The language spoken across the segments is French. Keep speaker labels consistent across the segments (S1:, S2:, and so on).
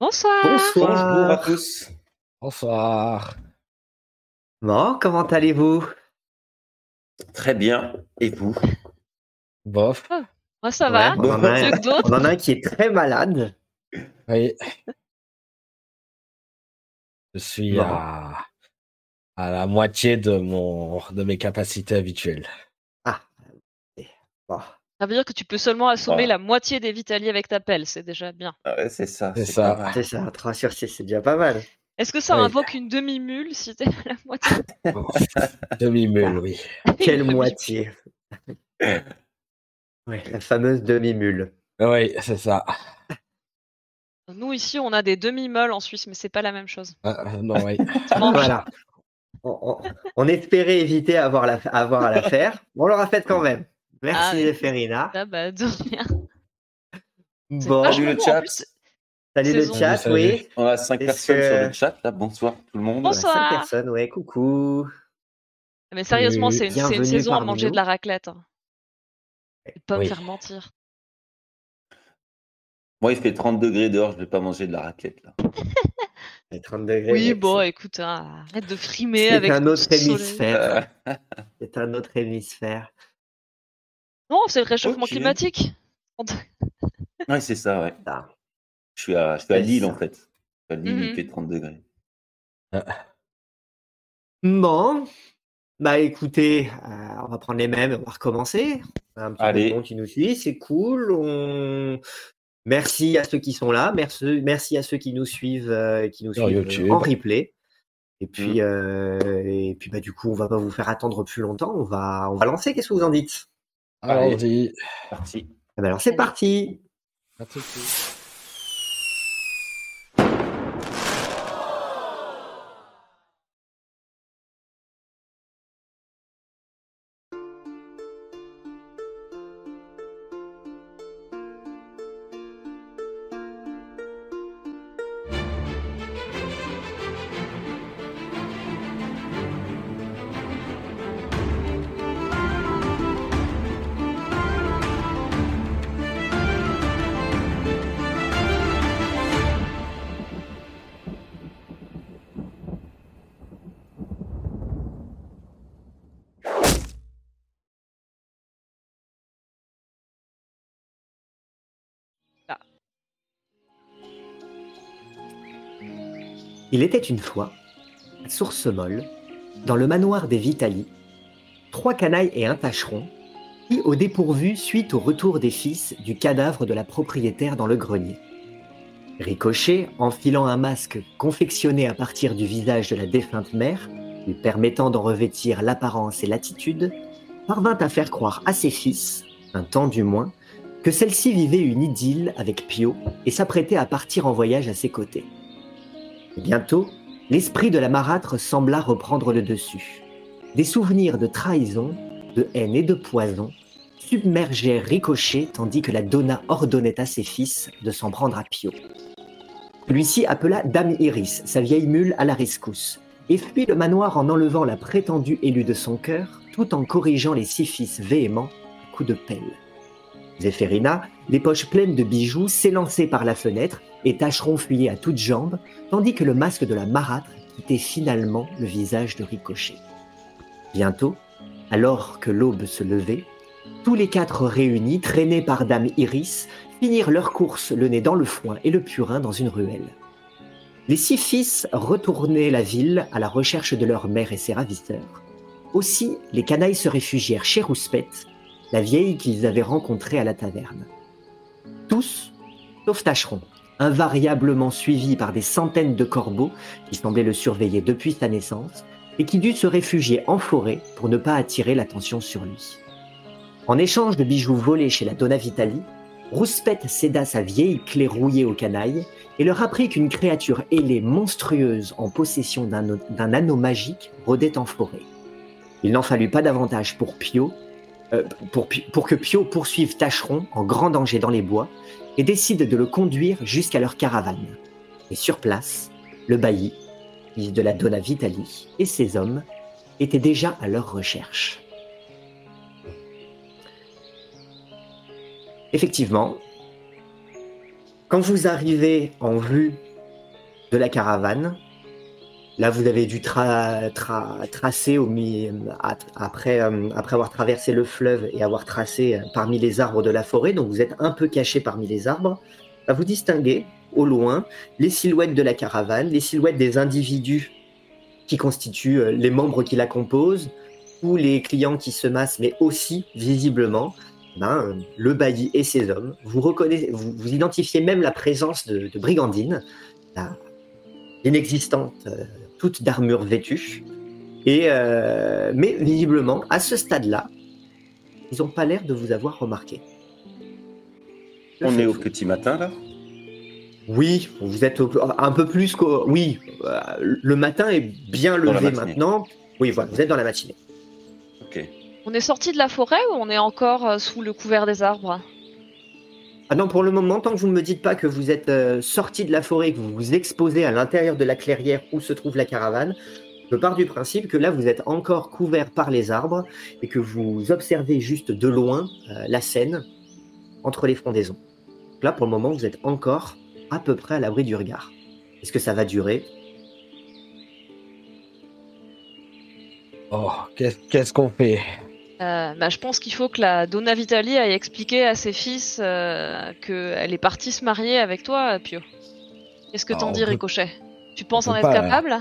S1: Bonsoir.
S2: Bonsoir.
S3: Bonjour à tous.
S4: Bonsoir.
S2: Bon, comment allez-vous?
S3: Très bien. Et vous?
S4: Bof.
S1: Moi, ça va.
S2: On, en a un,
S1: que d'autres.
S2: on en a un qui est très malade.
S4: Oui. Je suis
S2: Bon.
S4: à, à la moitié de, mon, de mes capacités habituelles.
S2: Bon.
S1: Ça veut dire que tu peux seulement assommer
S3: Voilà.
S1: la moitié des Vitali avec ta pelle. C'est déjà bien.
S3: Ah ouais, C'est ça.
S4: C'est ça.
S2: C'est ça, 3 sur 6, c'est déjà pas mal.
S1: Est-ce que ça
S4: Oui.
S1: invoque une demi-mule si t'es à la moitié
S4: Demi-mule, oui.
S2: Quelle moitié Ouais, la fameuse demi-mule.
S4: Oui, c'est ça.
S1: Nous, ici, on a des demi-meules en Suisse, mais c'est pas la même chose.
S4: Ah, non, oui.
S2: Voilà. On, on- on espérait éviter avoir, la, avoir à la faire. On l'aura faite quand même. Merci,
S1: Ah. Ah bah, de rien. C'est
S2: Bon,
S3: Salut le chat.
S1: plus.
S2: salut le chat,
S4: Salut.
S2: oui.
S3: On a cinq
S2: Est-ce
S3: personnes
S2: que-
S3: sur le chat. Là. Bonsoir tout le monde.
S1: Bonsoir.
S2: Cinq personnes, ouais, coucou.
S1: Mais sérieusement, c'est une, c'est saison à manger
S2: nous.
S1: de la raclette. hein. Et pas me faire mentir.
S3: Moi, il fait 30 degrés dehors. Je vais pas manger de la raclette là.
S2: Et 30 degrés.
S1: Oui, bon,
S2: c'est-
S1: écoute, hein, arrête de frimer
S2: C'est
S1: avec
S2: un
S1: ton
S2: autre hémisphère. C'est un autre hémisphère.
S1: Non, c'est le réchauffement climatique.
S3: ouais, c'est ça. Ouais.
S2: Ça.
S3: Je suis à, je suis à
S2: C'est
S3: Lille
S2: ça.
S3: en fait. Je suis à Lille,
S1: Mhm.
S3: il fait 30 degrés.
S2: Bon, bah écoutez, euh, on va prendre les mêmes et on va recommencer. Un petit peu
S3: Allez.
S2: de monde qui nous suit, c'est cool. On... Merci à ceux qui sont là, merci, merci à ceux qui nous suivent, euh, qui nous
S4: Sur
S2: suivent
S4: YouTube.
S2: en replay. Et puis, euh, et puis bah du coup, on va pas vous faire attendre plus longtemps. On va, on va lancer. Qu'est-ce que vous en dites?
S4: Alors.
S3: Parti.
S2: Eh ben alors c'est
S1: Allez.
S2: parti.
S4: À tout de suite.
S2: Il était une fois, à Source Molle, dans le manoir des Vitali, trois canailles et un tâcheron, pris au dépourvu suite au retour des fils du cadavre de la propriétaire dans le grenier. Ricochet, enfilant un masque confectionné à partir du visage de la défunte mère, lui permettant d'en revêtir l'apparence et l'attitude, parvint à faire croire à ses fils, un temps du moins, que celle-ci vivait une idylle avec Pio et s'apprêtait à partir en voyage à ses côtés. Bientôt, l'esprit de la marâtre sembla reprendre le dessus. Des souvenirs de trahison, de haine et de poison submergeaient Ricochet tandis que la Donna ordonnait à ses fils de s'en prendre à Pio. Celui-ci appela Dame Iris, sa vieille mule, à la rescousse, et fuit le manoir en enlevant la prétendue élue de son cœur, tout en corrigeant les six fils véhéments à coups de pelle. Zéphérina, les poches pleines de bijoux, s'élançait par la fenêtre et Tacheron fuyait à toutes jambes, tandis que le masque de la marâtre quittait finalement le visage de Ricochet. Bientôt, alors que l'aube se levait, tous les quatre réunis, traînés par Dame Iris, finirent leur course le nez dans le foin et le purin dans une ruelle. Les six fils retournaient la ville à la recherche de leur mère et ses ravisseurs. Aussi, les canailles se réfugièrent chez Rouspette, la vieille qu'ils avaient rencontrée à la taverne. Tous, sauf Tacheron, invariablement suivi par des centaines de corbeaux qui semblaient le surveiller depuis sa naissance et qui dut se réfugier en forêt pour ne pas attirer l'attention sur lui. En échange de bijoux volés chez la Donna Vitali, Rouspette céda sa vieille clé rouillée aux canailles et leur apprit qu'une créature ailée monstrueuse en possession d'un anneau magique rôdait en forêt. Il n'en fallut pas davantage pour Pio, euh, pour que Pio poursuive Tacheron en grand danger dans les bois et décide de le conduire jusqu'à leur caravane. Et sur place, le bailli, fils de la Donna Vitali, et ses hommes étaient déjà à leur recherche. Effectivement, quand vous arrivez en vue de la caravane. Là, vous avez dû tra- tra- tracer après, euh, après avoir traversé le fleuve et avoir tracé euh, parmi les arbres de la forêt. Donc, vous êtes un peu caché parmi les arbres. Vous distinguez au loin les silhouettes de la caravane, les silhouettes des individus qui constituent euh, les membres qui la composent, tous les clients qui se massent, mais aussi visiblement ben, euh, le bailli et ses hommes. Vous, identifiez même la présence de, de Brigandine, la inexistante, euh, toute d'armure vêtue. Et, euh, mais visiblement, à ce stade-là, ils n'ont pas l'air de vous avoir remarqué.
S3: On est au petit matin, là?
S2: Oui, vous êtes au- un peu plus qu'au... Oui, euh, le matin est bien levé maintenant. Oui, voilà, vous êtes dans la matinée.
S3: Ok.
S1: On est sorti de la forêt ou on est encore euh, sous le couvert des arbres?
S2: Ah non, pour le moment, tant que vous ne me dites pas que vous êtes euh, sorti de la forêt, que vous vous exposez à l'intérieur de la clairière où se trouve la caravane, je pars du principe que là, vous êtes encore couvert par les arbres et que vous observez juste de loin euh, la scène entre les frondaisons. Là, pour le moment, vous êtes encore à peu près à l'abri du regard. Est-ce que ça va durer?
S4: Oh, qu'est- qu'est-ce qu'on fait?
S1: Euh, bah, je pense qu'il faut que la Donna Vitali aille expliquer à ses fils euh, qu'elle est partie se marier avec toi, Pio. Qu'est-ce que
S4: Ah,
S1: t'en dis,
S4: peut-
S1: Ricochet Tu penses en être
S4: pas,
S1: capable?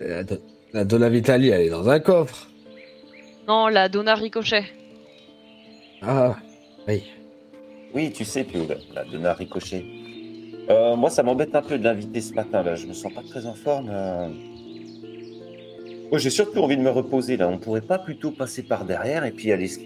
S4: La, la Donna Vitali, elle est dans un coffre.
S1: Non, la Donna Ricochet.
S4: Ah, oui.
S3: Oui, tu sais, Pio, la, la Donna Ricochet. Euh, moi, ça m'embête un peu de l'inviter ce matin, là. Je me sens pas très en forme. Euh. Moi, j'ai surtout envie de me reposer, là. On pourrait pas plutôt passer par derrière et puis aller, se-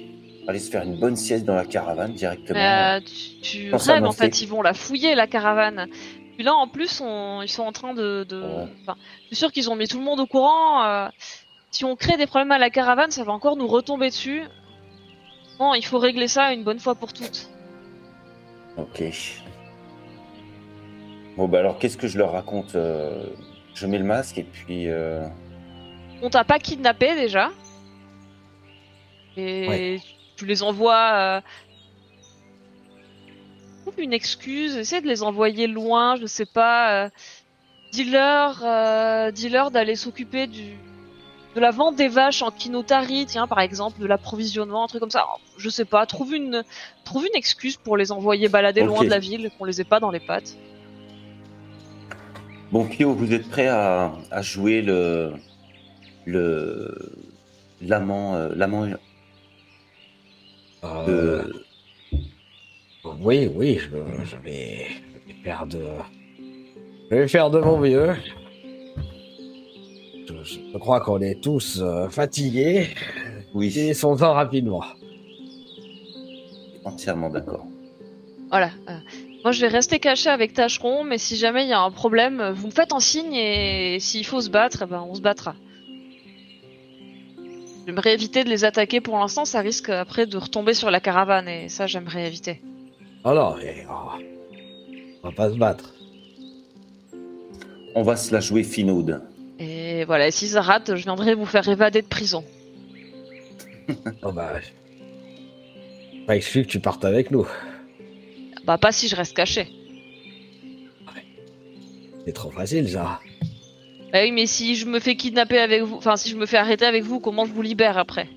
S3: aller se faire une bonne sieste dans la caravane directement.
S1: Euh, tu tu rêves, en fait, ils vont la fouiller, la caravane. Puis là, en plus, on- ils sont en train de... de...
S3: Ouais.
S1: Enfin, je suis sûr qu'ils ont mis tout le monde au courant. euh, Si on crée des problèmes à la caravane, ça va encore nous retomber dessus. Bon, il faut régler ça une bonne fois pour toutes.
S3: Ok. Bon, bah alors, qu'est-ce que je leur raconte euh, Je mets le masque et puis.
S1: On t'a pas kidnappé déjà. Et
S4: Ouais.
S1: tu les envoies. Euh... trouve une excuse, essaie de les envoyer loin, je sais pas. Euh... Dis-leur, euh... dis-leur d'aller s'occuper du de la vente des vaches en kinotari, tiens par exemple, de l'approvisionnement, un truc comme ça. Je sais pas. Trouve une trouve une excuse pour les envoyer balader loin de la ville, qu'on les ait pas dans les pattes.
S3: Bon, Pio, vous êtes prêt à, à jouer le. Le. l'amant. euh, l'amant
S4: Euh,
S3: de.
S4: Oui, oui, je, je vais, je vais faire de. Je vais faire de mon mieux. Je, je crois qu'on est tous euh, fatigués.
S3: Oui,
S4: Finissons-en rapidement.
S3: entièrement d'accord.
S1: Voilà. euh, moi, je vais rester caché avec Tacheron, mais si jamais il y a un problème, vous me faites un signe et s'il faut se battre, eh ben, on se battra. J'aimerais éviter de les attaquer pour l'instant, ça risque après de retomber sur la caravane et ça, j'aimerais éviter.
S4: Oh non, mais, oh, on va pas se battre.
S3: On va se la jouer finaude.
S1: Et voilà, et si ça rate, je viendrai vous faire évader de prison.
S4: Oh bah. Pas exclu que tu partes avec nous.
S1: Bah, pas si je reste caché.
S4: C'est trop facile ça.
S1: Bah oui, mais si je me fais kidnapper avec vous, enfin, si je me fais arrêter avec vous, comment je vous libère après?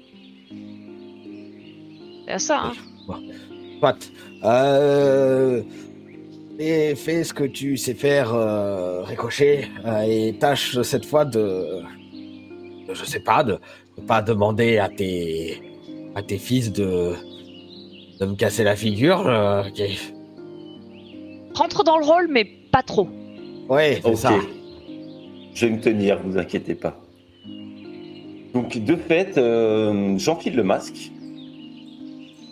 S1: C'est à ça, hein.
S4: Soit. Euh. Et fais ce que tu sais faire, euh, Ricochet, euh, et tâche cette fois de. de- je sais pas, de, de pas demander à tes. à tes fils de. de me casser la figure. euh.
S1: Rentre dans le rôle, mais pas trop.
S4: Ouais, c'est ça.
S3: Je vais me tenir, vous inquiétez pas. Donc, de fait, euh, j'enfile le masque.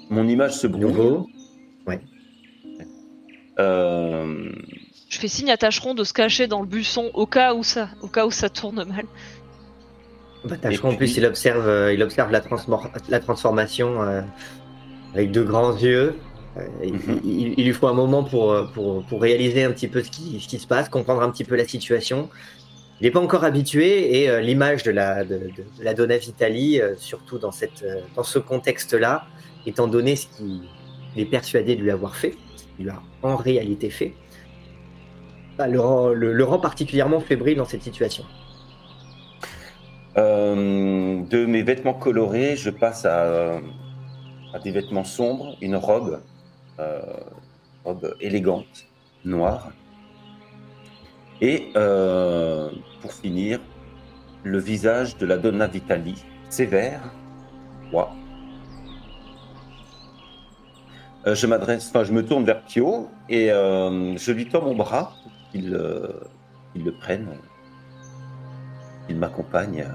S3: Mon image se brouille.
S2: Nouveau
S3: Euh,
S1: Je fais signe à Tacheron de se cacher dans le buisson au cas où ça, au cas où ça tourne mal.
S2: Bah, Tacheron, en plus, il observe, euh, il observe la, transformation euh, avec de grands yeux. Euh, il-
S3: Mhm.
S2: il, il lui faut un moment pour, pour, pour réaliser un petit peu ce qui, ce qui se passe, comprendre un petit peu la situation. Il n'est pas encore habitué et euh, l'image de la, de, la Donna Vitali, euh, surtout euh, dans ce contexte-là, étant donné ce qu'il est persuadé de lui avoir fait, qu'il lui a en réalité fait, bah, le, rend, particulièrement fébrile dans cette situation.
S3: De mes vêtements colorés, je passe à, à des vêtements sombres, une robe, robe élégante, noire. Et euh, pour finir, le visage de la Donna Vitali, sévère, froid. Euh, je m'adresse, enfin, je me tourne vers Pio et euh, je lui tends mon bras pour qu'il qu'il le prenne, qu'il m'accompagne.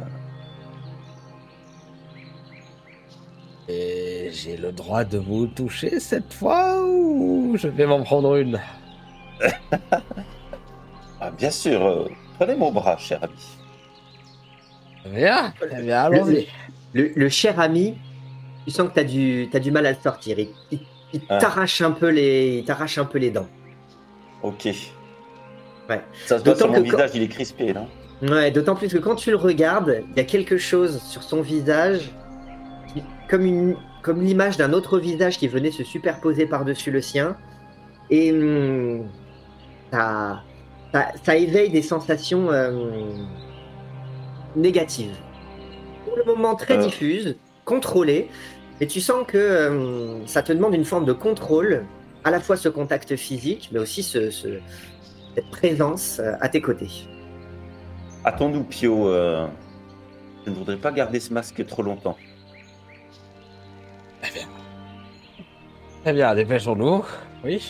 S4: Et j'ai le droit de vous toucher cette fois ou je vais m'en prendre une?
S3: Ah, bien sûr, euh, prenez mon bras, cher ami.
S4: Bien, eh bien, allons-y.
S2: Le, le cher ami, tu sens que tu as du, t'as du mal à le sortir. Il, il- il
S3: Ah.
S2: t'arrache un, peu les- il t'arrache un peu les dents.
S3: Ok.
S2: Ouais.
S3: Ça se voit
S2: D'autant
S3: sur mon
S2: que quand-
S3: visage, il est crispé, non?
S2: Ouais, d'autant plus que quand tu le regardes, il y a quelque chose sur son visage, qui- comme, une, comme l'image d'un autre visage qui venait se superposer par-dessus le sien. Et hum, ça, ça, ça éveille des sensations euh, négatives. Pour le moment, très
S3: Euh.
S2: diffuses, contrôlées, mais tu sens que euh, ça te demande une forme de contrôle, à la fois ce contact physique, mais aussi ce, ce- cette présence euh, à tes côtés.
S3: Attends-nous, Pio. euh, Je ne voudrais pas garder ce masque trop longtemps.
S4: Eh bien, dépêchons-nous. Oui.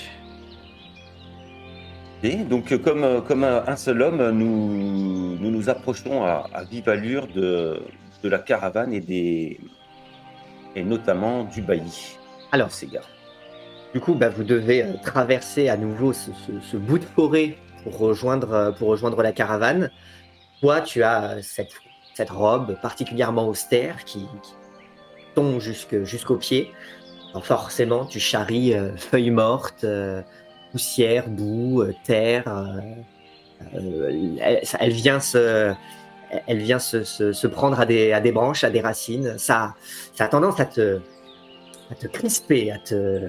S3: Et donc, euh, comme, euh, comme un seul homme, nous nous, nous approchons à, à vive allure de, de la caravane et, des, et notamment du bailli.
S2: Alors,
S3: ces gars.
S2: Du coup, bah, vous devez euh, traverser à nouveau ce, ce- ce bout de forêt pour rejoindre, euh, pour rejoindre la caravane. Toi, tu as euh, cette, cette robe particulièrement austère qui, qui tombe jusqu'aux pieds. Alors forcément, tu charries euh, feuilles mortes, euh, poussière, boue, euh, terre. euh, euh, elle, vient se, elle vient se, se- se prendre à des, à des branches, à des racines. Ça, ça a tendance à te, à te crisper, à te.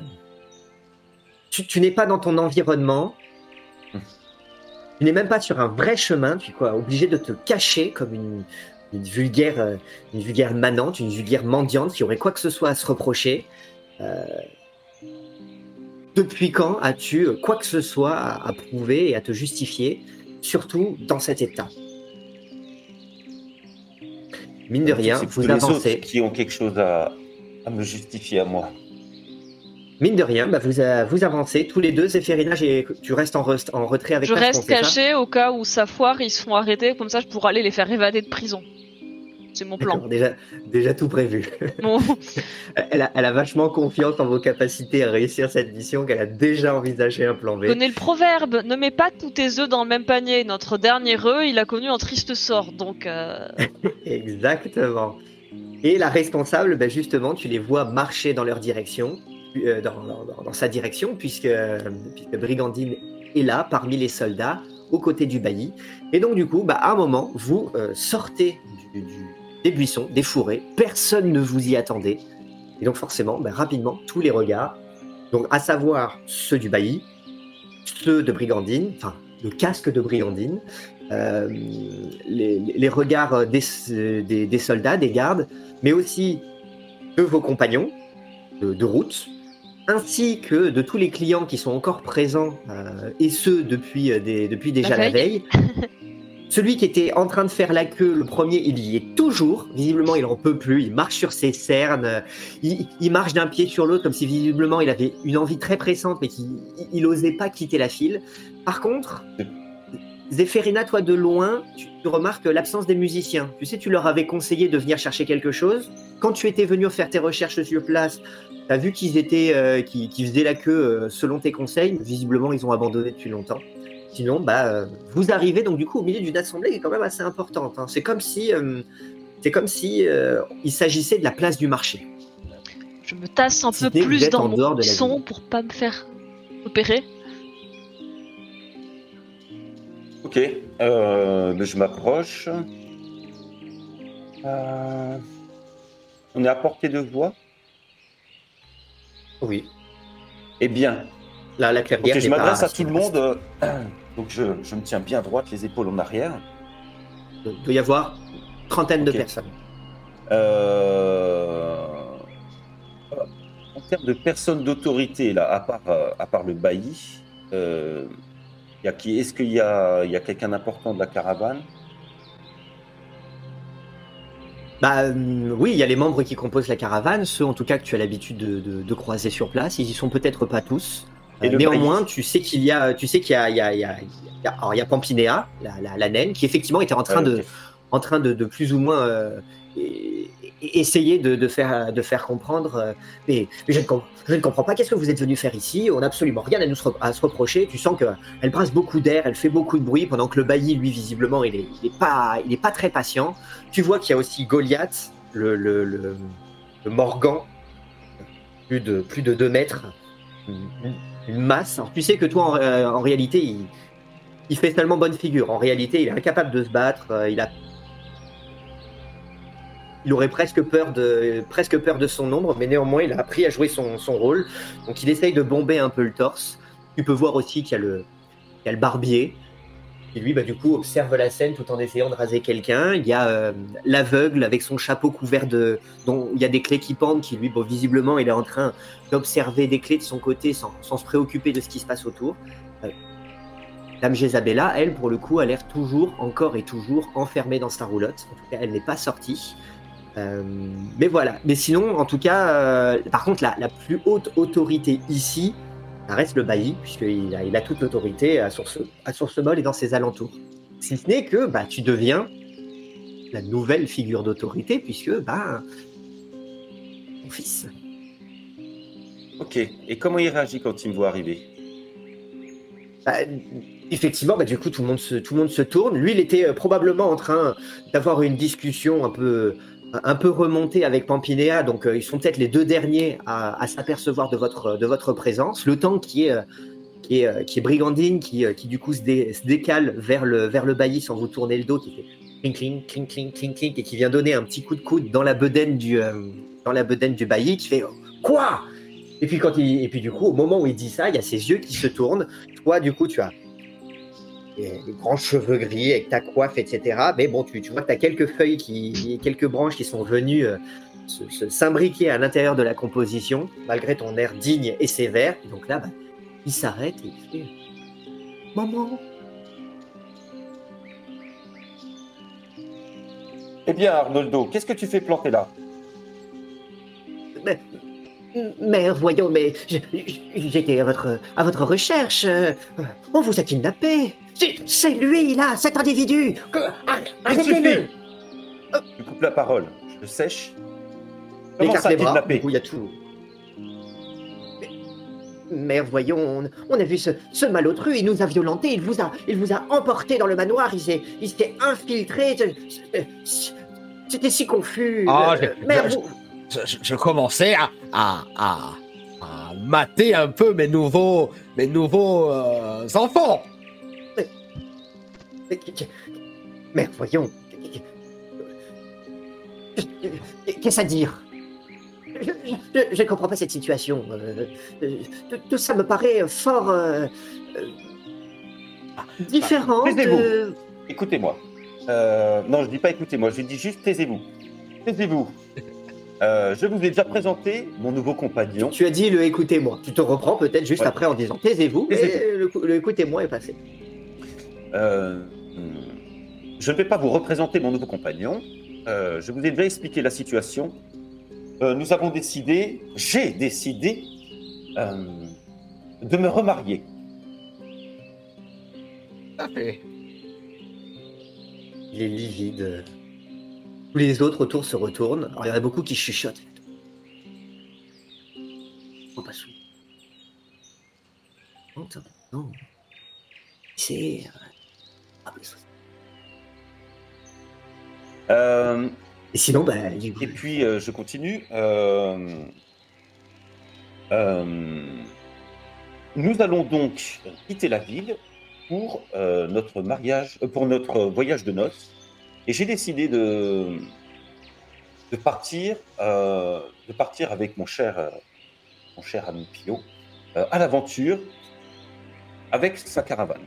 S2: Tu, tu n'es pas dans ton environnement. Tu n'es même pas sur un vrai chemin. Tu es quoi, obligé de te cacher comme une, une vulgaire, une vulgaire manante, une vulgaire mendiante qui aurait quoi que ce soit à se reprocher. Euh, Depuis quand as-tu euh, quoi que ce soit à, à prouver et à te justifier, surtout dans cet état? Mine de rien, vous
S3: les autres
S2: avancez.
S3: qui ont quelque chose à, à me justifier à moi.
S2: Mine de rien, bah, vous, a- vous avancez tous les deux. Zéphérina, tu restes en, rest- en retrait avec
S1: Je reste caché au cas où ça foire, ils se font arrêter, comme ça je pourrais aller les faire évader de prison. C'est mon plan.
S2: Déjà, déjà tout prévu.
S1: Bon,
S2: Elle a, elle a vachement confiance en vos capacités à réussir cette mission, qu'elle a déjà envisagé un plan B.
S1: connais le proverbe, ne mets pas tous tes œufs dans le même panier. Notre dernier œuf, il a connu un triste sort, donc euh,
S2: Exactement. Et la responsable, ben justement, tu les vois marcher dans leur direction, euh, dans, dans- dans sa direction, puisque, puisque Brigandine est là, parmi les soldats, aux côtés du bailli. Et donc, du coup, bah, à un moment, vous euh, sortez du- du- des buissons, des fourrés, personne ne vous y attendait. Et donc, forcément, bah, rapidement, tous les regards, donc à savoir ceux du bailli, ceux de Brigandine, enfin, le casque de Brigandine, euh, les, les regards des, des- des soldats, des gardes, mais aussi de vos compagnons de, de route, ainsi que de tous les clients qui sont encore présents, euh, et ceux depuis, euh, des- depuis déjà la
S1: La
S2: veille. Celui qui était en train de faire la queue, le premier, il y est toujours. Visiblement, il en peut plus. Il marche sur ses cernes. Il, marche d'un pied sur l'autre comme si visiblement il avait une envie très pressante, mais qu'il il osait pas quitter la file. Par contre, Zéphérina, toi de loin, tu, remarques l'absence des musiciens. Tu sais, tu leur avais conseillé de venir chercher quelque chose. Quand tu étais venu faire tes recherches sur place, tu as vu qu'ils étaient, euh, faisaient la queue euh, selon tes conseils. Visiblement, ils ont abandonné depuis longtemps. Sinon, bah, euh, vous arrivez donc du coup au milieu d'une assemblée qui est quand même assez importante. hein. C'est comme si, euh, c'est comme si euh, il s'agissait de la place du marché.
S1: je me tasse un
S2: Si
S1: peu plus dans mon
S2: dehors de la
S1: son
S2: ville.
S1: pour pas me faire repérer.
S3: Ok, euh, je m'approche. Euh, on est à portée de voix?
S2: Oui.
S3: Eh bien,
S2: Là, la clairière.
S3: ok, je m'adresse à tout le monde. Euh, Donc je, je me tiens bien droite, les épaules en arrière.
S2: Il doit y avoir une trentaine de personnes.
S3: Euh, En termes de personnes d'autorité, là, à part, euh, à part le bailli, euh, il y a qui Est-ce qu'il y a, il y a quelqu'un d'important de la caravane?
S2: Bah euh, oui, il y a les membres qui composent la caravane, ceux en tout cas que tu as l'habitude de, de- de croiser sur place. Ils y sont peut-être pas tous.
S3: Et
S2: néanmoins,
S3: bailli
S2: tu sais qu'il y a, tu sais qu'il y a, il y a, il y a, il y a- alors il y a Pampinéa, la, la, la naine, qui effectivement était en train
S3: Ouais,
S2: de, en train de, de plus ou moins euh, essayer de, de faire, de faire comprendre. euh, mais mais je, ne je ne comprends pas. Qu'est-ce que vous êtes venu faire ici On n'a absolument rien à nous se re- à se reprocher. Tu sens que elle brasse beaucoup d'air, elle fait beaucoup de bruit, pendant que le bailli, lui, visiblement, il est, il est pas, il est pas très patient. Tu vois qu'il y a aussi Goliath, le, le, le, le Morgan, plus de plus de 2 mètres, masse. Tu sais que toi, en, euh, réalité, il, fait tellement bonne figure. En réalité, il est incapable de se battre. euh, il a il aurait presque peur de son ombre, mais néanmoins, il a appris à jouer son, son rôle. Donc, il essaye de bomber un peu le torse. Tu peux voir aussi qu'il a le, y a le barbier, qui lui, bah, du coup, observe la scène tout en essayant de raser quelqu'un. Il y a euh, l'aveugle avec son chapeau couvert de. dont il y a des clés qui pendent, qui lui, bon, visiblement, il est en train d'observer des clés de son côté sans, sans se préoccuper de ce qui se passe autour. Dame Jezabella, elle, pour le coup, a l'air toujours, encore et toujours enfermée dans sa roulotte. En tout cas, elle n'est pas sortie. Euh, mais voilà. Mais sinon, en tout cas, euh, par contre, la, la plus haute autorité ici, reste le bailli, puisqu'il a, il a toute l'autorité à Source, à Source Molle et dans ses alentours. Si ce n'est que bah, tu deviens la nouvelle figure d'autorité, puisque bah, mon fils.
S3: Ok. Et comment il réagit quand il me voit arriver?
S2: Bah, effectivement, bah, du coup, tout le, monde se, tout le monde se tourne. Lui, il était euh, probablement en train d'avoir une discussion un peu, un peu remontée avec Pampinéa. Donc, euh, ils sont peut-être les deux derniers à, à s'apercevoir de votre, de votre présence. Le temps qui est, euh, qui est, euh, qui est Brigandine, qui, qui du coup se, dé- se décale vers le, vers le bailli sans vous tourner le dos, qui fait cling, cling, cling, cling, cling, cling, et qui vient donner un petit coup de coude dans la bedaine du, dans la bedaine du bailli, qui fait Quoi? Et puis, quand et puis du coup, au moment où il dit ça, il y a ses yeux qui se tournent. Toi, du coup, tu as les grands cheveux gris avec ta coiffe, etc. Mais bon, tu, vois tu as quelques feuilles, qui, quelques branches qui sont venues euh, s'imbriquer à l'intérieur de la composition, malgré ton air digne et sévère. Donc là, bah, il s'arrête et il fait Maman
S3: Eh bien, Arnoldo, qu'est-ce que tu fais planter là?
S2: Mère, voyons, mais je- je- j'étais à votre, à votre recherche. euh, On vous a kidnappé. C'est- lui, là, cet individu. Que- ar- Arrêtez-le.
S3: Tu coupes la parole. Je le sèche. Comment
S2: Écarte
S3: ça,
S2: les bras.
S3: kidnappé
S2: Du coup, il y a tout. Mais- Mère, voyons, on, on a vu ce, ce malotru, il nous a violentés, il vous a, il vous a emporté dans le manoir, il s'est, il s'est infiltré. C'était si confus.
S4: Ah,
S2: Euh,
S4: je-
S2: Mère,
S4: je-
S2: vous-
S4: je, commençais à, à, à, à mater un peu mes nouveaux, mes nouveaux euh, enfants.
S2: Mais- Mère, voyons. Qu'est-ce à dire? Je, je- je ne comprends pas cette situation. Euh, euh, tout, ça me paraît fort euh, euh, différent.
S3: taisez-vous.
S2: de-
S3: Écoutez-moi. Euh, non, je dis pas écoutez-moi, je dis juste taisez-vous. Taisez-vous. Euh, je vous ai déjà présenté mon nouveau compagnon.
S2: Tu as dit le écoutez-moi. Tu te reprends peut-être juste
S3: Ouais.
S2: après en disant taisez-vous. Et le, le écoutez-moi est passé.
S3: Euh, je ne vais pas vous représenter mon nouveau compagnon. Euh, je vous ai déjà expliqué la situation. Euh, nous avons décidé, j'ai décidé euh, de me remarier.
S4: Tout à fait.
S2: Il est livide. Tous les autres autour se retournent. Alors, il y en a beaucoup qui chuchotent. Oh, pas sous. Non, non. C'est. ah, mais
S3: Euh,
S2: Et sinon, bah,
S3: Et puis, euh, je continue. Euh, nous allons donc quitter la ville pour notre mariage, pour notre voyage de noces. Et j'ai décidé de, de partir, euh, de partir avec mon cher, euh, mon cher ami Pio euh, à l'aventure avec sa caravane.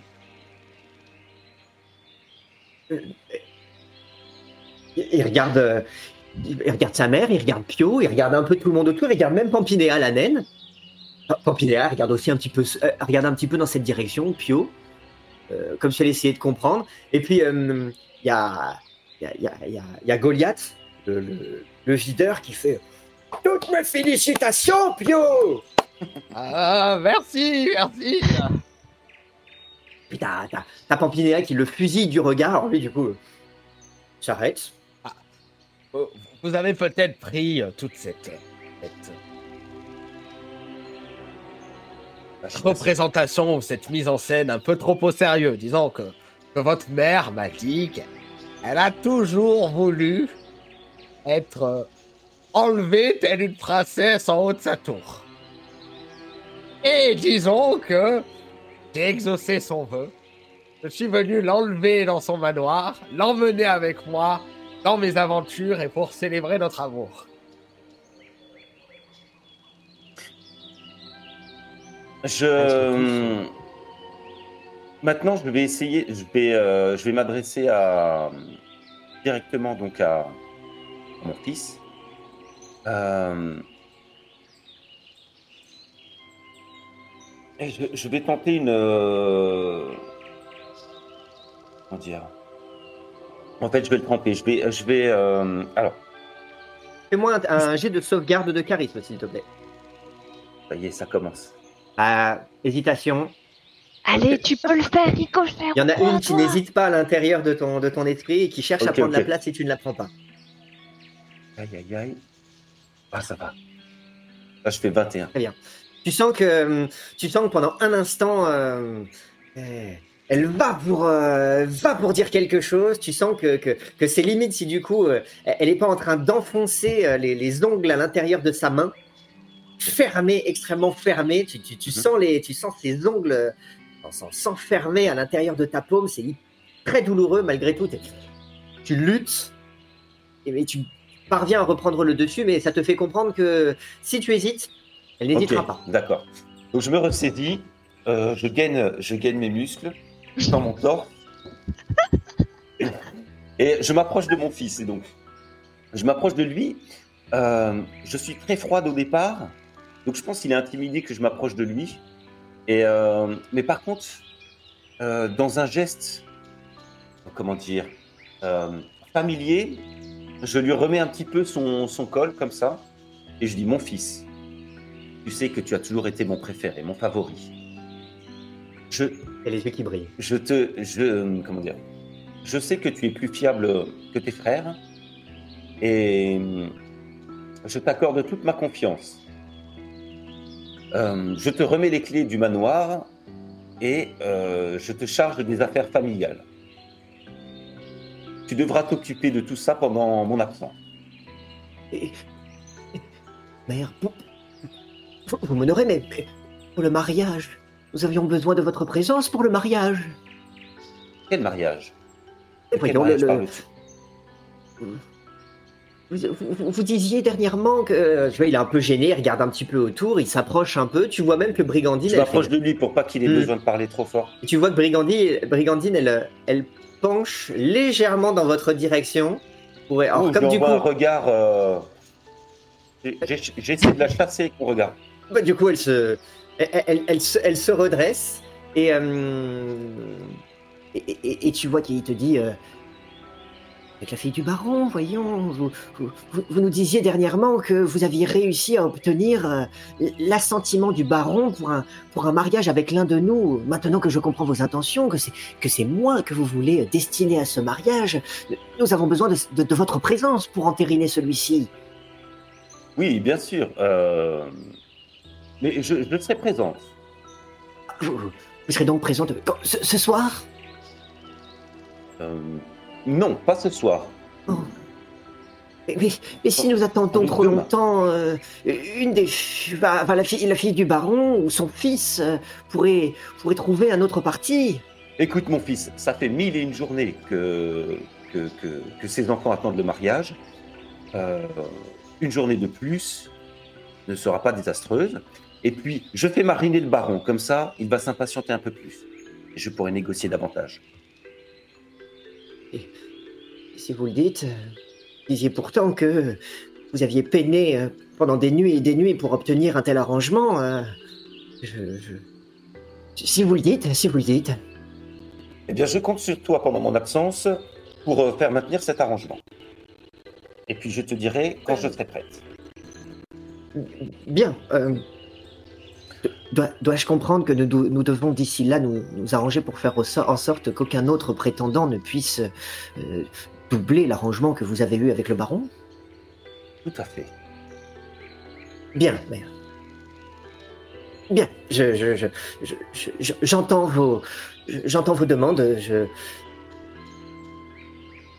S2: il, regarde, il, regarde sa mère, il regarde Pio, il regarde un peu tout le monde autour, il regarde même Pampinéa, la naine. Pa- Pampinéa regarde aussi un petit peu, regarde un petit peu dans cette direction, Pio, comme si elle essayait de comprendre. Et puis il y a, y a, il y a, il y a- il y a Goliath, le, le, le videur, qui fait toutes mes félicitations, Pio.
S4: Ah, merci, merci.
S2: Puis t'as, Pampinéa qui le fusille du regard. Alors lui, du coup, s'arrête.
S4: Vous- Vous avez peut-être pris euh, toute cette, cette
S3: Ah,
S4: représentation cette mise en scène un peu trop au sérieux. Disons que, que votre mère m'a dit qu'elle a toujours voulu être euh, enlevée telle une princesse en haut de sa tour. Et disons que j'ai exaucé son vœu. Je suis venu l'enlever dans son manoir, l'emmener avec moi dans mes aventures et pour célébrer notre amour.
S3: Je maintenant je vais essayer, je vais, euh, je vais m'adresser à directement donc à, à mon fils. Euh, et je, je vais tenter une euh, comment dire? En fait, je vais le tremper. Je vais, je vais. alors,
S2: Fais-moi un, un jet de sauvegarde de charisme, s'il te plaît.
S3: ça y est, ça commence.
S2: Ah, hésitation.
S1: Allez, tu peux le faire, Ricochet.
S2: Il y en a une qui n'hésite pas à l'intérieur de ton, de ton esprit et qui cherche à prendre la place si tu ne la prends pas.
S3: Aïe, aïe, aïe. Ah, ça va. Là, je fais 21.
S2: Tu sens que, hum, tu sens que pendant un instant, euh, euh, elle va pour, euh, va pour dire quelque chose. Tu sens que, que, que c'est limite si du coup, euh, elle n'est pas en train d'enfoncer euh, les, les ongles à l'intérieur de sa main, fermés, extrêmement fermés. Tu, tu, tu
S3: Mhm.
S2: sens les, tu sens ces ongles s'enfermer à l'intérieur de ta paume. C'est très douloureux malgré tout. Tu luttes et tu parviens à reprendre le dessus, mais ça te fait comprendre que si tu hésites, elle n'hésitera pas.
S3: D'accord. Donc je me ressaisis, euh, je gagne, je gagne mes muscles dans mon torse, et je m'approche de mon fils. Et donc, je m'approche de lui. Euh, je suis très froide au départ, donc je pense qu'il est intimidé que je m'approche de lui. Et euh, mais par contre, euh, dans un geste, comment dire, euh, familier, je lui remets un petit peu son, son col comme ça, et je dis mon fils. Tu sais que tu as toujours été mon préféré, mon favori. Je,
S2: Et les yeux qui brillent.
S3: je te, je, comment dire, je sais que tu es plus fiable que tes frères et je t'accorde toute ma confiance. Euh, je te remets les clés du manoir et euh, je te charge des affaires familiales. Tu devras t'occuper de tout ça pendant mon absence.
S2: Et- Mère, vous, m'honorez, mais, pour le mariage, nous avions besoin de votre présence pour le mariage.
S3: Quel mariage? Quel
S2: voyons,
S3: mariage
S2: le- vous, vous- vous disiez dernièrement que. Tu vois, il est un peu gêné, il regarde un petit peu autour, il s'approche un peu. Tu vois même que Brigandine.
S3: Je m'approche de lui pour pas qu'il ait
S2: Hmm.
S3: besoin de parler trop fort.
S2: Et tu vois que Brigandine, Brigandine elle, elle penche légèrement dans votre direction. Pour... Alors, comme du coup,
S3: un regard. euh, J'essaie de la chasser avec mon regard.
S2: Bah, du coup, elle se, elle, elle- elle se, elle se redresse et, euh, et, et- et tu vois qu'il te dit euh, avec la fille du baron, voyons, vous, vous, nous disiez dernièrement que vous aviez réussi à obtenir euh, l'assentiment du baron pour un, pour un mariage avec l'un de nous. Maintenant que je comprends vos intentions, que c'est que c'est moi que vous voulez destiner à ce mariage, nous avons besoin de, de- de votre présence pour entériner celui-ci.
S3: Oui, bien sûr. euh, Mais je, je serai présente.
S2: Vous, vous serez donc présente quand- ce- ce soir?
S3: Euh, non, pas ce soir.
S2: Oh. Mais, mais- mais si nous attendons trop
S3: demain.
S2: longtemps, euh, une des bah, la, fille, la fille du baron ou son fils euh, pourrait, pourrait trouver un autre parti.
S3: Écoute, mon fils, ça fait mille et une journées que, que, que, que ces enfants attendent le mariage. Euh, une journée de plus ne sera pas désastreuse. Et puis, je fais mariner le baron. Comme ça, il va s'impatienter un peu plus. Et je pourrai négocier davantage.
S2: Et si vous le dites, vous disiez pourtant que vous aviez peiné euh, pendant des nuits et des nuits pour obtenir un tel arrangement. euh, je, je- Si vous le dites, si vous le dites.
S3: Eh bien, je compte sur toi pendant mon absence pour euh, faire maintenir cet arrangement. Et puis, je te dirai quand je serai prête.
S2: Bien. euh, dois- Dois-je comprendre que nous, devons d'ici là nous, nous arranger pour faire en sorte qu'aucun autre prétendant ne puisse euh, doubler l'arrangement que vous avez eu avec le baron?
S3: Tout à fait.
S2: Bien, bien. Bien, je, je, je, je- je- je- j'entends vos, je- j'entends vos demandes. Je,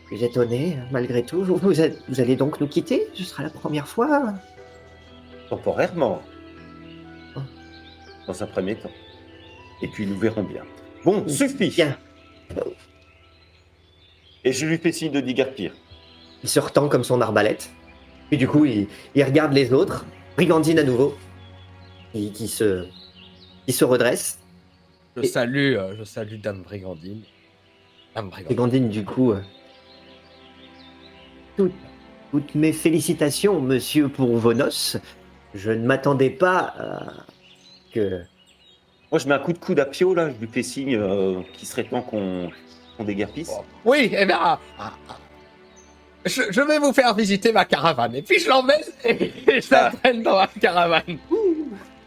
S2: suis étonné, malgré tout. Vous, vous êtes- vous allez donc nous quitter? Ce sera la première fois?
S3: Temporairement. Dans un premier temps. Et puis, nous verrons bien. Bon, suffit.
S2: Bien.
S3: Et je lui fais signe de déguerpir.
S2: Il se retend comme son arbalète. Puis du coup, il, il regarde les autres. Brigandine à nouveau. Et qui se, qui se redresse.
S4: Je
S2: Et-
S4: salue, euh, je salue Dame Brigandine. Dame Brigandine.
S2: Brigandine, du coup. euh, tout- toutes mes félicitations, monsieur, pour vos noces. Je ne m'attendais pas à que.
S3: Moi, je mets un coup de coude à Pio, là. Je lui fais signe euh, qu'il serait temps qu'on déguerpisse.
S4: Oui, eh bien, ah, ah, ah. je, je vais vous faire visiter ma caravane. Et puis je l'emmène et je
S3: Ah.
S4: dans ma caravane.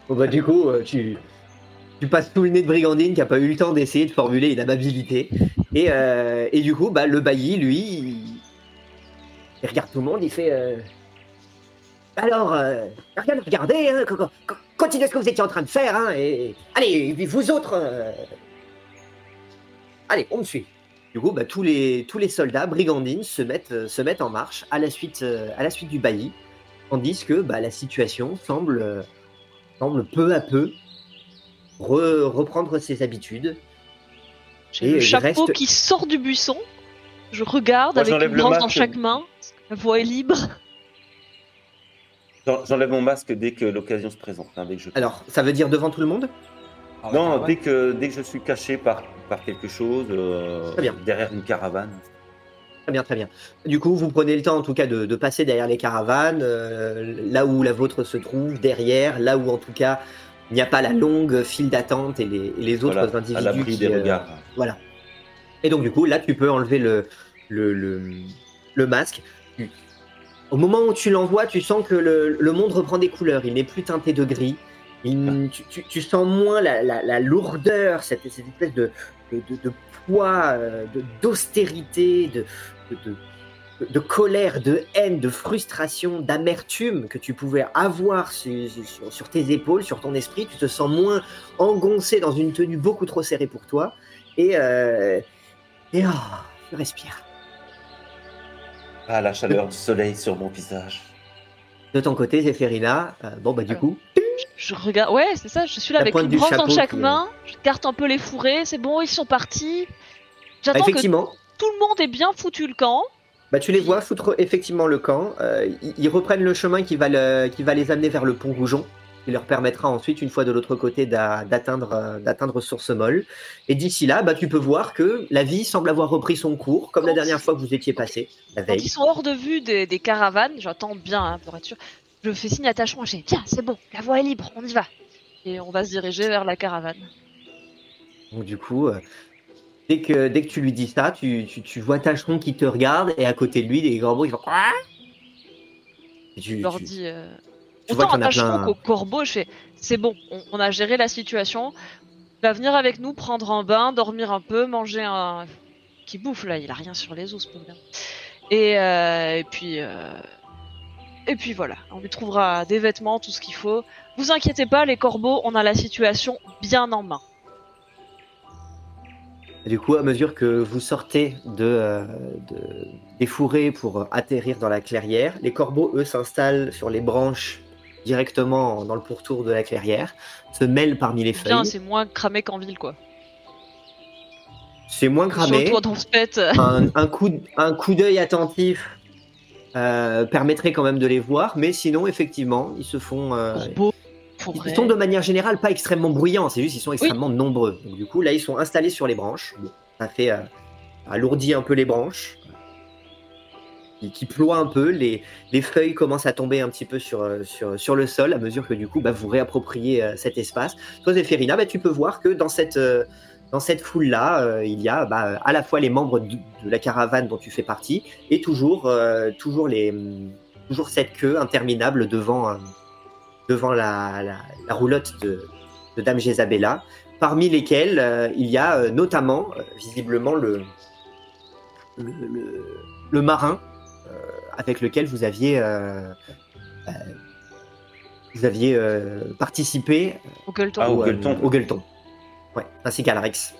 S2: Bon, bah, du coup, euh, tu, tu passes sous le nez de Brigandine qui n'a pas eu le temps d'essayer de formuler une amabilité. Et, euh, et du coup, bah, le bailli, lui, il, il regarde tout le monde, il fait. euh, Alors, euh, rien à regarder, hein, co- co- co- continuez ce que vous étiez en train de faire, hein, et allez, vous autres. euh, Allez, on me suit. Du coup, bah, tous, les, tous les soldats, Brigandine, se mettent, euh, se mettent en marche à la suite, euh, à la suite du bailli, tandis que bah, la situation semble. euh, semble peu à peu re- reprendre ses habitudes.
S1: J'ai
S2: Et
S1: le chapeau
S2: reste-
S1: qui sort du buisson. Je regarde
S3: Moi,
S1: avec une branche dans chaque main. La voix est libre.
S3: J'en- J'enlève mon masque dès que l'occasion se présente. hein, dès que je...
S2: Alors, ça veut dire devant tout le monde?
S4: Ah,
S3: non,
S4: caravane.
S3: dès que, dès que je suis caché par, par quelque chose, euh,
S2: Très bien.
S3: derrière une caravane.
S2: Très bien, très bien. Du coup, vous prenez le temps en tout cas de, de passer derrière les caravanes, euh, là où la vôtre se trouve, derrière, là où en tout cas il n'y a pas la longue file d'attente et les, et les autres
S3: Voilà, à
S2: individus
S3: l'abri
S2: qui,
S3: des
S2: euh,
S3: regards.
S2: Voilà. Et donc, du coup, là, tu peux enlever le, le, le, le masque. Au moment où tu l'envoies, tu sens que le, le monde reprend des couleurs. Il n'est plus teinté de gris. Il- tu, tu- tu sens moins la, la- la lourdeur, cette, cette espèce de, de, de- de poids, euh, de- d'austérité, de, de, colère, de haine, de frustration, d'amertume que tu pouvais avoir sur, sur- sur tes épaules, sur ton esprit. Tu te sens moins engoncé dans une tenue beaucoup trop serrée pour toi. Et, euh, et oh, je respire.
S3: Ah, la chaleur du soleil sur mon visage.
S2: De ton côté, Zéphérina, euh, bon bah du
S1: Alors,
S2: coup,
S1: Je regarde. Ouais, c'est ça. Je suis là
S2: La
S1: avec une branche dans chaque
S2: qui-
S1: main. Je carte un peu les fourrés. C'est bon, ils sont partis.
S2: bah,
S1: J'attends que
S2: effectivement,
S1: tout le monde ait bien foutu le camp.
S2: bah, tu les vois foutre effectivement le camp. Euh, ils, ils reprennent le chemin qui va, le- qui va les amener vers le pont Rougeon, qui leur permettra ensuite, une fois de l'autre côté, d'a- d'atteindre euh, d'atteindre Source Molle. Et d'ici là, bah, tu peux voir que la vie semble avoir repris son cours, comme la dernière fois que vous étiez passé, la
S1: Quand ils sont hors de vue des, des caravanes, j'attends bien hein, pour être sûr. Je fais signe à Tachon. Je dis Tiens, c'est bon, la voie est libre, on y va. Et on va se diriger vers la caravane.
S2: Donc du coup, euh, dès, que, dès que tu lui dis ça, tu, tu, tu vois Tâcheron qui te regarde, et à côté de lui, des corbeaux qui font... Quoi?
S1: Je leur dis euh,
S2: tu vois
S1: autant
S2: qu'il y en plein-
S1: qu'au corbeau. Je fais C'est bon, on, on a géré la situation. Il va venir avec nous, prendre un bain, dormir un peu, manger un. Qui bouffe là, il a rien sur les os, ce pauvre. Et, euh, et puis. euh, Et puis voilà, on lui trouvera des vêtements, tout ce qu'il faut. Vous inquiétez pas, les corbeaux, on a la situation bien en main.
S2: Et Du coup, à mesure que vous sortez de, euh, de- des fourrés pour atterrir dans la clairière, les corbeaux, eux, s'installent sur les branches directement dans le pourtour de la clairière, se mêlent parmi les feuilles.
S1: c'est moins cramé qu'en ville, quoi.
S2: C'est moins cramé.
S1: se pète.
S2: Un, un coup, un coup d'œil attentif euh, permettrait quand même de les voir, mais sinon, effectivement, ils se font. euh, ils sont de manière générale pas extrêmement bruyants, c'est juste qu'ils sont extrêmement nombreux. Donc, du coup, là, ils sont installés sur les branches. Bon, ça fait, euh, alourdit un peu les branches, qui, qui ploie un peu. Les, les feuilles commencent à tomber un petit peu sur, euh, sur, sur le sol à mesure que du coup bah, vous réappropriez euh, cet espace. Toi, Zéphérina, bah, tu peux voir que dans cette, euh, dans cette foule-là, euh, il y a bah, à la fois les membres de, la caravane dont tu fais partie et toujours, euh, toujours, les, toujours cette queue interminable devant, euh, devant la, la, roulotte de, de Dame Jésabella, parmi lesquelles il y a notamment, visiblement, le, le, le- marin avec lequel vous aviez, euh, euh, vous aviez euh, participé
S1: Au gueuleton.
S3: Ah, au gueuleton.
S2: euh, au gueuleton. Ouais, ainsi qu'Alrex.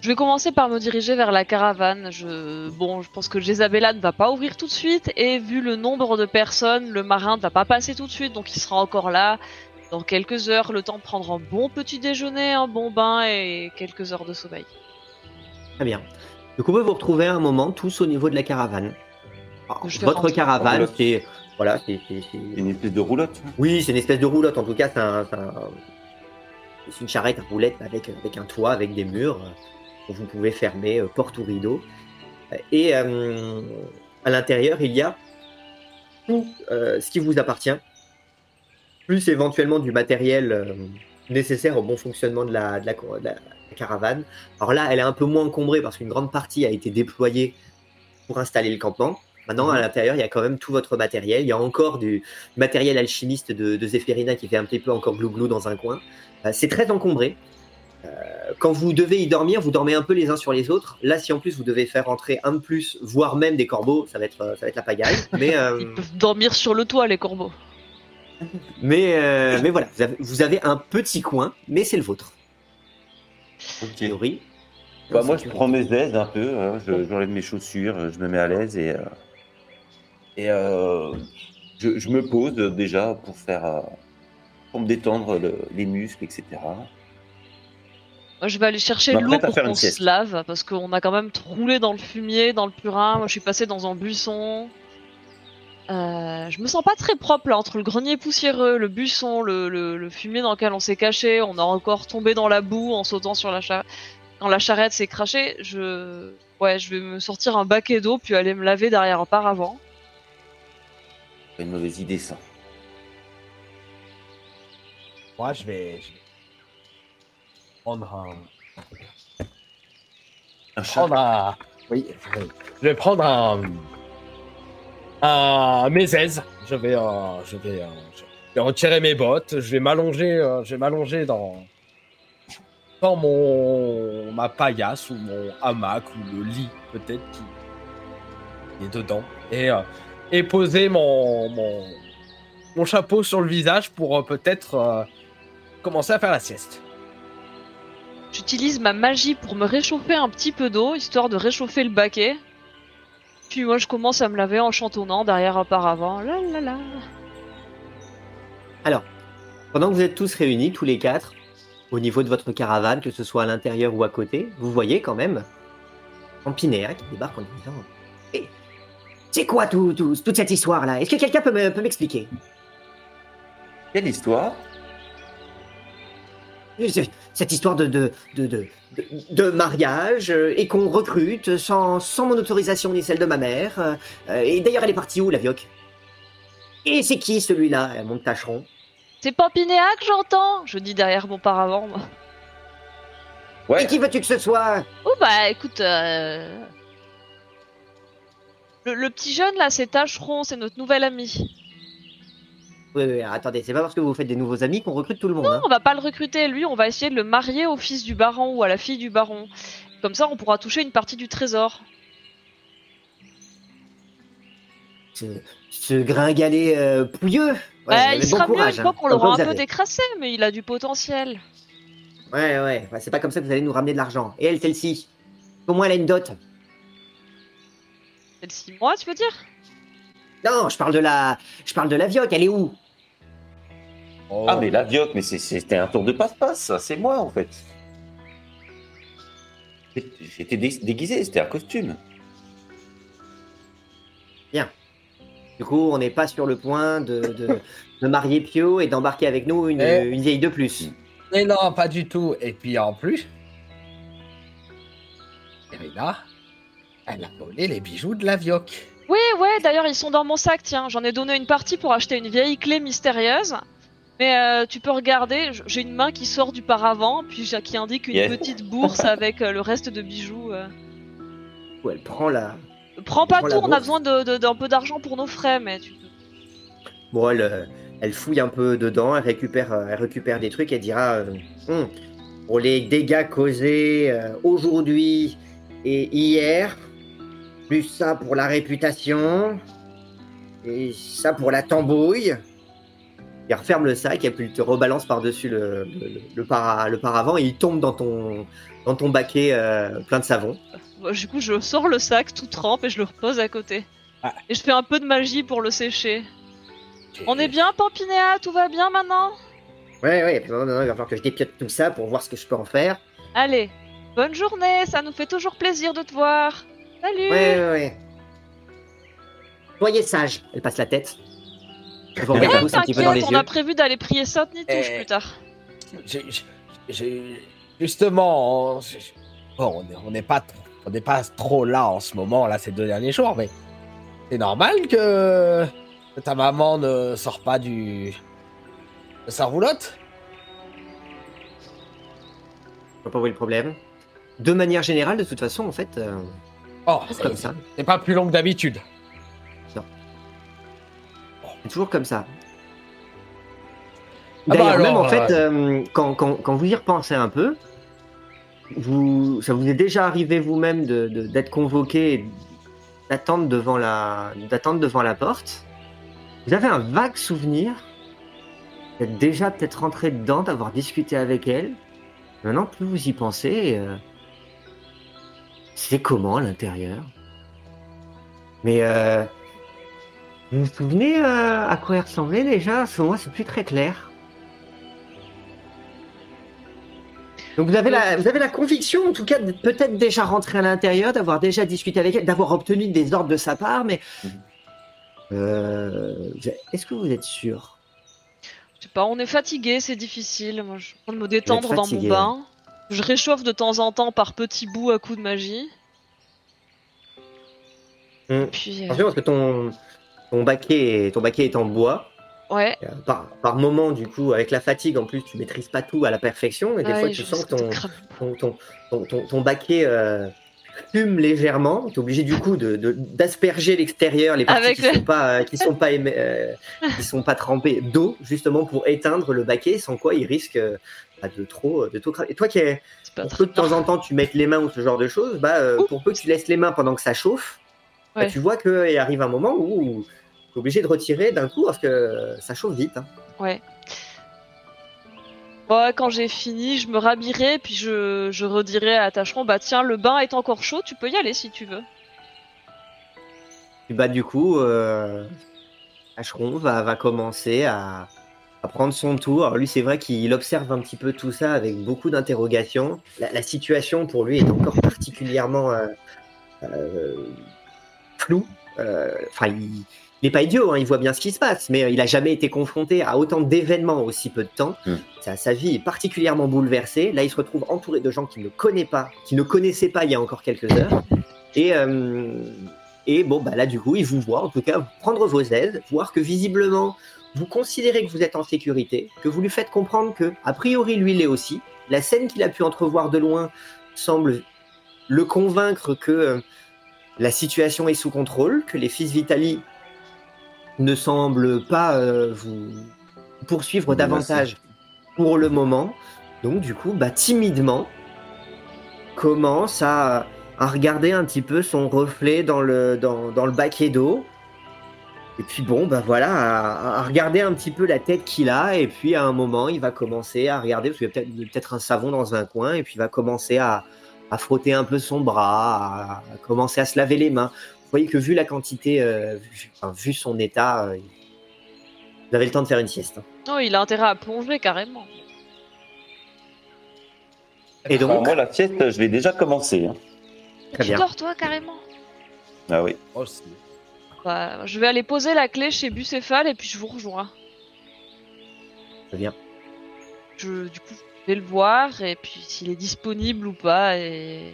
S1: Je vais commencer par me diriger vers la caravane. Je... Bon, je pense que Jésabella ne va pas ouvrir tout de suite, et vu le nombre de personnes, le marin ne va pas passer tout de suite, donc il sera encore là dans quelques heures, le temps de prendre un bon petit déjeuner, un bon bain et quelques heures de sommeil.
S2: Très bien. Donc on peut vous retrouver un moment tous au niveau de la caravane. Alors,
S1: Je vais
S2: votre caravane, c'est voilà, c'est c'est- c'est-
S3: Une espèce de roulotte.
S2: oui, c'est une espèce de roulotte. En tout cas, c'est un, c'est un- c'est une charrette à roulettes avec avec un toit, avec des murs euh, que vous pouvez fermer euh, porte ou rideau. Et euh, à l'intérieur, il y a tout euh, ce qui vous appartient, plus éventuellement du matériel euh, nécessaire au bon fonctionnement de la, de la- de la- la caravane. Alors là, elle est un peu moins encombrée parce qu'une grande partie a été déployée pour installer le campement. Maintenant, à l'intérieur, il y a quand même tout votre matériel. Il y a encore du matériel alchimiste de, de qui fait un petit peu encore glouglou dans un coin. Euh, c'est très encombré. Euh, quand vous devez y dormir, vous dormez un peu les uns sur les autres. Là, si en plus vous devez faire entrer un de plus, voire même des corbeaux, ça va être, euh, ça va être la pagaille. Mais, euh,
S1: Ils peuvent dormir sur le toit, les corbeaux.
S2: mais, mais voilà, vous avez, vous avez un petit coin, mais c'est le vôtre.
S3: Ok.
S2: Théorie.
S3: Bah, moi, je prends mes aises un peu, hein, je- j'enlève mes chaussures, je me mets à l'aise et, euh, et euh, je, je me pose déjà pour faire, euh, pour me détendre le- les muscles, etc.
S1: Moi, je vais aller chercher l'eau pour qu'on se lave, parce qu'on a quand même roulé dans le fumier, dans le purin. Moi, je suis passé dans un buisson. Euh, je me sens pas très propre là, entre le grenier poussiéreux, le buisson, le, le, le fumier dans lequel on s'est caché. On a encore tombé dans la boue en sautant sur la charrette. Quand la charrette s'est crachée, je... Ouais, je vais me sortir un baquet d'eau, puis aller me laver derrière un paravent.
S3: Pas une mauvaise idée, ça.
S4: Moi, je vais, je vais prendre un.
S3: Un chat.
S4: Prendre un. Oui, je vais- je vais prendre un. Un. Mes aises. Je vais, euh, je vais, euh, je vais retirer mes bottes. Je vais m'allonger, euh, je vais m'allonger dans. Dans mon. Ma paillasse ou mon hamac ou le lit, peut-être, qui, est dedans. Et, et poser mon, mon. Chapeau sur le visage pour peut-être commencer à faire la sieste.
S1: J'utilise ma magie pour me réchauffer un petit peu d'eau, histoire de réchauffer le baquet. Puis moi, je commence à me laver en chantonnant derrière un paravent. La la la.
S2: Alors, pendant que vous êtes tous réunis, tous les quatre, au niveau de votre caravane, que ce soit à l'intérieur ou à côté, vous voyez quand même Campinéa qui débarque en disant Eh, C'est quoi tout, tout- toute cette histoire-là? Est-ce que quelqu'un peut me- peut m'expliquer?
S3: Quelle histoire?
S2: Cette histoire de, de, de, de, de- de mariage euh, et qu'on recrute sans, sans mon autorisation ni celle de ma mère. euh, euh, et d'ailleurs, elle est partie où, la vioque? Et c'est qui celui-là Elle monte tâcheron.
S1: C'est Pampinéa que j'entends Je dis derrière mon paravent. moi.
S3: Ouais,
S2: Et qui veux-tu que ce soit?
S1: Oh bah écoute, euh... le, le petit jeune là, c'est Tacheron, c'est notre nouvel ami.
S2: Oui, oui, attendez, c'est pas parce que vous faites des nouveaux amis qu'on recrute tout le monde. hein.
S1: On va pas le recruter, lui, on va essayer de le marier au fils du baron ou à la fille du baron. Comme ça, on pourra toucher une partie du trésor.
S2: Ce, ce gringalet euh, pouilleux. Ouais,
S1: Ouais,
S2: mais
S1: il
S2: bon
S1: sera mieux
S2: courage,
S1: une
S2: hein.
S1: fois qu'on
S2: Comme
S1: l'aura un peu décrassé, mais il a du potentiel.
S2: Ouais, ouais, c'est pas comme ça que vous allez nous ramener de l'argent. Et elle, celle-ci Au moins, elle a une dot.
S1: C'est le 6 mois, tu veux dire?
S2: Non, je parle de la, je parle de la vioque. Elle est où?
S3: Ah, mais la vioque, mais c'est- c'était un tour de passe-passe, ça, c'est moi, en fait. J'étais dé- déguisé, c'était un costume.
S2: Du coup, on n'est pas sur le point de, de, de marier Pio et d'embarquer avec nous une,
S4: Eh.
S2: une vieille de plus.
S4: Mais non, pas du tout. Et puis en plus, Irina, elle a volé les bijoux de la Vioque.
S1: Oui, ouais, d'ailleurs, ils sont dans mon sac, tiens. J'en ai donné une partie pour acheter une vieille clé mystérieuse. Mais euh, tu peux regarder, j'ai une main qui sort du paravent, puis qui indique une
S3: Yeah.
S1: petite bourse avec euh, le reste de bijoux. euh.
S2: Où elle prend la.
S1: Prends pas
S2: Prends
S1: tout, on a besoin de- de- d'un peu d'argent pour nos frais, mais tu peux.
S2: Bon, elle, euh, elle fouille un peu dedans, elle récupère, elle récupère des trucs, elle dira euh, Hum, pour les dégâts causés euh, aujourd'hui et hier, plus ça pour la réputation, et ça pour la tambouille. Il referme le sac et puis il te rebalance par-dessus le, le, le para- le paravent et il tombe dans ton, dans ton baquet euh, plein de savon.
S1: Du coup, je sors le sac tout trempe et je le repose à côté.
S4: Ah.
S1: Et je fais un peu de magie pour le sécher. On est bien, Pampinéa Tout va bien maintenant?
S2: Ouais, ouais, il va falloir que je dépiote tout ça pour voir ce que je peux en faire.
S1: Allez, bonne journée, ça nous fait toujours plaisir de te voir. Salut
S2: Ouais, ouais, ouais. Soyez sage. Elle passe la tête. Elle vous regarde
S1: Ouais,
S2: tous un petit peu dans les
S1: T'inquiète, on
S2: yeux.
S1: a prévu d'aller prier Sainte Nitouche
S4: Eh.
S1: plus tard.
S4: J'ai- justement, on- bon, on n'est pas, on n'est pas trop là en ce moment, là, ces deux derniers jours, mais c'est normal que que ta maman ne sort pas du de sa roulotte?
S2: Je vois pas où est le problème. De manière générale, de toute façon, en fait, euh,
S4: Oh,
S2: c'est comme ça.
S4: c'est pas plus long que d'habitude.
S2: Toujours comme ça.
S4: Ah bah
S2: D'ailleurs, même en fait,
S4: euh,
S2: euh, quand, quand, quand vous y repensez un peu, vous, ça vous est déjà arrivé vous-même de- de- d'être convoqué, et d'attendre devant la, devant la porte. Vous avez un vague souvenir d'être déjà peut-être rentré dedans, d'avoir discuté avec elle. Maintenant, plus vous y pensez, euh, c'est comment à l'intérieur? Mais euh, vous vous souvenez euh, à quoi elle ressemblait déjà? Parce que Moi, c'est plus très clair. Donc vous avez, la, vous avez la conviction, en tout cas, de peut-être déjà rentrer à l'intérieur, d'avoir déjà discuté avec elle, d'avoir obtenu des ordres de sa part, mais... Euh, Est-ce que vous êtes sûr?
S1: Je sais pas, on est fatigué, c'est difficile. Moi, je de me détendre dans mon bain. Je réchauffe de temps en temps par petits bouts à coups de magie. Et puis, euh,
S2: Attention, parce que ton, ton, baquet, est- ton baquet est en bois.
S1: ouais.
S2: Euh, Par, par moment, du coup, avec la fatigue, en plus, tu maîtrises pas tout à la perfection. Et des
S1: ouais,
S2: fois, tu sens que ton, ton, ton, ton, baquet euh, fume légèrement. Tu es obligé du coup de- de- d'asperger l'extérieur, les parties
S1: Avec
S2: qui
S1: le-
S2: sont pas euh, qui sont pas euh, qui sont pas trempées d'eau justement pour éteindre le baquet, sans quoi il risque bah, de trop de tout cramer. Et toi qui pour peu de temps en temps tu mettes les mains ou ce genre de choses, bah pour peu que tu laisses les mains pendant que ça chauffe, bah, tu vois qu'il arrive un moment où es obligé de retirer d'un coup parce que ça chauffe vite. hein.
S1: Ouais. Ouais, quand j'ai fini, je me rhabillerai, puis je, je redirai à Tacheron, bah tiens, le bain est encore chaud, tu peux y aller si tu veux.
S2: Bah du coup, euh, Acheron va, va commencer à, à prendre son tour. Alors lui, c'est vrai qu'il observe un petit peu tout ça avec beaucoup d'interrogations. La, la situation pour lui est encore particulièrement euh, euh, floue. Euh, Enfin, il n'est pas idiot, hein, il voit bien ce qui se passe, mais euh, il a jamais été confronté à autant d'événements en aussi peu de temps.
S3: Mm.
S2: Sa, sa vie est particulièrement bouleversée. Là, il se retrouve entouré de gens qu'il ne connaît pas, qu'il ne connaissait pas il y a encore quelques heures. Et, euh, et bon, bah là, du coup, il vous voit, en tout cas, prendre vos aides, voir que visiblement, vous considérez que vous êtes en sécurité, que vous lui faites comprendre que, a priori, lui l'est aussi. La scène qu'il a pu entrevoir de loin semble le convaincre que euh, la situation est sous contrôle, que les fils Vitali ne semblent pas euh, vous poursuivre davantage pour le moment. Donc, du coup, bah, timidement, commence à, à regarder un petit peu son reflet dans le, dans, dans le baquet d'eau. Et puis bon, bah voilà, à, à regarder un petit peu la tête qu'il a. Et puis à un moment, il va commencer à regarder, parce qu'il y a peut-être un savon dans un coin. Et puis il va commencer à, à frotter un peu son bras, à, à commencer à se laver les mains. Vous voyez que vu la quantité, euh, vu, enfin, vu son état, euh, vous avez le temps de faire une sieste. hein.
S1: Non, il a intérêt à plonger carrément.
S2: Et donc,
S3: moi, la sieste, je l'ai déjà commencé. hein.
S2: Très
S1: tu
S2: bien.
S1: dors toi carrément?
S3: Ah oui.
S4: Aussi.
S1: Bah, Je vais aller poser la clé chez Bucéphale et puis je vous rejoins.
S2: très bien.
S1: je, du coup, je vais le voir et puis s'il est disponible ou pas. Et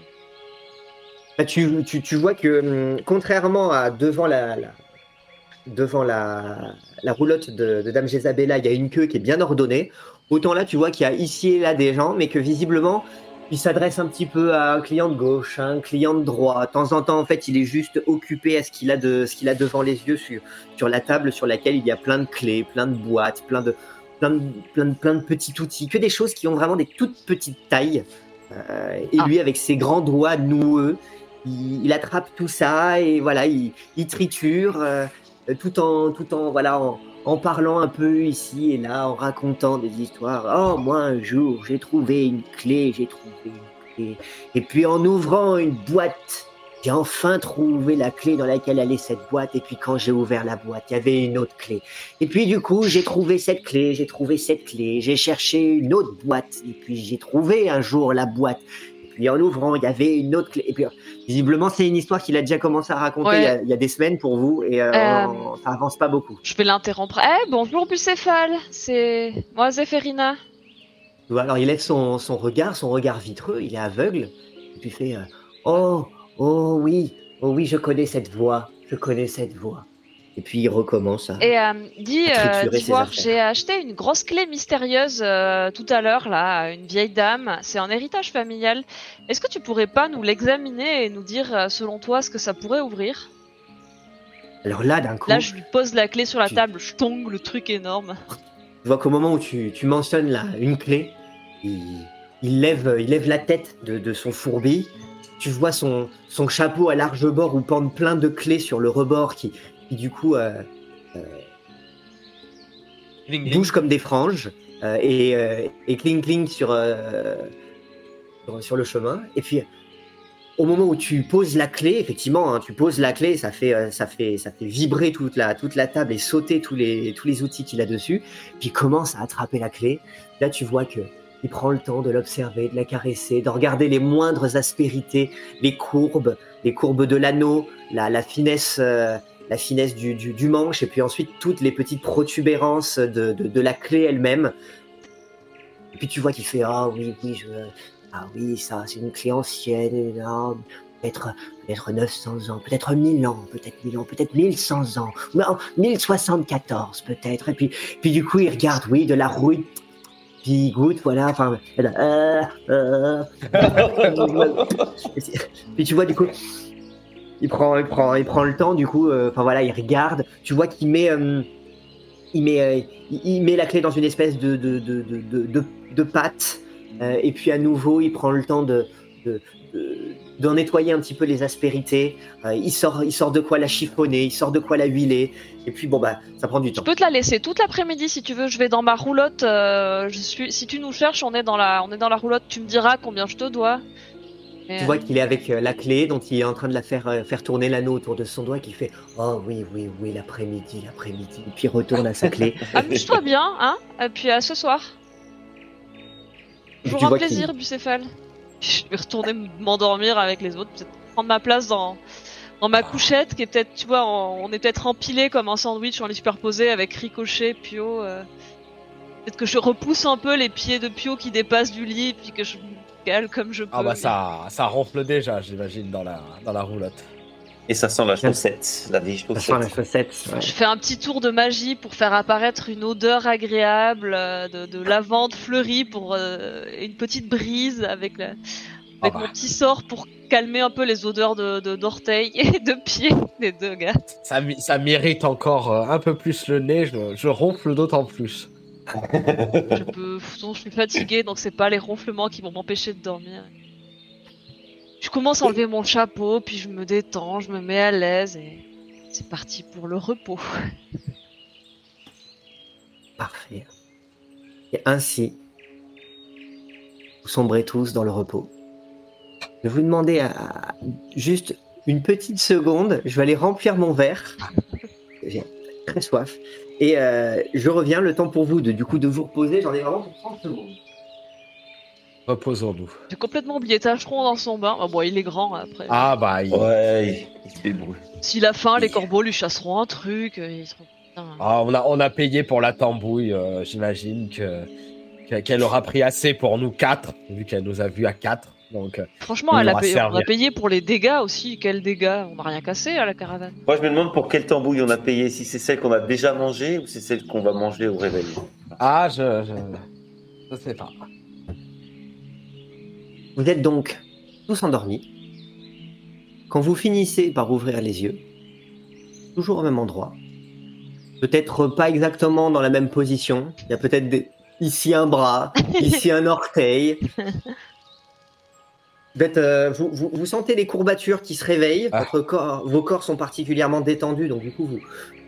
S2: tu, tu, tu vois que, hum, contrairement à devant la, la- devant la, la roulotte de, de Dame Jezabella, il y a une queue qui est bien ordonnée. Autant là, tu vois qu'il y a ici et là des gens, mais que visiblement, il s'adresse un petit peu à un client de gauche, à un client de droite. De temps en temps, en fait, il est juste occupé à ce qu'il a, de, ce qu'il a devant les yeux sur, sur la table sur laquelle il y a plein de clés, plein de boîtes, plein de, plein de, plein de, plein de petits outils, que des choses qui ont vraiment des toutes petites tailles. Euh, et
S1: Ah.
S2: lui, avec ses grands doigts noueux, il, attrape tout ça et voilà, il, il triture euh, tout en, tout en, voilà, en, en parlant un peu ici et là, en racontant des histoires. Oh, moi un jour, j'ai trouvé une clé, j'ai trouvé une clé. Et puis en ouvrant une boîte, j'ai enfin trouvé la clé dans laquelle allait cette boîte. Et puis quand j'ai ouvert la boîte, il y avait une autre clé. Et puis du coup, j'ai trouvé cette clé, j'ai trouvé cette clé, j'ai cherché une autre boîte. Et puis j'ai trouvé un jour la boîte. Puis en ouvrant, il y avait une autre clé. Et puis visiblement, c'est une histoire qu'il a déjà commencé à raconter
S1: Ouais.
S2: il, y a, il y a des semaines pour vous. Et euh,
S1: Euh.
S2: on- ça avance pas beaucoup.
S1: je vais l'interrompre. Eh, bonjour Bucéphale, c'est moi Zéphérina.
S2: Alors il lève son, son regard, son regard vitreux, il est aveugle, et puis il fait euh, Oh, oh oui, oh oui, je connais cette voix, je connais cette voix. Et puis il recommence à.
S1: Et euh, dis,
S2: À
S1: euh, j'ai acheté une grosse clé mystérieuse euh, tout à l'heure là, à une vieille dame. C'est un héritage familial. Est-ce que tu pourrais pas nous l'examiner et nous dire euh, selon toi ce que ça pourrait ouvrir?
S2: Alors là, d'un coup,
S1: Là, je lui pose la clé sur la
S2: Tu-
S1: table, je tongue le truc énorme.
S2: tu vois qu'au moment où tu, tu mentionnes là, une clé, il, il lève, il lève la tête de, de son fourbi. Tu vois son, son chapeau à large bord où pendent plein de clés sur le rebord qui, qui du coup euh, bouge comme des franges euh, et, euh, et cling cling sur, euh, sur, sur le chemin. Et puis, au moment où tu poses la clé, effectivement, hein, tu poses la clé, ça fait, euh, ça fait, ça fait vibrer toute la, toute la table et sauter tous les, tous les outils qu'il a dessus. Puis il commence à attraper la clé. Là, tu vois que il prend le temps de l'observer, de la caresser, de regarder les moindres aspérités, les courbes, les courbes de l'anneau, la, la finesse. euh, la finesse du, du, du manche et puis ensuite toutes les petites protubérances de, de, de la clé elle-même. Et puis tu vois qu'il fait ah oui oui je ah oui ça c'est une clé ancienne énorme peut-être peut-être 900 ans peut-être 1000 ans peut-être 1000 ans peut-être 1100 ans non 1074 peut-être et puis puis du coup il regarde oui de la rouille puis il goûte voilà enfin euh, euh, puis tu vois du coup il prend, il prend, il prend le temps du coup. euh, Enfin voilà, il regarde. Tu vois qu'il met, euh, il met, euh, il, met la clé dans une espèce de de de de, de, pâte. et puis à nouveau, il prend le temps de de- de- d'en nettoyer un petit peu les aspérités. Euh, il sort, il sort de quoi la chiffonner, il sort de quoi la huiler. Et puis bon bah, ça prend du
S1: Je
S2: temps.
S1: peux te la laisser toute l'après-midi si tu veux. Je vais dans ma roulotte. euh, je suis. Si tu nous cherches, on est dans la, on est dans la roulotte. Tu me diras combien je te dois.
S2: Tu vois qu'il est avec euh, la clé, dont il est en train de la faire euh, faire tourner l'anneau autour de son doigt, qui fait oh oui oui oui l'après-midi l'après-midi. Et puis il retourne à sa clé.
S1: Amuse-toi bien, hein. Et puis à ce soir.
S2: Tu
S1: un plaisir, Bucéphale. Je vais retourner m'endormir avec les autres, peut-être prendre ma place dans, dans ma couchette, qui est peut-être, tu vois, on est peut-être empilé comme un sandwich, on les superposé avec Ricochet, Pio. euh. Peut-être que je repousse un peu les pieds de Pio qui dépassent du lit, puis que je cale comme je peux.
S4: Ah bah ça, ça ronfle déjà, j'imagine, dans la, dans la roulotte.
S3: Et ça sent la chaussette, la vieille
S2: Ça sent la
S3: chaussette.
S2: ouais.
S1: Je fais un petit tour de magie pour faire apparaître une odeur agréable euh, de, de lavande fleurie pour euh, une petite brise avec, la, avec
S4: Ah bah.
S1: mon petit sort pour calmer un peu les odeurs de de- d'orteils et de pieds des deux gars.
S4: Ça, ça mérite encore euh, un peu plus le nez, je, je ronfle d'autant plus.
S1: Je peux, je suis fatiguée donc c'est pas les ronflements qui vont m'empêcher de dormir. Je commence à enlever mon chapeau puis je me détends, je me mets à l'aise et c'est parti pour le repos.
S2: Parfait. Et ainsi, vous sombrez tous dans le repos. Je vais vous demander à- juste une petite seconde. Je vais aller remplir mon verre. J'ai très soif. Et euh, je reviens, le temps pour vous de, du coup, de vous reposer. J'en ai vraiment pour 30 secondes.
S4: Reposons-nous.
S1: J'ai complètement oublié Tâcheron dans son bain. Ah bon, il est grand après.
S4: Ah bah, il-
S3: Ouais, il, il se débrouille.
S1: S'il a faim, les corbeaux lui chasseront un truc. euh, Ils seront... Putain.
S4: Ah, on, a, on a payé pour la tambouille, euh, j'imagine que qu'elle- qu'elle aura pris assez pour nous quatre, vu qu'elle nous a vus à quatre. Donc, euh,
S1: Franchement, elle a payé, on a payé pour les dégâts aussi. Quels dégâts? On n'a rien cassé à la caravane.
S3: Moi, je me demande pour quelle tambouille on a payé. Si c'est celle qu'on a déjà mangée ou c'est celle qu'on va manger au réveil.
S4: ah, je, je, je sais pas.
S2: Vous êtes donc tous endormis. Quand vous finissez par ouvrir les yeux, toujours au même endroit, peut-être pas exactement dans la même position, il y a peut-être des- ici un bras, ici un orteil. Euh, vous, vous- vous sentez les courbatures qui se réveillent,
S4: Ah.
S2: votre corps, vos corps sont particulièrement détendus, donc du coup vous,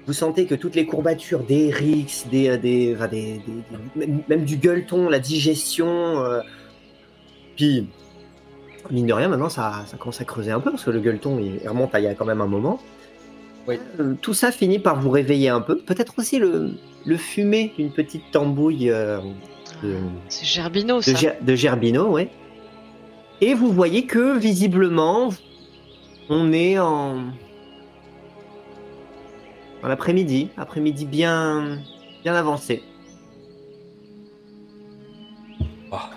S2: vous sentez que toutes les courbatures des rixes, des, euh, des, enfin, des- des- des- même, du gueuleton, la digestion, euh, puis mine de rien maintenant ça, ça commence à creuser un peu parce que le gueuleton il, il remonte à il y a quand même un moment.
S4: Oui.
S2: Euh, tout ça finit par vous réveiller un peu, peut-être aussi le, le fumet d'une petite tambouille euh, de,
S1: C'est Gerbino,
S2: de,
S1: ça.
S2: Ger- de Gerbino, ouais. Et vous voyez que visiblement, on est en, en après-midi, après-midi bien, bien avancé.
S4: Ah.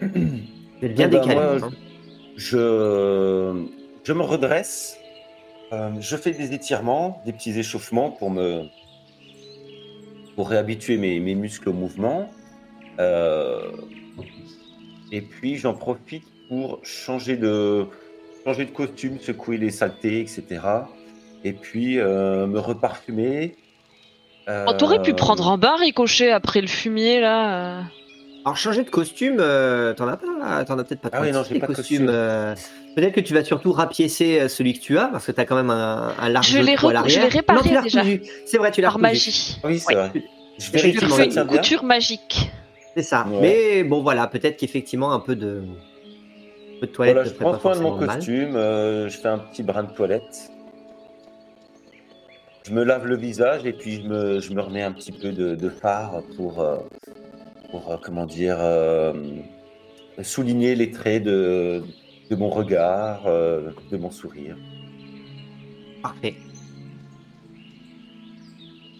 S2: Vous êtes bien
S3: Eh ben,
S2: décalé.
S3: moi,
S2: hein.
S3: Je, je me redresse. euh, je fais des étirements, des petits échauffements pour me pour réhabituer mes, mes muscles au mouvement. Euh, et puis j'en profite pour changer de changer de costume, secouer les saletés, etc. Et puis euh, me reparfumer.
S1: Oh, T'aurais pu
S3: Euh,
S1: prendre un bain ricochet après le fumier, là. euh.
S2: Alors changer de costume, euh, t'en as pas, là T'en as peut-être pas
S3: Ah
S2: trop
S3: oui, non, j'ai pas de costume.
S2: euh, Peut-être que tu vas surtout rapiécer euh, celui que tu as parce que t'as quand même un, un large
S1: Je l'ai je réparé
S2: Non,
S1: déjà.
S2: C'est vrai, tu l'as
S1: Par magie.
S3: Oui, c'est
S2: Ouais.
S3: vrai. Je vérifie
S1: une couture magique.
S2: C'est ça.
S3: Ouais.
S2: Mais bon, voilà, peut-être qu'effectivement un peu de, un peu de toilette
S3: Voilà, je prends soin de mon costume, euh, je fais un petit brin de toilette. Je me lave le visage et puis je me, je me remets un petit peu de, de fard pour, euh, pour euh, comment dire, souligner les traits de, de mon regard, de mon sourire.
S2: Parfait.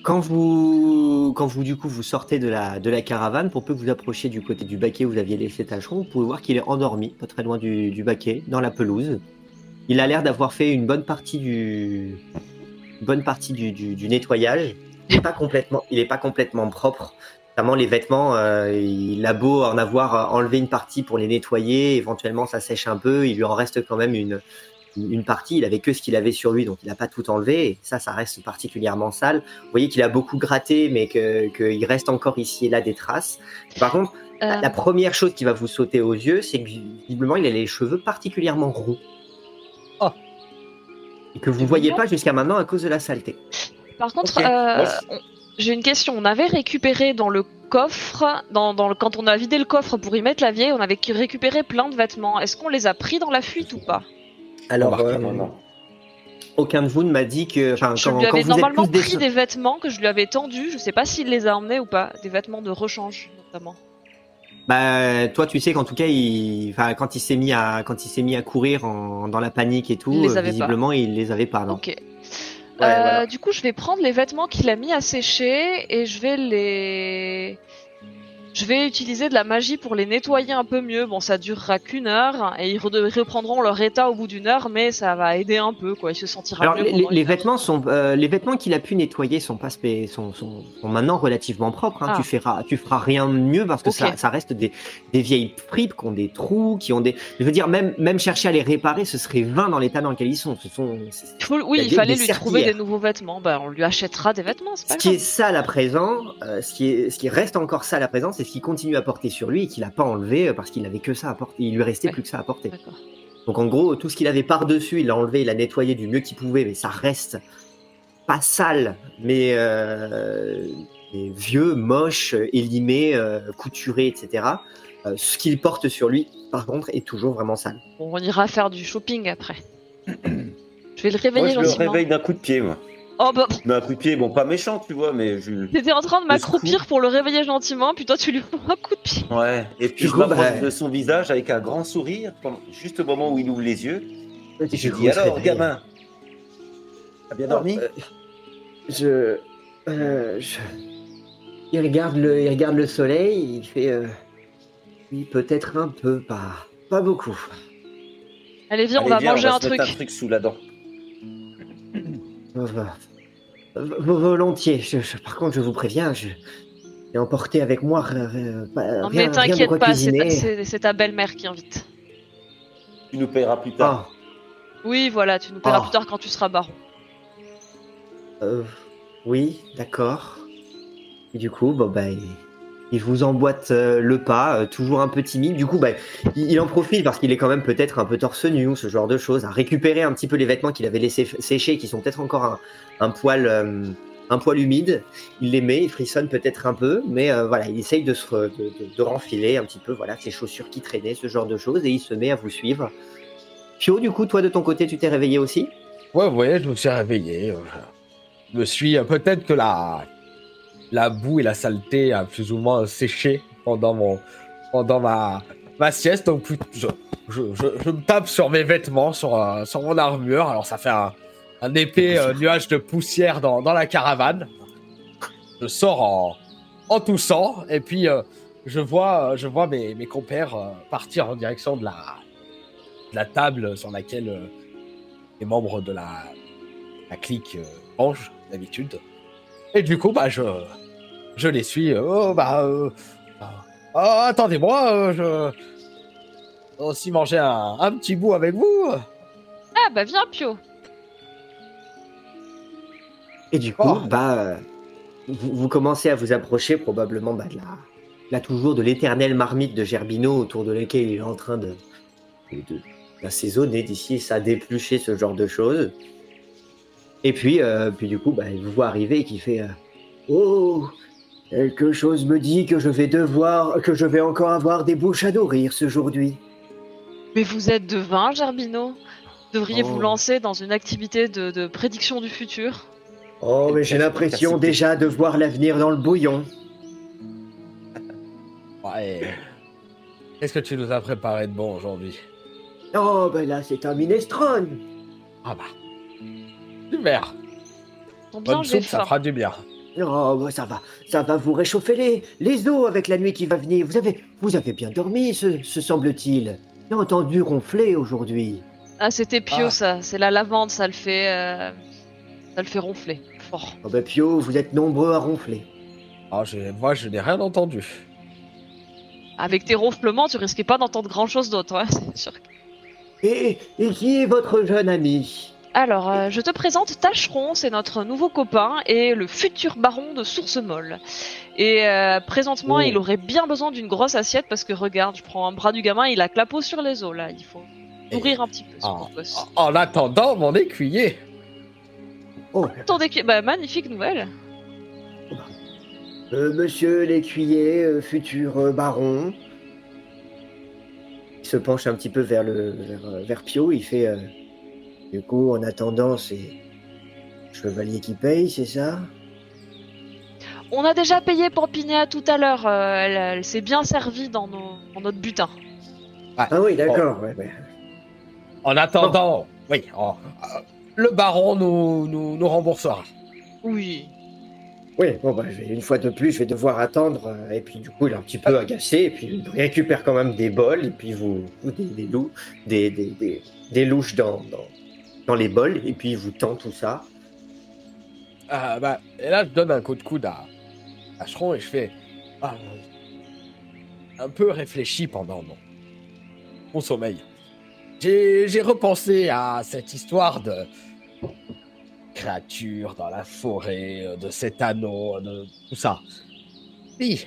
S2: Quand vous, quand vous du coup vous sortez de la, de la caravane, pour peu que vous approchiez du côté du baquet où vous aviez laissé Tacheron, vous pouvez voir qu'il est endormi, pas très loin du, du baquet, dans la pelouse. Il a l'air d'avoir fait une bonne partie du, bonne partie du, du, du nettoyage. Il n'est pas complètement, il est pas complètement propre. Notamment les vêtements, euh, il a beau en avoir enlevé une partie pour les nettoyer, éventuellement ça sèche un peu, il lui en reste quand même une, une partie, il avait que ce qu'il avait sur lui, donc il n'a pas tout enlevé. Et ça, ça reste particulièrement sale. Vous voyez qu'il a beaucoup gratté, mais que- qu'il reste encore ici et là des traces. Par contre, la-
S1: Euh,
S2: la première chose qui va vous sauter aux yeux, c'est que visiblement, il a les cheveux particulièrement roux.
S4: Oh.
S2: Et que vous ne voyez pas jusqu'à maintenant à cause de la saleté.
S1: Par contre, euh, j'ai une question. On avait récupéré dans le coffre, dans, dans le, quand on a vidé le coffre pour y mettre la vieille, on avait récupéré plein de vêtements. Est-ce qu'on les a pris dans la fuite ou pas?
S2: Alors, euh,
S3: Non, non.
S2: aucun de vous ne m'a dit que. Enfin,
S1: Je
S2: quand,
S1: lui
S2: quand vous êtes des-
S1: pris des vêtements que je lui avais tendus. Je sais pas s'il les a emmenés ou pas. Des vêtements de rechange, notamment.
S2: Bah, toi, tu sais qu'en tout cas, il, enfin, quand il s'est mis à, quand il s'est mis à courir en- dans la panique et tout,
S1: Il
S2: euh,
S1: pas.
S2: visiblement, il les avait pas, non.
S1: Ok.
S2: Ouais,
S1: Euh,
S2: voilà.
S1: Du coup, je vais prendre les vêtements qu'il a mis à sécher et je vais les. Je vais utiliser de la magie pour les nettoyer un peu mieux. Bon, ça durera qu'une heure et ils re- reprendront leur état au bout d'une heure, mais ça va aider un peu, quoi. Il se sentira
S2: Alors,
S1: mieux.
S2: les, les vêtements sont, euh, les vêtements qu'il a pu nettoyer sont pas sont, sont, sont maintenant relativement propres. Hein.
S1: Ah.
S2: Tu feras, tu feras rien de mieux parce que ça, ça reste des, des vieilles fripes qui ont des trous, qui ont des. Je veux dire, même, même chercher à les réparer, ce serait vain dans l'état dans lequel ils sont. Ce sont.
S1: oui, il
S2: des-
S1: fallait
S2: des
S1: lui trouver des nouveaux vêtements. Bah, on lui achètera des vêtements, c'est
S2: Ce
S1: pas
S2: qui est sale à présent, euh, ce, qui est, ce qui reste encore sale à présent, c'est ce qu'il continue à porter sur lui et qu'il n'a pas enlevé euh, parce qu'il n'avait que ça à porter. Il lui restait
S1: Ouais.
S2: plus que ça à porter. Donc en gros, tout ce qu'il avait par-dessus, il l'a enlevé, il l'a nettoyé du mieux qu'il pouvait, mais ça reste pas sale, mais, euh, mais vieux, moche, élimé, euh, couturé, etc. Euh, ce qu'il porte sur lui, par contre, est toujours vraiment sale.
S1: Bon, on ira faire du shopping après. je vais le
S3: Moi,
S1: réveiller
S3: je le réveille d'un coup de pied, moi.
S1: Oh bah,
S3: Mais un coup de pied, bon, pas méchant, tu vois, mais je.
S1: t'étais en train de m'accroupir pour le réveiller gentiment, puis toi tu lui fous un coup de pied.
S3: Ouais. Et puis
S2: Du
S3: je m'approche
S2: bah-
S3: de son visage avec un grand sourire, pendant- juste au moment où il ouvre les yeux. Et je dis alors,
S2: réveille.
S3: gamin, t'as bien dormi
S2: Euh, je, euh, je. il regarde le, il regarde le soleil, il fait. euh, oui, peut-être un peu, pas, pas beaucoup.
S1: Allez, viens, on
S3: Allez,
S1: va
S3: viens,
S1: manger
S3: va
S1: un
S3: se
S1: truc.
S3: un truc sous la dent.
S2: Volontiers. Je- je- par contre, je vous préviens, je j'ai emporté avec moi euh, pas-
S1: Non,
S2: rien,
S1: mais t'inquiète pas, c'est ta, belle-mère qui invite.
S3: Tu nous paieras plus tard.
S2: Ah,
S1: Oui, voilà, tu nous paieras
S2: Ah.
S1: plus tard quand tu seras baron.
S2: euh, oui, d'accord. Et du coup, bon, bah, il, vous emboîte euh, le pas, euh, toujours un peu timide. Du coup, bah, il, en profite parce qu'il est quand même peut-être un peu torse nu ou ce genre de choses, à récupérer un petit peu les vêtements qu'il avait laissés sécher, qui sont peut-être encore un, un poil, euh, un poil humide. Il les met, il frissonne peut-être un peu, mais voilà, il essaye de se renfiler un petit peu, voilà, ses chaussures qui traînaient, ce genre de choses, et il se met à vous suivre. Pio, du coup, toi de ton côté, tu t'es réveillé aussi?
S4: Ouais, voyez, je me suis réveillé. Je me suis peut-être que la la boue et la saleté a plus ou moins séché pendant mon pendant ma ma sieste. Donc je, je, je, je me tape sur mes vêtements, sur euh, sur mon armure. Alors ça fait un, un épais euh, nuage de poussière dans, dans la caravane. Je sors en en toussant et puis euh, je vois je vois mes mes compères euh, partir en direction de la de la table sur laquelle les membres de la, la clique mangent d'habitude. Et du coup, bah, je, je les suis. euh, Oh, bah, euh, ah, attendez-moi, euh, je aussi manger un, un petit bout avec vous.
S1: Ah, bah viens, Pio.
S2: Et du coup,
S4: Oh.
S2: bah, vous, vous commencez à vous approcher probablement bah, de la, là toujours de l'éternelle marmite de Gerbino autour de laquelle il est en train de, de, de- d'assaisonner d'ici ça d'éplucher ce genre de choses. Et puis, euh, puis du coup, bah, il vous voit arriver et qui fait euh, Oh, quelque chose me dit que je vais devoir, que je vais encore avoir des bouches à nourrir ce aujourd'hui.
S1: Mais vous êtes devin, Gerbino Devriez vous
S2: Oh.
S1: lancer dans une activité de, de prédiction du futur
S2: Oh, mais j'ai l'impression déjà de voir l'avenir dans le bouillon.
S4: Ouais. Qu'est-ce que tu nous as préparé de bon aujourd'hui?
S2: Oh, ben là, c'est un minestrone.
S4: Ah bah. Super.
S1: Tant bien,
S4: Bonne soupe, ça fera du bien.
S2: Oh, bah, ça va, ça va vous réchauffer les, les os avec la nuit qui va venir. Vous avez, vous avez bien dormi, se, se semble-t-il. J'ai entendu ronfler aujourd'hui.
S1: Ah, c'était Pio,
S4: Ah.
S1: ça. C'est la lavande, ça le fait... euh, Ça le fait ronfler. Fort.
S2: Oh, ben Pio, vous êtes nombreux à ronfler.
S4: Ah, je- moi, je n'ai rien entendu.
S1: Avec tes ronflements, tu risquais pas d'entendre grand-chose d'autre, hein, c'est sûr.
S2: Et, et qui est votre jeune ami?
S1: Alors, euh, je te présente Tacheron, c'est notre nouveau copain et le futur baron de Source Molle. Et euh, présentement,
S2: Oh.
S1: il aurait bien besoin d'une grosse assiette parce que regarde, je prends un bras du gamin, il a clapot sur les os là. Il faut nourrir un petit peu ce
S4: Ah.
S1: pauvre gosse.
S4: En en attendant, mon écuyer.
S2: Oh,
S1: Attendez, que- bah, magnifique nouvelle.
S2: euh, monsieur l'écuyer, euh, futur euh, baron. Il se penche un petit peu vers, le, vers, vers Pio. Il fait. Du coup, en attendant, c'est. Chevalier qui paye, c'est ça?
S1: On a déjà payé pour Pinéa tout à l'heure. euh, elle elle s'est bien servie dans, nos- dans notre butin.
S2: Ah oui, d'accord. ouais, ouais.
S4: En attendant, oui, en- euh, le baron nous, nous, nous remboursera.
S1: Oui.
S2: Oui, bon, bah, je vais- une fois de plus, je vais devoir attendre. euh, et puis, du coup, il est un petit peu agacé. Et puis, il récupère quand même des bols. Et puis, vous, vous des, des, lou- des, des, des, des louches dans, dans, dans les bols. Et puis, il vous tend tout ça.
S4: Ah, bah, et là, je donne un coup de coude à, à Cheron et je fais ah, un peu réfléchi pendant mon, sommeil. J'ai repensé à cette histoire de créatures dans la forêt, de cet anneau, de tout ça. Oui.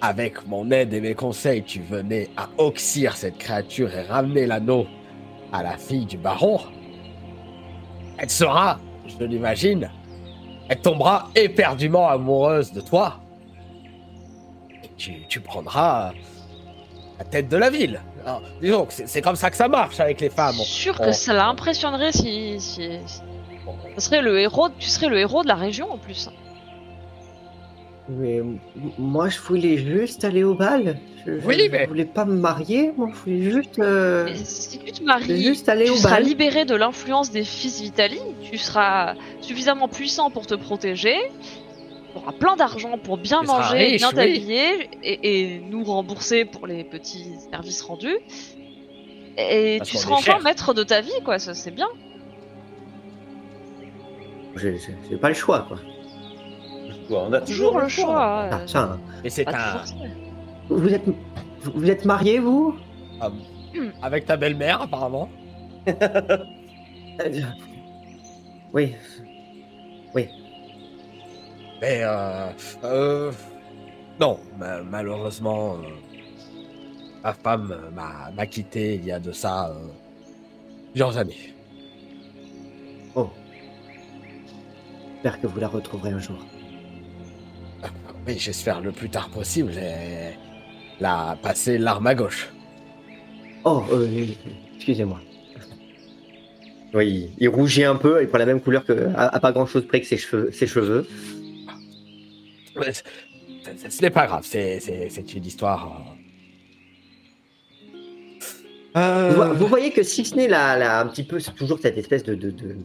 S4: Avec mon aide et mes conseils, tu venais à oxyre cette créature et ramener l'anneau à la fille du baron. Elle sera, je l'imagine, elle tombera éperdument amoureuse de toi. Et tu, tu prendras la tête de la ville. Alors, disons que c'est- comme ça que ça marche avec les femmes.
S1: Sûr
S4: on-
S1: que ça l'impressionnerait si, si, si-
S4: Bon,
S1: ça serait le héros. Tu serais le héros de la région en plus.
S2: Mais moi, je voulais juste aller au bal. Je, je-
S4: Oui,
S2: je
S4: mais-
S2: voulais pas me marier. Moi, je voulais juste. euh,
S1: si tu te maries,
S2: juste aller
S1: tu
S2: au
S1: seras
S2: bal.
S1: libéré de l'influence des fils Vitali, tu seras suffisamment puissant pour te protéger, auras plein d'argent pour bien
S4: Tu seras
S1: manger,
S4: riche,
S1: bien
S4: oui.
S1: t'habiller et, et nous rembourser pour les petits services rendus. Et
S4: Parce
S1: tu seras enfin
S4: cher.
S1: maître de ta vie, quoi. Ça, c'est bien.
S2: J'ai pas le choix, quoi.
S3: Quoi, On a
S1: Toujours le choix.
S2: Ah,
S1: euh,
S2: ça.
S4: Et c'est un.
S2: Vous êtes, vous êtes mariés, vous?
S4: Avec ta belle-mère, apparemment.
S2: Euh, Oui.
S4: Mais euh, euh, non, ma- malheureusement, euh, ma femme m'a m'a quitté il y a de ça euh, plusieurs années.
S2: Oh. J'espère que vous la retrouverez un jour.
S4: Oui, j'espère le plus tard possible. Et la passer l'arme à gauche.
S2: Oh, euh, excusez-moi. Oui, il rougit un peu, il prend la même couleur que, à, à pas grand chose près que ses cheveux. Ses cheveux.
S4: Mais c- c- Ce n'est pas grave, c'est c'est- c'est une histoire. euh.
S2: Vous, vo-
S4: Euh,
S2: vous voyez que si ce n'est la, la- un petit peu, c'est toujours cette espèce de, de, de,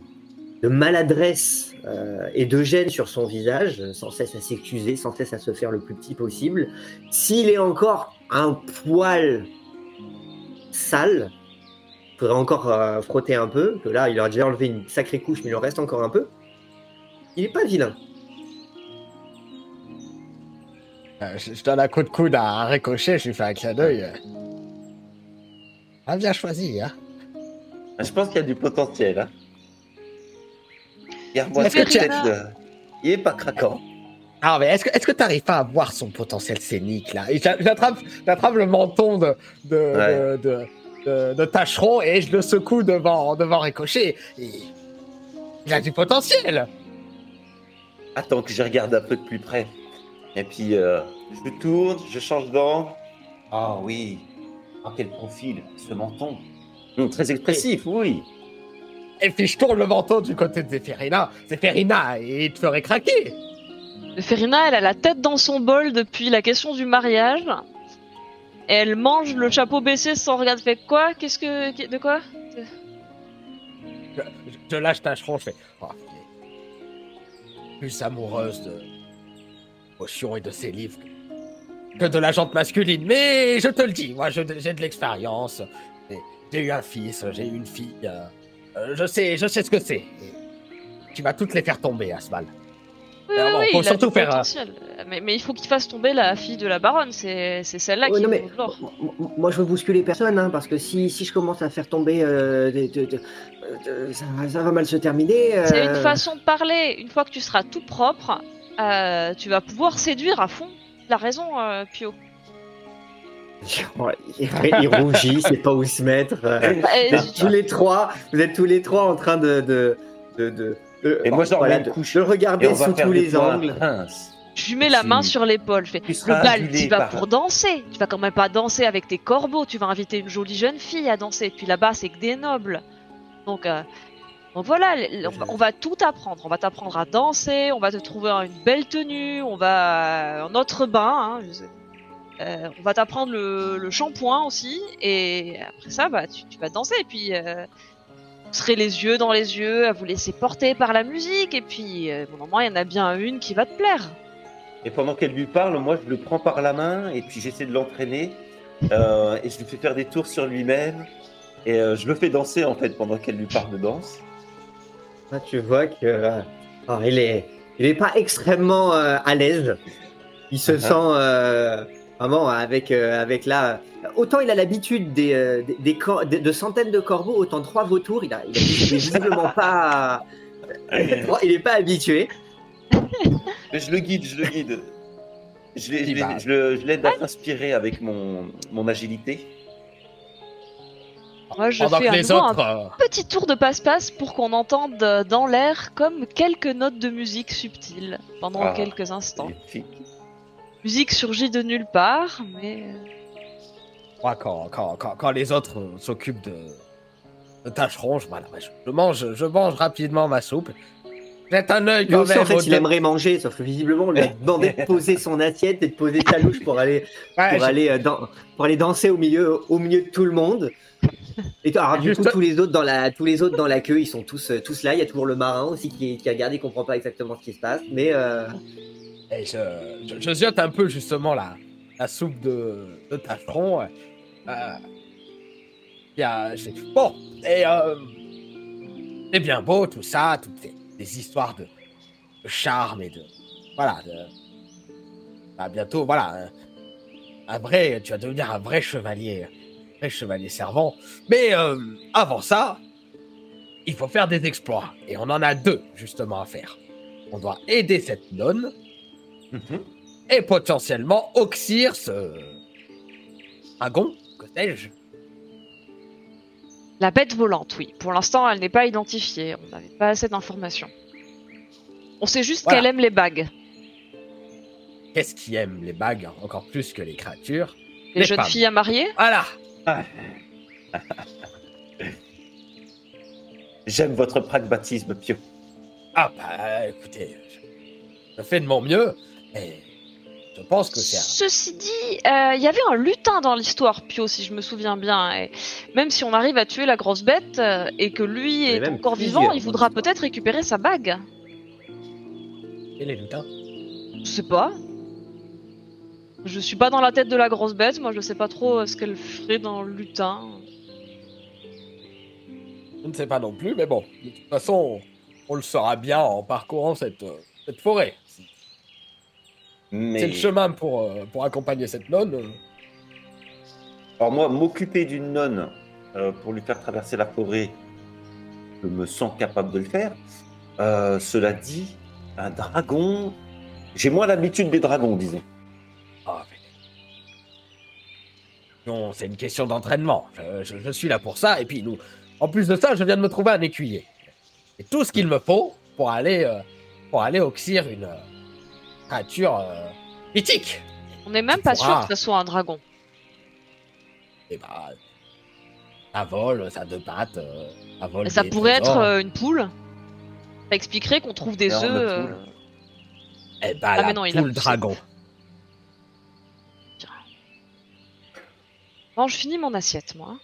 S2: de maladresse euh, et de gêne sur son visage, sans cesse à s'excuser, sans cesse à se faire le plus petit possible. S'il est encore un poil sale, il faudrait encore euh, frotter un peu, que là, il a déjà enlevé une sacrée couche, mais il en reste encore un peu. Il est pas vilain.
S4: Euh, je, je donne un coup de coude à Ricochet, je lui fais un clin d'œil. Ah, bien choisi, hein.
S3: Je pense qu'il y a du potentiel. Hein. Regarde-moi
S4: Est-ce que
S3: cette
S4: tu
S3: tête. Il est pas craquant.
S4: Ah, mais est-ce que est-ce que t'arrives pas à voir son potentiel scénique là? J'attrape j'attrape le menton de de,
S3: Ouais.
S4: de, de, de- de Tacheron et je le secoue devant devant Ricochet. Et il a du potentiel.
S3: Attends que je regarde un peu de plus près. Et puis, euh, je tourne, je change d'angle. Ah oui. Ah, quel profil, ce menton. Hum, très expressif, oui.
S4: Et puis je tourne le menton du côté de Zéphirina. Zéphirina, il te ferait craquer.
S1: Ferina, elle a la tête dans son bol depuis la question du mariage. Et elle mange le chapeau baissé sans regarder. Fait quoi? Qu'est-ce que. De quoi?
S4: Je, je- je lâche Tacheron, je fais. Oh, elle est plus amoureuse de potions et de ses livres que- de la jante masculine. Mais je te le dis, moi je- j'ai de l'expérience. J'ai- eu un fils, j'ai eu une fille. euh, je sais, je sais ce que c'est. Tu vas toutes les faire tomber, Asmal.
S1: Oui, oui,
S4: bon,
S1: oui,
S4: faut
S1: il a
S4: surtout
S1: du
S4: faire, euh,
S1: potentiel. Mais, mais il faut qu'il fasse tomber la fille de la baronne. C'est c'est celle-là
S2: Ouais,
S1: qui
S2: non, mais moi, je veux bousculer personne, hein, parce que si, si je commence à faire tomber, euh, des- de- de- de- ça, va- ça va mal se terminer.
S1: C'est
S2: euh.
S1: une façon de parler. Une fois que tu seras tout propre, euh, tu vas pouvoir séduire à fond. Il a raison, euh, Pio.
S2: Ouais, il, il rougit, il sait pas où se mettre. euh.
S1: Euh,
S2: Vous êtes tous les trois, vous êtes tous les trois en train de de de, de- de-
S3: Et moi, j'en
S2: voilà, de- de le
S3: Et
S2: regarder sous tous les angles.
S1: Je lui mets la main sur l'épaule. Je fais
S3: tu
S1: le bal, tu vas
S3: par-
S1: pour danser. Tu vas quand même pas danser avec tes corbeaux. Tu vas inviter une jolie jeune fille à danser. Puis là-bas, c'est que des nobles. Donc, euh, donc voilà, on va, on va tout apprendre. On va t'apprendre à danser. On va te trouver une belle tenue. On va un autre bain. hein, je sais. Euh, on va t'apprendre le, le shampoing aussi. Et après ça, bah, tu, tu vas danser. Et puis, euh, vous serez les yeux dans les yeux à vous laisser porter par la musique. Et puis, euh, bon, au moins, il y en a bien une qui va te plaire.
S3: Et pendant qu'elle lui parle, moi, je le prends par la main et puis j'essaie de l'entraîner. euh, et je lui fais faire des tours sur lui-même. Et euh, je le fais danser, en fait, pendant qu'elle lui parle de danse.
S2: Là, tu vois que alors, il est il est pas extrêmement euh, à l'aise. Il se
S3: Uh-huh.
S2: sent euh, vraiment avec euh, avec là. Autant il a l'habitude des, euh, des, des cor- de, de centaines de corbeaux, autant trois vautours. Il a, il visiblement pas. il est pas habitué.
S3: Mais je le guide, je le guide. Je l'ai- je
S4: Il
S3: l'ai-
S4: va.
S3: je le- je l'aide à s'inspirer avec mon, mon agilité.
S1: Moi, je
S4: Pendant
S1: fais
S4: que
S1: à
S4: les
S1: nouveau
S4: autres.
S1: un
S4: euh,
S1: petit tour de passe-passe pour qu'on entende dans l'air comme quelques notes de musique subtiles pendant
S3: Ah.
S1: quelques instants.
S3: Magnifique.
S1: Musique surgit de nulle part, mais euh,
S4: Moi, quand, quand, quand, quand les autres euh, s'occupent de, de tâcherons, je, voilà, je, je mange, je mange rapidement ma soupe. Jette un œil quand même.
S2: en fait,
S4: au
S2: il aimerait manger, sauf que visiblement, on lui a demandé de poser son assiette et de poser sa louche pour aller
S4: Ouais,
S2: pour
S4: je-
S2: aller euh, dans- pour aller danser au milieu au milieu de tout le monde. Et alors, du
S4: Juste-
S2: coup, tous les autres dans la tous les autres dans la queue, ils sont tous euh, tous là. Il y a toujours le marin aussi qui, qui regarde, il comprend pas exactement ce qui se passe, mais euh,
S4: Et je, je, je ziote un peu justement la, la soupe de, de tâcheron. Euh, y a- bon, et euh, c'est bien beau tout ça, toutes ces histoires de, charme et de. Voilà. De, bah, bientôt, voilà. Un vrai. Tu vas devenir un vrai chevalier. Un vrai chevalier servant. Mais euh, avant ça, il faut faire des exploits. Et on en a deux, justement, à faire. On doit aider cette nonne
S3: Mhm.
S4: et potentiellement oxyre ce dragon, que sais-je.
S1: La bête volante, oui. Pour l'instant, elle n'est pas identifiée. On n'avait pas assez d'informations. On sait juste
S4: Voilà.
S1: qu'elle aime les bagues.
S4: Qu'est-ce qui aime les bagues encore plus que les créatures?
S1: Les,
S4: Les
S1: jeunes
S4: femmes.
S1: filles à marier?
S4: Voilà
S3: J'aime votre pragmatisme, Pio.
S4: Ah bah écoutez, je fais de mon mieux et je pense que c'est un...
S1: Ceci dit, euh, il y avait un lutin dans l'histoire, Pio, si je me souviens bien. Et même si on arrive à tuer la grosse bête euh, et que lui est encore vivant, il voudra peut-être récupérer sa bague.
S4: Et les lutins
S1: Je sais pas. Je suis pas dans la tête de la grosse bête, moi je sais pas trop euh, ce qu'elle ferait dans le lutin.
S4: Je ne sais pas non plus, mais bon, de toute façon, on le saura bien en parcourant cette, cette forêt.
S3: Mais
S4: C'est le chemin pour, euh, pour accompagner cette nonne.
S3: alors moi, m'occuper d'une nonne euh, pour lui faire traverser la forêt, je me sens capable de le faire. Euh, cela dit, un dragon, j'ai moins l'habitude des dragons, disons.
S4: Ah, mais- Non, c'est une question d'entraînement. Je, je- je suis là pour ça. Et puis, nous, en plus de ça, je viens de me trouver un écuyer. Et tout ce qu'il me faut pour aller, euh, pour aller oxyre une euh, créature euh, mythique.
S1: On n'est même pas sûr
S4: pourras.
S1: que ça soit un dragon.
S4: Et bah, ça vole, ça a deux pattes, euh, ça vole.
S1: Et ça pourrait être
S4: trésors.
S1: euh, une poule. Ça expliquerait qu'on trouve des
S3: Non,
S1: œufs. euh.
S4: Eh bah,
S1: Ah,
S4: la
S1: mais non, il a
S4: poule
S1: poussé.
S4: dragon.
S1: Bon, je finis mon assiette, moi.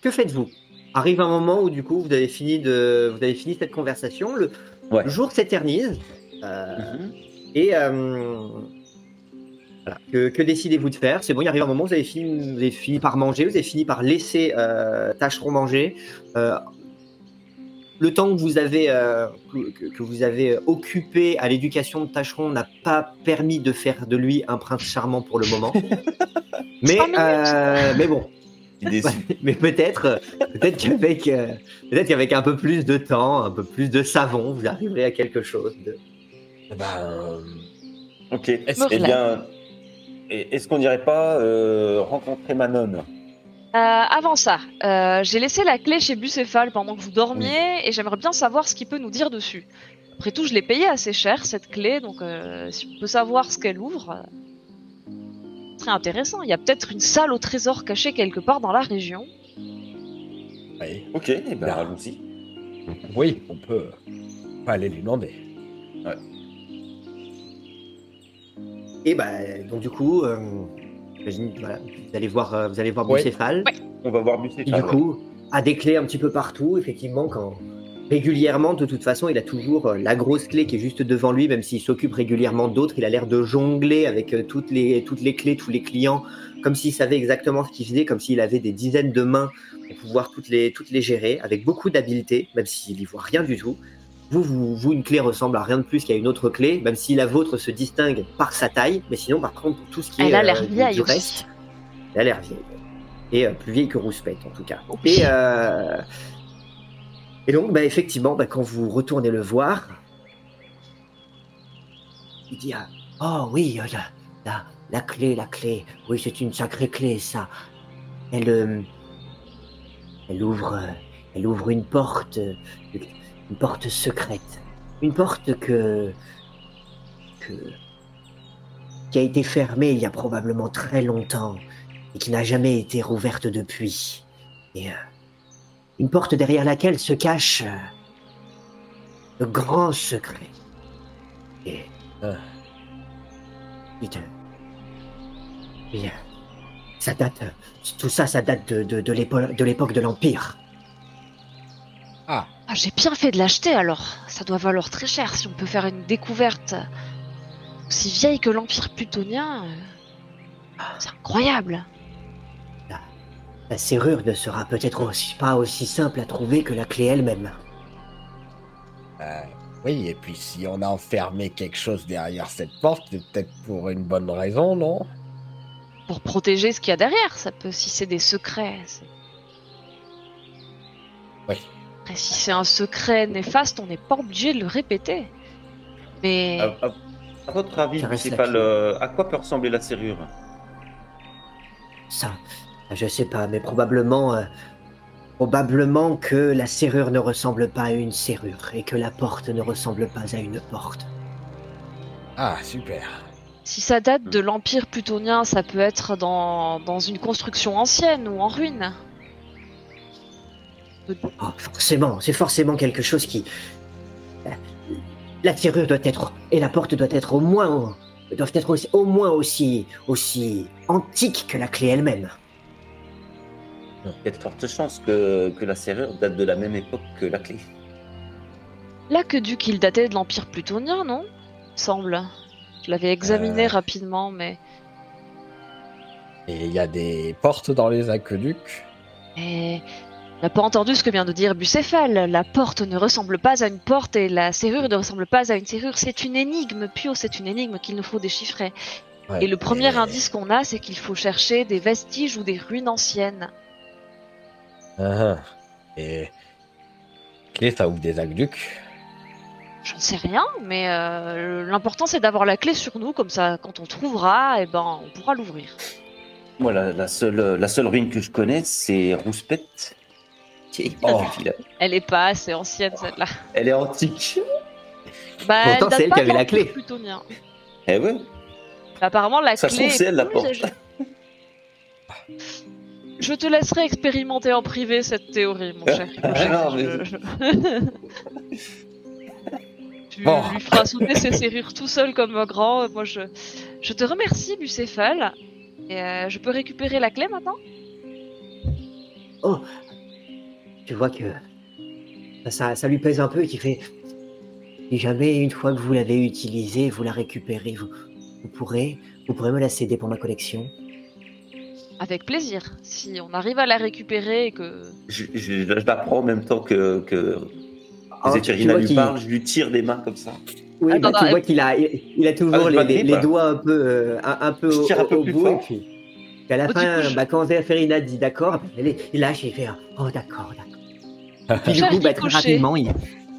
S2: Que faites-vous? Arrive un moment où du coup vous avez fini de, vous avez fini cette conversation. Le,
S3: Ouais.
S2: le jour s'éternise. euh,
S3: Mhm.
S2: Et euh, voilà. que, que décidez-vous de faire? C'est bon, il arrive un moment où vous avez fini, vous avez fini par manger, vous avez fini par laisser euh, Tâcheron manger. Euh, le temps que vous avez, euh, que, que vous avez occupé à l'éducation de Tâcheron n'a pas permis de faire de lui un prince charmant pour le moment. mais, euh, mais bon, mais peut-être, peut-être qu'avec, peut-être qu'avec un peu plus de temps, un peu plus de savon, vous arriverez à quelque chose. De...
S4: Eh ben, euh,
S3: Ok.
S4: Est-ce
S3: Eh bien, est-ce qu'on n'irait pas euh, rencontrer ma nonne
S1: Euh, avant ça, euh, j'ai laissé la clé chez Bucéphale pendant que vous dormiez et j'aimerais bien savoir ce qu'il peut nous dire dessus. Après tout, je l'ai payé assez cher cette clé, donc euh, si on peut savoir ce qu'elle ouvre, euh, ce serait intéressant. Il y a peut-être une salle au trésor cachée quelque part dans la région.
S4: oui.
S3: Ok, eh ben, allons-y.
S4: Oui, on peut, peut aller lui demander.
S2: Et bah, donc du coup, euh, voilà, vous allez voir, euh, vous allez voir
S4: Ouais.
S2: Bucéphale.
S1: Ouais.
S3: On va voir Bucéphale.
S2: Et du coup, a des clés un petit peu partout, effectivement, quand régulièrement, de toute façon, il a toujours euh, la grosse clé qui est juste devant lui, même s'il s'occupe régulièrement d'autres, il a l'air de jongler avec toutes les, toutes les clés, tous les clients, comme s'il savait exactement ce qu'il faisait, comme s'il avait des dizaines de mains pour pouvoir toutes les, toutes les gérer, avec beaucoup d'habileté, même s'il n'y voit rien du tout. Vous, vous, vous, une clé ressemble à rien de plus qu'à une autre clé, même si la vôtre se distingue par sa taille, mais sinon, par contre, pour tout ce qui
S1: Elle
S2: est
S1: a l'air
S2: euh, du-
S1: vieille
S2: du
S1: aussi.
S2: reste, elle a l'air vieille. Et euh, plus vieille que Rouspette, en tout cas. Et, euh, et donc, bah, effectivement, bah, quand vous retournez le voir, il dit ah, Oh oui, la, la, la clé, la clé. Oui, c'est une sacrée clé, ça. Elle, euh, elle, ouvre, elle ouvre une porte, une porte secrète. Une porte que, que. qui a été fermée il y a probablement très longtemps et qui n'a jamais été rouverte depuis. Et euh, une porte derrière laquelle se cache euh, de grands secrets. Et euh, oui, euh, ça date, tout ça, ça date de, de, de l'époque de l'Empire.
S1: Ah, j'ai bien fait de l'acheter alors. Ça doit valoir très cher si on peut faire une découverte aussi vieille que l'Empire plutonien. C'est incroyable.
S2: La serrure ne sera peut-être aussi pas aussi simple à trouver que la clé elle-même.
S4: Euh, oui, et puis si on a enfermé quelque chose derrière cette porte, c'est peut-être pour une bonne raison, non?
S1: Pour protéger ce qu'il y a derrière, ça peut, si c'est des secrets. c'est-
S4: Oui.
S1: Après, si c'est un secret néfaste, on n'est pas obligé de le répéter. Mais
S3: À, à- à votre avis,
S2: clé.
S3: le... à quoi peut ressembler la serrure?
S2: Ça, je sais pas, mais probablement, euh, probablement que la serrure ne ressemble pas à une serrure et que la porte ne ressemble pas à une porte.
S4: Ah, super.
S1: si ça date de l'Empire plutonien, ça peut être dans, dans une construction ancienne ou en ruine.
S2: Oh, forcément, c'est forcément quelque chose qui. La serrure doit être et la porte doit être au moins doivent être aussi, au moins aussi aussi antiques que la clé elle-même.
S3: Il y a de fortes chances que, que la serrure date de la même époque que la clé.
S1: L'aqueduc, il datait de l'Empire plutonien, non? Semble. Je l'avais examiné
S4: Euh.
S1: rapidement, mais...
S4: Et il y a des portes dans les aqueducs
S1: mais... On n'a pas entendu ce que vient de dire Bucéphale. La porte ne ressemble pas à une porte et la serrure ne ressemble pas à une serrure. C'est une énigme, Pio, c'est une énigme qu'il nous faut déchiffrer.
S4: Ouais,
S1: Et le premier
S4: et-
S1: indice qu'on a, c'est qu'il faut chercher des vestiges ou des ruines anciennes.
S4: Ah, ah. Et. Clé, ça ouvre des aqueducs.
S1: J'en sais rien, mais euh, l'important c'est d'avoir la clé sur nous, comme ça, quand on trouvera, eh ben, on pourra l'ouvrir.
S3: Moi, la, la seule, la seule ruine que je connais, c'est Rouspette.
S4: Oh.
S1: Elle est pas assez ancienne celle-là.
S3: Elle est antique.
S1: Bah,
S2: Pourtant, c'est elle qui avait la clé.
S1: l'Empire plutonien.
S3: Eh ouais.
S1: Apparemment, la
S3: Ça
S1: clé.
S3: trouve, c'est elle, la porte.
S1: Je te laisserai expérimenter en privé cette théorie, mon cher.
S3: Non, mais-
S1: Je- tu
S4: Bon.
S1: lui feras sauter ses serrures tout seul comme un grand. Moi, je, je te remercie, Bucéphale. Et euh, je peux récupérer la clé maintenant?
S2: Tu vois que ça, ça lui pèse un peu et qu'il fait. Si jamais une fois que vous l'avez utilisée, vous la récupérez, vous, vous pourrez, vous pourrez me la céder pour ma collection.
S1: Avec plaisir. Si on arrive à la récupérer et que.
S3: Je, je- je la prends en même temps que, que Zéphirina
S2: vois
S3: lui parle, je lui tire des mains comme ça.
S2: Oui,
S1: Attends,
S2: bah, tu vois qu'il a, il, il a toujours
S3: Ah,
S2: les, doigts un peu, euh, un, un peu
S3: Je
S2: au,
S3: tire un peu
S2: au
S3: plus
S2: bout.
S3: fort.
S2: Et puis, à la
S1: Oh,
S2: fin,
S1: coup,
S2: bah, quand Zéphirina dit d'accord, il, lâche et il fait Oh, d'accord, d'accord. Puis du coup, bah, très rapidement, il,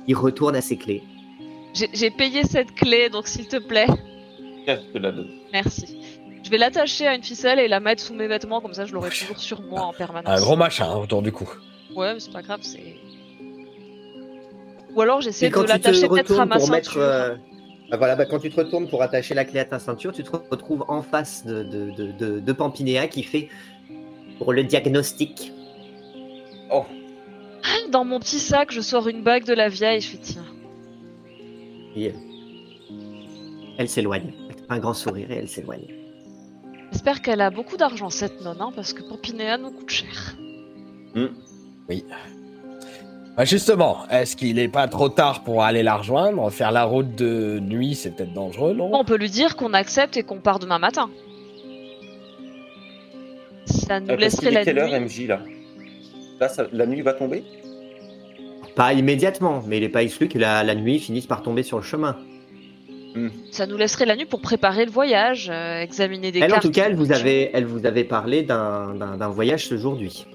S2: il retourne à ses clés.
S1: J'ai payé cette clé, donc s'il te plaît,
S3: Tiens, je te la donne.
S1: merci. Je vais l'attacher à une ficelle et la mettre sous mes vêtements, comme ça je l'aurai toujours sur moi en permanence.
S4: Un gros machin autour du cou.
S1: Ouais, mais c'est pas grave, c'est. Ou alors j'essaie de l'attacher peut-être à ma
S2: pour
S1: ceinture.
S2: mettre. euh, bah voilà, bah, quand tu te retournes pour attacher la clé à ta ceinture, tu te retrouves en face de, de, de, de, de Pampinéa qui fait pour le diagnostic.
S3: Oh,
S1: Dans mon petit sac, je sors une bague de la vieille, je fais tiens.
S2: Et, euh, elle s'éloigne. Un grand sourire et elle s'éloigne.
S1: J'espère qu'elle a beaucoup d'argent cette nonne, hein, parce que Pampinéa nous coûte cher.
S3: hmm.
S4: Bah justement, est-ce qu'il est pas trop tard pour aller la rejoindre? Faire la route de nuit, c'est peut-être dangereux, non?
S1: On peut lui dire qu'on accepte et qu'on part demain matin. Ça nous
S3: Euh,
S1: laisserait la
S3: quelle
S1: nuit.
S3: heure, MJ, là? Là, ça- la nuit va tomber?
S2: Pas immédiatement, mais il n'est pas exclu que la, la nuit finisse par tomber sur le chemin.
S1: Ça nous laisserait la nuit pour préparer le voyage, euh, examiner des
S2: Elle, en
S1: cartes.
S2: tout cas, elle vous avait, elle vous avait parlé d'un d'un- d'un voyage aujourd'hui.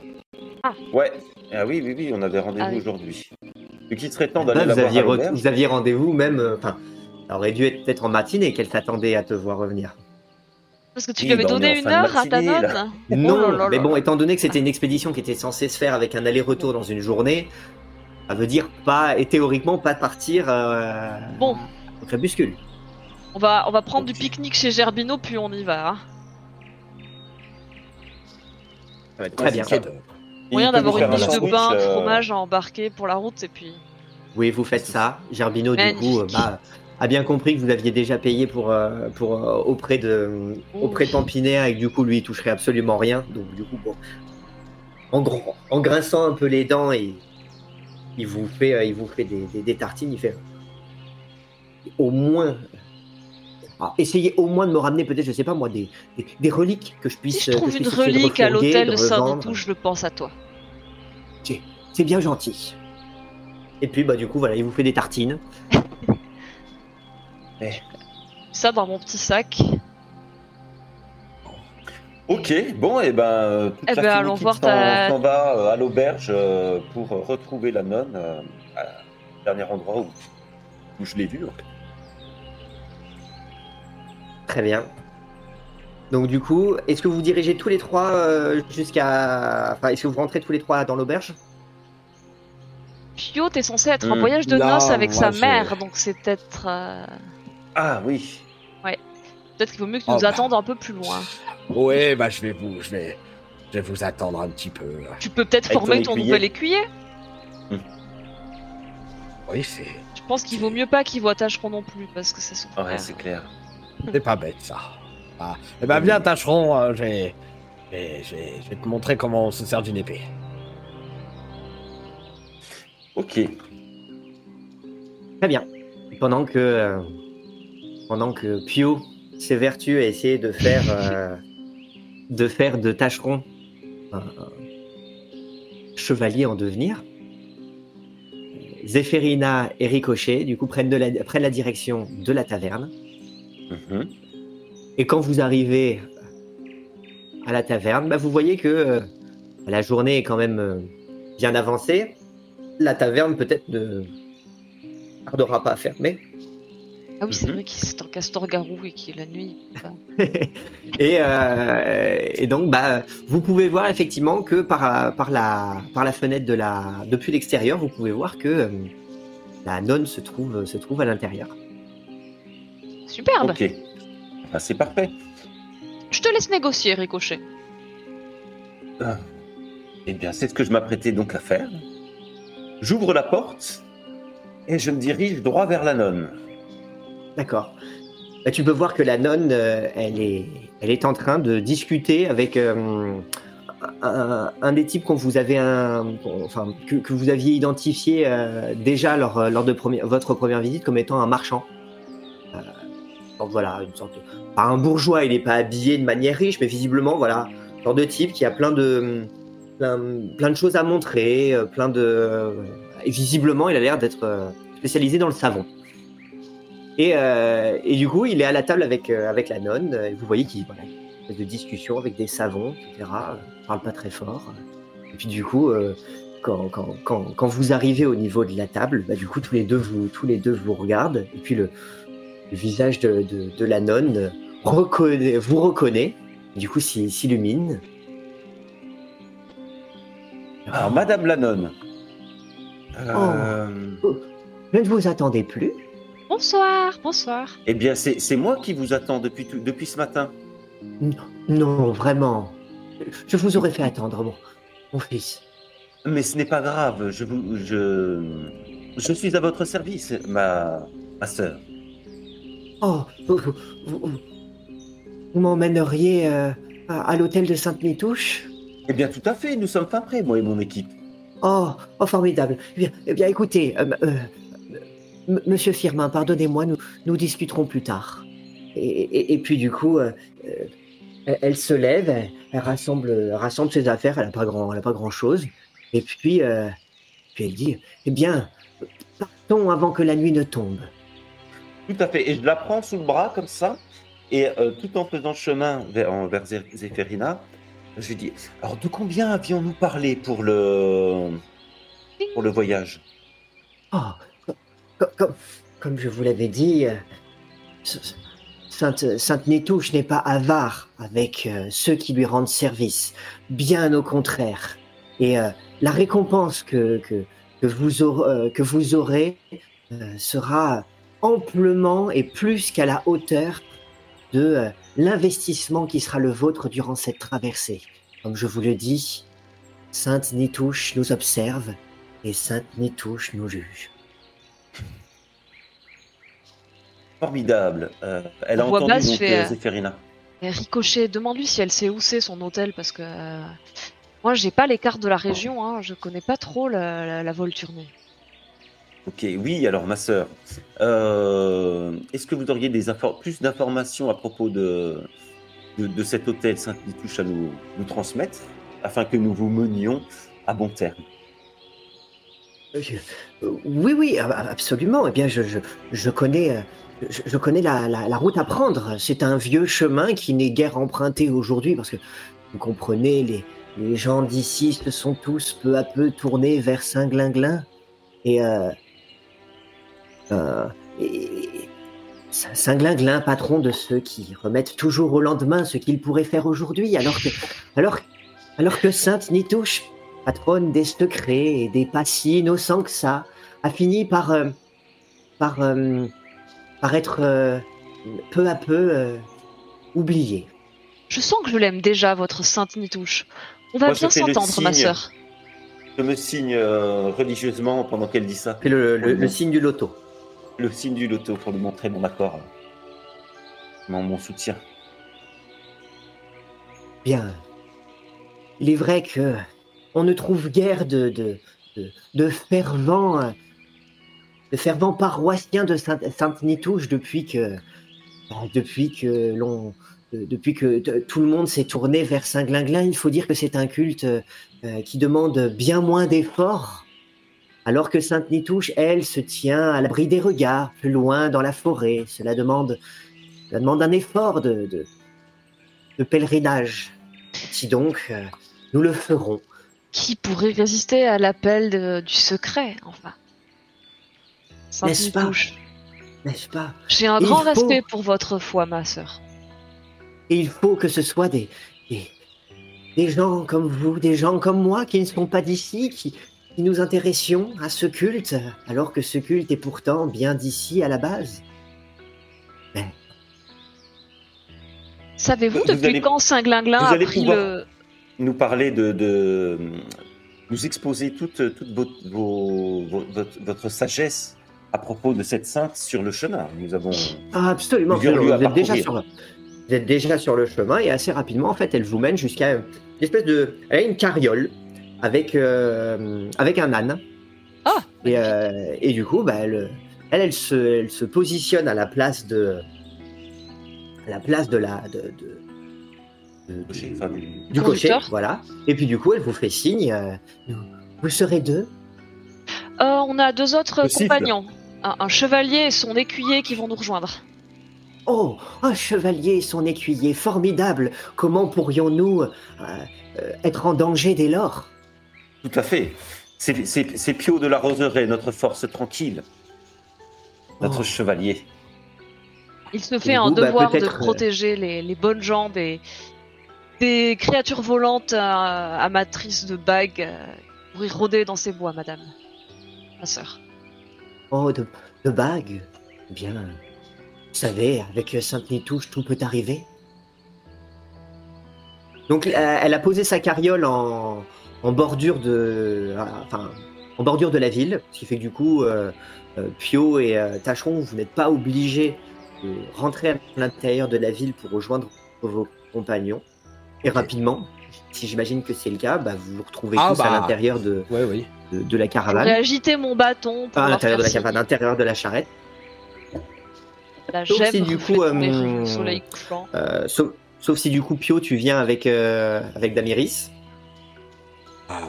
S3: Ouais. Ah oui, oui, oui, on avait rendez-vous
S1: Ah oui.
S3: aujourd'hui. Donc il serait temps
S2: Là,
S3: d'aller la
S2: vous,
S3: voir
S2: aviez
S3: à
S2: re-
S3: l'auberge.
S2: vous aviez rendez-vous même. euh, Enfin, ça aurait dû être peut-être en matinée qu'elle s'attendait à te voir revenir.
S1: Parce que tu lui avais
S3: bah,
S1: donné une heure à ta nonne.
S2: Non,
S1: Oh là là
S2: mais bon, étant donné que c'était une expédition qui était censée se faire avec un aller-retour dans une journée, ça veut dire pas, et théoriquement, pas partir euh,
S1: Bon,
S2: au crépuscule.
S1: on va, on va prendre du pique-nique chez Gerbino, puis on y va. hein.
S2: Ça va être très
S3: Ouais,
S2: bien.
S1: Moyen d'avoir une mousse de pain, de
S3: euh,
S1: fromage à embarquer pour la route, et puis.
S2: Oui, vous faites ça. Gerbino, du coup, euh, bah, a bien compris que vous aviez déjà payé pour, euh, pour, euh, auprès, de, auprès de Pampinéa et que du coup, lui, il toucherait absolument rien. Donc, du coup, bon, en, gros, en grinçant un peu les dents, et, il vous fait, euh, il vous fait des, des- des tartines. Il fait au moins, alors, essayez au moins de me ramener peut-être, je sais pas moi, des, des, des reliques que je puisse.
S1: Si je trouve
S2: je
S1: une
S2: puisse
S1: relique à l'hôtel. Saint-Tout, je pense à toi.
S2: C'est bien gentil. Et puis bah du coup voilà, il vous fait des tartines.
S1: Ça dans mon petit sac.
S3: Ok, bon, et ben, euh, toute
S1: Eh
S3: la
S1: ben, allons voir ta-
S3: s'en va euh, à l'auberge euh, pour euh, retrouver la nonne à le dernier endroit où, où je l'ai vue. en fait.
S2: Très bien. Donc du coup, est-ce que vous dirigez tous les trois jusqu'à, enfin, est-ce que vous rentrez tous les trois dans l'auberge?
S1: Pio, t'es censé être en
S3: Hmm.
S1: voyage de noces avec sa
S4: je-
S1: mère, donc c'est peut-être. euh,
S3: Ah oui,
S1: Peut-être qu'il vaut mieux que tu
S4: Oh,
S1: nous
S4: bah.
S1: attendes un peu plus loin.
S4: Ouais, bah je vais vous, je vais, je vais vous attendre un petit peu.
S1: Tu peux peut-être former
S3: ton
S1: nouvel écuyer.
S4: Oui, c'est,
S1: Je pense qu'il vaut mieux pas qu'il voit Tâcheron non plus, parce que c'est son
S3: ouais,
S1: frère.
S3: c'est clair.
S4: c'est pas bête ça. Ah. Eh ben viens, tâcheron, euh, je vais, je vais, je vais- je vais te montrer comment on se sert d'une épée.
S3: Ok,
S2: Très bien. Pendant que, euh, pendant que Pio s'évertue à essayer de faire, euh, de faire de Tâcheron un, un chevalier en devenir, Zéphérina et Ricochet, du coup, prennent, de la, prennent la direction de la taverne.
S3: Mhm.
S2: Et quand vous arrivez à la taverne, bah, vous voyez que euh, la journée est quand même euh, bien avancée. La taverne peut-être ne tardera pas à fermer.
S1: Ah oui, c'est
S3: Mhm.
S1: vrai qu'il c'est un castor-garou et qu'il la nuit.
S2: et, euh, et donc, bah, vous pouvez voir effectivement que par, par, la, par la fenêtre de la, depuis l'extérieur, vous pouvez voir que euh, la nonne se trouve, se trouve à l'intérieur.
S1: Superbe.
S3: ok. Ah, c'est parfait.
S1: Je te laisse négocier, Ricochet.
S3: Eh bien, c'est ce que je m'apprêtais donc à faire. J'ouvre la porte et je me dirige droit vers la nonne.
S2: D'accord. Bah, tu peux voir que la nonne, euh, elle, est, elle est en train de discuter avec euh, un, des types que, vous aviez identifié euh, déjà lors, de votre première visite comme étant un marchand. Voilà, une sorte pas un bourgeois, il n'est pas habillé de manière riche, mais visiblement voilà, genre de type qui a plein de de choses à montrer, plein de et visiblement il a l'air d'être spécialisé dans le savon. Et, euh, et du coup, il est à la table avec, euh, avec la nonne. euh, Et vous voyez qu'il voilà, une espèce de discussion avec des savons, etc. euh, Il parle pas très fort. Et puis du coup, euh, quand, quand, quand, quand vous arrivez au niveau de la table, bah, du coup, tous les deux vous, tous les deux vous regardent. Et puis le, le visage de, de, de la nonne euh, reconnaît, vous reconnaît. Du coup, s'il- s'illumine.
S3: Alors, Madame la nonne. Euh,
S2: Je ne vous attendais plus.
S1: Bonsoir, bonsoir.
S3: Eh bien, c'est c'est moi qui vous attends depuis, tout- depuis ce matin.
S2: Non, vraiment. Je vous aurais fait attendre, mon, mon fils.
S3: Mais ce n'est pas grave, je, vous, je, je suis à votre service, ma, ma sœur.
S2: Oh, vous, vous, vous- vous m'emmèneriez euh, à, à l'hôtel de Sainte-Nitouche
S3: Eh bien, tout à fait, nous sommes fin prêts, moi et mon équipe.
S2: oh, oh, formidable. Eh bien, eh bien écoutez, euh, euh, m- Monsieur Firmin, pardonnez-moi, nous, nous discuterons plus tard. Et, et- et puis du coup, euh, euh, elle, elle se lève, elle, elle rassemble, rassemble ses affaires, elle n'a pas grand, elle a pas grand chose. Et puis, euh, puis elle dit, eh bien, partons avant que la nuit ne tombe.
S3: Tout à fait. Et je la prends sous le bras comme ça. Et euh, tout en faisant chemin vers, vers Zé- Zéphérina, je lui dis Alors, de combien avions-nous parlé pour le, pour le voyage?
S2: Oh, co- co- comme je vous l'avais dit, euh, Sainte, Sainte Nétouche n'est pas avare avec euh, ceux qui lui rendent service. Bien au contraire. Et euh, la récompense que, que, que, vous, aurez, euh, que vous aurez euh, sera amplement et plus qu'à la hauteur de l'investissement qui sera le vôtre durant cette traversée. Comme je vous le dis, Sainte Nitouche nous observe et Sainte Nitouche nous juge.
S3: Formidable. Euh, elle a entendu donc
S1: fait,
S3: euh,
S1: euh,
S3: Zéphérina.
S1: Et Ricochet, demande-lui si elle sait où c'est son hôtel, parce que euh, moi j'ai pas les cartes de la région, hein, je connais pas trop la, la, la Volturnée.
S3: Ok, oui, alors ma sœur, euh, est-ce que vous auriez des plus d'informations à propos de, de, de cet hôtel Sainte-Nitouche à nous, nous transmettre afin que nous vous menions à bon terme?
S2: Euh, je- euh, oui, oui, ab- absolument. Eh bien, je, je, je connais, euh, je, connais la, la, la route à prendre. C'est un vieux chemin qui n'est guère emprunté aujourd'hui parce que vous comprenez, les, les gens d'ici se sont tous peu à peu tournés vers Saint-Glinglin. Et, euh, euh, et- Saint- Saint-Glinglin, patron de ceux qui remettent toujours au lendemain ce qu'ils pourraient faire aujourd'hui, alors que, alors, alors que Sainte Nitouche, patronne des secrets et des pas si innocents que ça, a fini par, euh, par, euh, par être euh, peu à peu euh, oubliée.
S1: Je sens que je l'aime déjà, votre sainte Nitouche. On va
S3: Moi,
S1: bien s'entendre, ma
S3: signe.
S1: sœur.
S3: Je me signe euh, religieusement pendant qu'elle dit ça.
S2: C'est le, le- le signe du loto.
S3: Le signe du loto pour lui montrer mon accord, mon, mon soutien.
S2: Bien. Il est vrai que on ne trouve guère de, de, de, de fervents, de fervents paroissiens de Sainte, Sainte Nitouche depuis que, euh, depuis que l'on, euh, depuis que tout le monde s'est tourné vers Saint-Glinglin. Il faut dire que c'est un culte euh, euh, qui demande bien moins d'efforts. Alors que Sainte Nitouche, elle, se tient à l'abri des regards, plus loin dans la forêt. Cela demande, cela demande un effort de, de, pèlerinage. Si donc, nous le ferons.
S1: Qui pourrait résister à l'appel du secret, enfin?
S2: N'est-ce pas? N'est-ce pas?
S1: J'ai un
S2: Il
S1: grand
S2: faut-
S1: respect pour votre foi, ma sœur.
S2: Et il faut que ce soit des, des, des gens comme vous, des gens comme moi qui ne sont pas d'ici, qui, qui nous intéressions à ce culte, alors que ce culte est pourtant bien d'ici à la base.
S1: Savez-vous
S3: Vous
S1: depuis
S3: allez-
S1: quand Saint-Glinglin a pris le...
S3: Nous parler de, de nous exposer toute, toute vos- vos- vos- votre, votre sagesse à propos de cette sainte sur le chemin. Nous avons
S2: Ah, absolument. Vous, êtes déjà sur, vous êtes déjà sur le chemin et assez rapidement, en fait, elle vous mène jusqu'à une espèce de. Elle a une carriole avec, euh, avec un âne.
S1: Ah,
S2: Et, euh, et du coup, bah, elle, elle, elle se, elle se positionne à la place de. À la place de la. De, de- de-
S3: cocher,
S2: du-
S3: enfin, du-
S2: du cocher,
S1: Conducteur.
S2: voilà. Et puis du coup, elle vous fait signe. euh, vous serez deux.
S1: Euh, on a deux autres
S3: Le
S1: compagnons. Un, un chevalier et son écuyer qui vont nous rejoindre.
S2: Oh, un chevalier et son écuyer, formidable. Comment pourrions-nous euh, euh, être en danger dès lors?
S3: Tout à fait. C'est- Pio de la Roseraie, notre force tranquille, notre
S2: Oh.
S3: chevalier.
S1: Il se fait un
S2: bah,
S1: devoir de
S2: euh,
S1: protéger les, les bonnes gens des, des créatures volantes à- amatrices de bagues pour y rôder dans ces bois, madame. Ma sœur.
S2: Oh, de, de bagues Bien. Vous savez, avec Sainte-Nitouche, tout peut arriver. Donc, elle a posé sa carriole en, en bordure de, enfin, en bordure de la ville, ce qui fait que du coup, euh, euh, Pio et euh, Tacheron, vous n'êtes pas obligés de rentrer à l'intérieur de la ville pour rejoindre vos compagnons. Et rapidement, si j'imagine que c'est le cas, bah, vous vous retrouvez
S4: Ah,
S2: tous à
S4: bah.
S2: l'intérieur de,
S4: Oui, oui.
S2: De, de la caravane.
S1: agité mon bâton pour
S2: Pas à l'intérieur de la caravane, à l'intérieur de la charrette.
S1: La
S2: Sauf
S1: gemme
S2: si, du coup, euh,
S1: soleil couchant.
S2: Euh, sauf, sauf si du coup Pio tu viens avec euh, avec Damiris.
S4: Ah.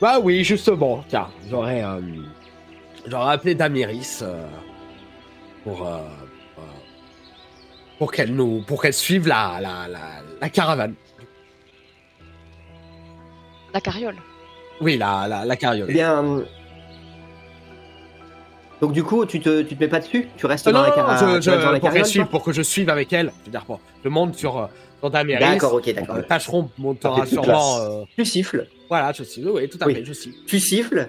S4: Bah oui, justement, car j'aurais euh, j'aurais appelé Damiris euh, pour pour qu'elle nous pour qu'elle suive la, la, la, la caravane.
S1: La carriole.
S4: Oui, la, la, la carriole.
S2: Eh bien, euh, donc du coup tu te tu te mets pas dessus, tu restes
S4: Euh,
S2: dans
S4: non,
S2: la, cara-
S4: je,
S2: restes dans la
S4: je, pour
S2: carriole,
S4: pour que je suive avec elle. Je veux dire, bon, je monte sur, euh, sur Damiris.
S2: D'accord, ok, d'accord.
S4: Euh, Tâcheron montera
S3: plus
S4: sûrement. euh,
S2: Tu siffles,
S4: voilà, je suis. Oui, tout à
S2: Oui.
S4: fait, je suis.
S2: tu siffles.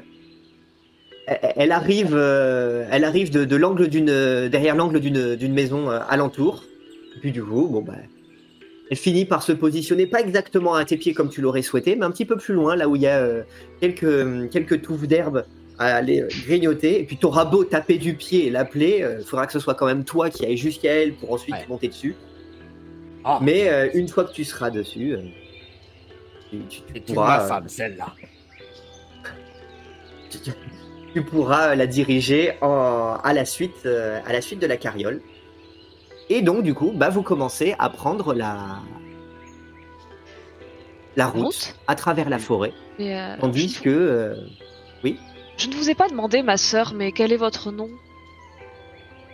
S2: Elle, elle arrive, euh, elle arrive de, de l'angle d'une derrière l'angle d'une d'une maison euh, alentour. Et puis du coup, bon bah, elle finit par se positionner pas exactement à tes pieds comme tu l'aurais souhaité, mais un petit peu plus loin, là où il y a euh, quelques quelques touffes d'herbe à aller euh, grignoter. Et puis t'auras beau taper du pied et l'appeler, il faudra que ce soit quand même toi qui aille jusqu'à elle pour ensuite
S4: Ouais.
S2: monter dessus.
S4: Ah,
S2: Mais euh, une fois que tu seras dessus, euh, tu, tu- tu
S4: et tu
S2: pourras,
S4: ma
S2: euh,
S4: femme, celle-là.
S2: tu- tu- tu pourras la diriger en- à, la suite, euh, à la suite de la carriole. Et donc, du coup, bah, vous commencez à prendre la, la route,
S1: Route
S2: à travers la forêt.
S1: Euh,
S2: Tandis
S1: je,
S2: que. euh,
S1: je ne vous ai pas demandé, ma sœur, mais quel est votre nom?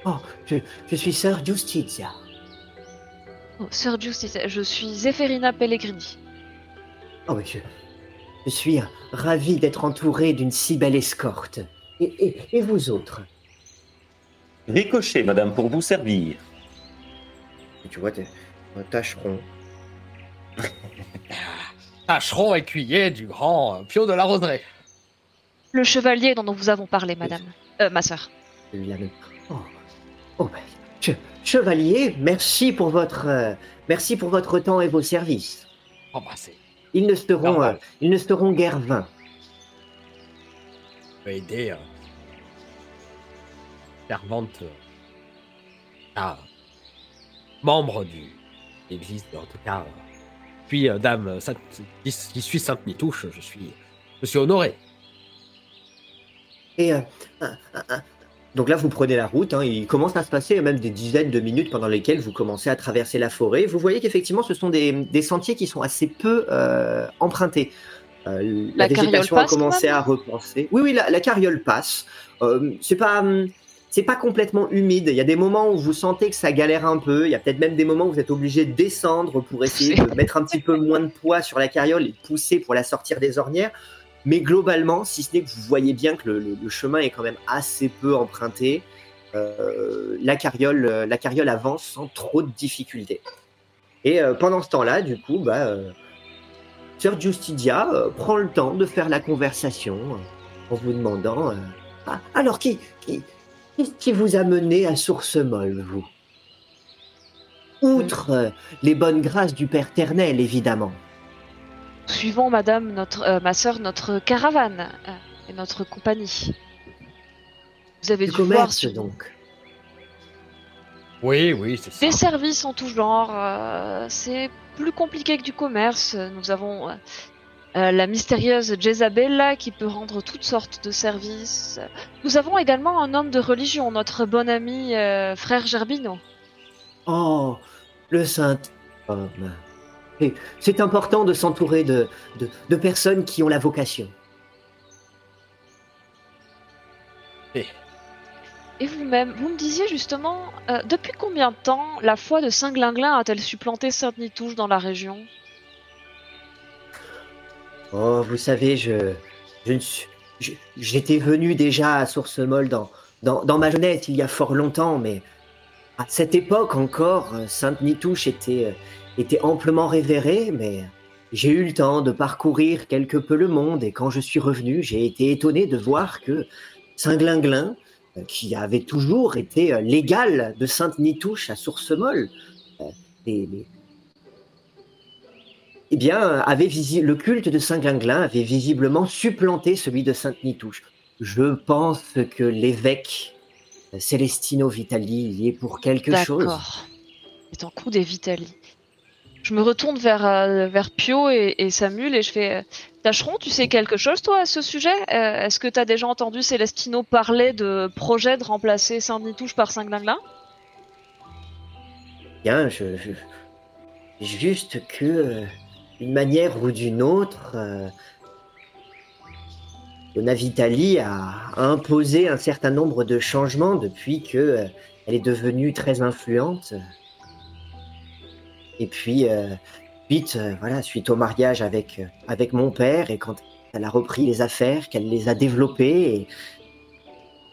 S2: Oh, je, je suis sœur Justitia.
S1: oh, Sœur Justice, je suis Zéphérina Pellegrini.
S2: Oh, mais je, je suis ravi d'être entouré d'une si belle escorte. Et, et, et vous autres?
S3: Ricochet, madame, pour vous servir.
S2: Et Tu vois, t'es un tâcheron.
S4: Tâcheron écuyer du grand euh, Pio de la Roseraie.
S1: Le chevalier dont nous vous avons parlé, madame. Euh, ma sœur.
S2: Même. Oh, oh ben, che- chevalier, merci pour votre, euh, merci pour votre temps et vos services.
S4: Oh bah c'est.
S2: Ils ne seront, euh, ils ne seront guère vains.
S4: peut aider euh, servante euh, à membre du l'église en tout cas puis euh, dame Sainte- qui, qui suis Sainte Nitouche je suis je suis honoré
S2: Et euh, euh, euh, donc là, vous prenez la route. hein, il commence à se passer même des dizaines de minutes pendant lesquelles vous commencez à traverser la forêt. Vous voyez qu'effectivement, ce sont des, des sentiers qui sont assez peu euh, empruntés. Euh, la,
S1: La carriole
S2: végétation a commencé à repenser. Oui, oui, la, la carriole passe. Euh, c'est pas, hum, c'est pas complètement humide. Il y a des moments où vous sentez que ça galère un peu. Il y a peut-être même des moments où vous êtes obligé de descendre pour essayer de mettre un petit peu moins de poids sur la carriole et de pousser pour la sortir des ornières. Mais globalement, si ce n'est que vous voyez bien que le, le- le chemin est quand même assez peu emprunté, euh, la, carriole, euh, la carriole avance sans trop de difficultés. Et euh, pendant ce temps-là, du coup, bah, Sir Justidia prend le temps de faire la conversation en vous demandant Ah, Alors, qui, qui, qu'est-ce qui vous a mené à Source Molle, vous? Outre euh, les bonnes grâces du Père Ternel, évidemment.
S1: Suivons, madame, notre, euh, ma sœur, notre caravane euh, et notre compagnie. Vous avez
S2: Du
S1: dû
S2: commerce, donc.
S4: oui oui c'est ça
S1: des services en tout genre. euh, c'est plus compliqué que du commerce. Nous avons euh, la mystérieuse Jezabella qui peut rendre toutes sortes de services. Nous avons également un homme de religion, notre bon ami euh, frère Gerbino.
S2: Oh, le saint homme. Et C'est important de s'entourer de, de, de personnes qui ont la vocation.
S4: Et
S1: Et vous-même, vous me disiez justement, euh, depuis combien de temps la foi de Saint-Glinglin a-t-elle supplanté Sainte-Nitouche dans la région?
S2: Oh, vous savez, je, j'étais venu déjà à Source Molle dans, dans, dans ma jeunesse, il y a fort longtemps, mais à cette époque encore, euh, Sainte Nitouche était, euh, était amplement révérée, mais j'ai eu le temps de parcourir quelque peu le monde, et quand je suis revenu, j'ai été étonné de voir que Saint-Glinglin, euh, qui avait toujours été l'égal de Sainte Nitouche à Source Molle, eh bien, avait visi- le culte de Saint-Glinglin avait visiblement supplanté celui de Sainte-Nitouche. Je pense que l'évêque euh, Celestino Vitali y est pour quelque chose.
S1: D'accord. C'est en coup des Vitali? Je me retourne vers, euh, vers Pio et, et Samuel et je fais euh, Tacheron, tu sais quelque chose toi à ce sujet? Est-ce que tu as déjà entendu Celestino parler de projet de remplacer Saint-Nitouche par Saint-Glinglin
S2: Bien, je, je- juste que d'une manière ou d'une autre, euh, Donna Vitali a, a imposé un certain nombre de changements depuis que euh, elle est devenue très influente. Et puis, euh, suite, euh, voilà, suite au mariage avec, euh, avec mon père, et quand elle a repris les affaires, qu'elle les a développées,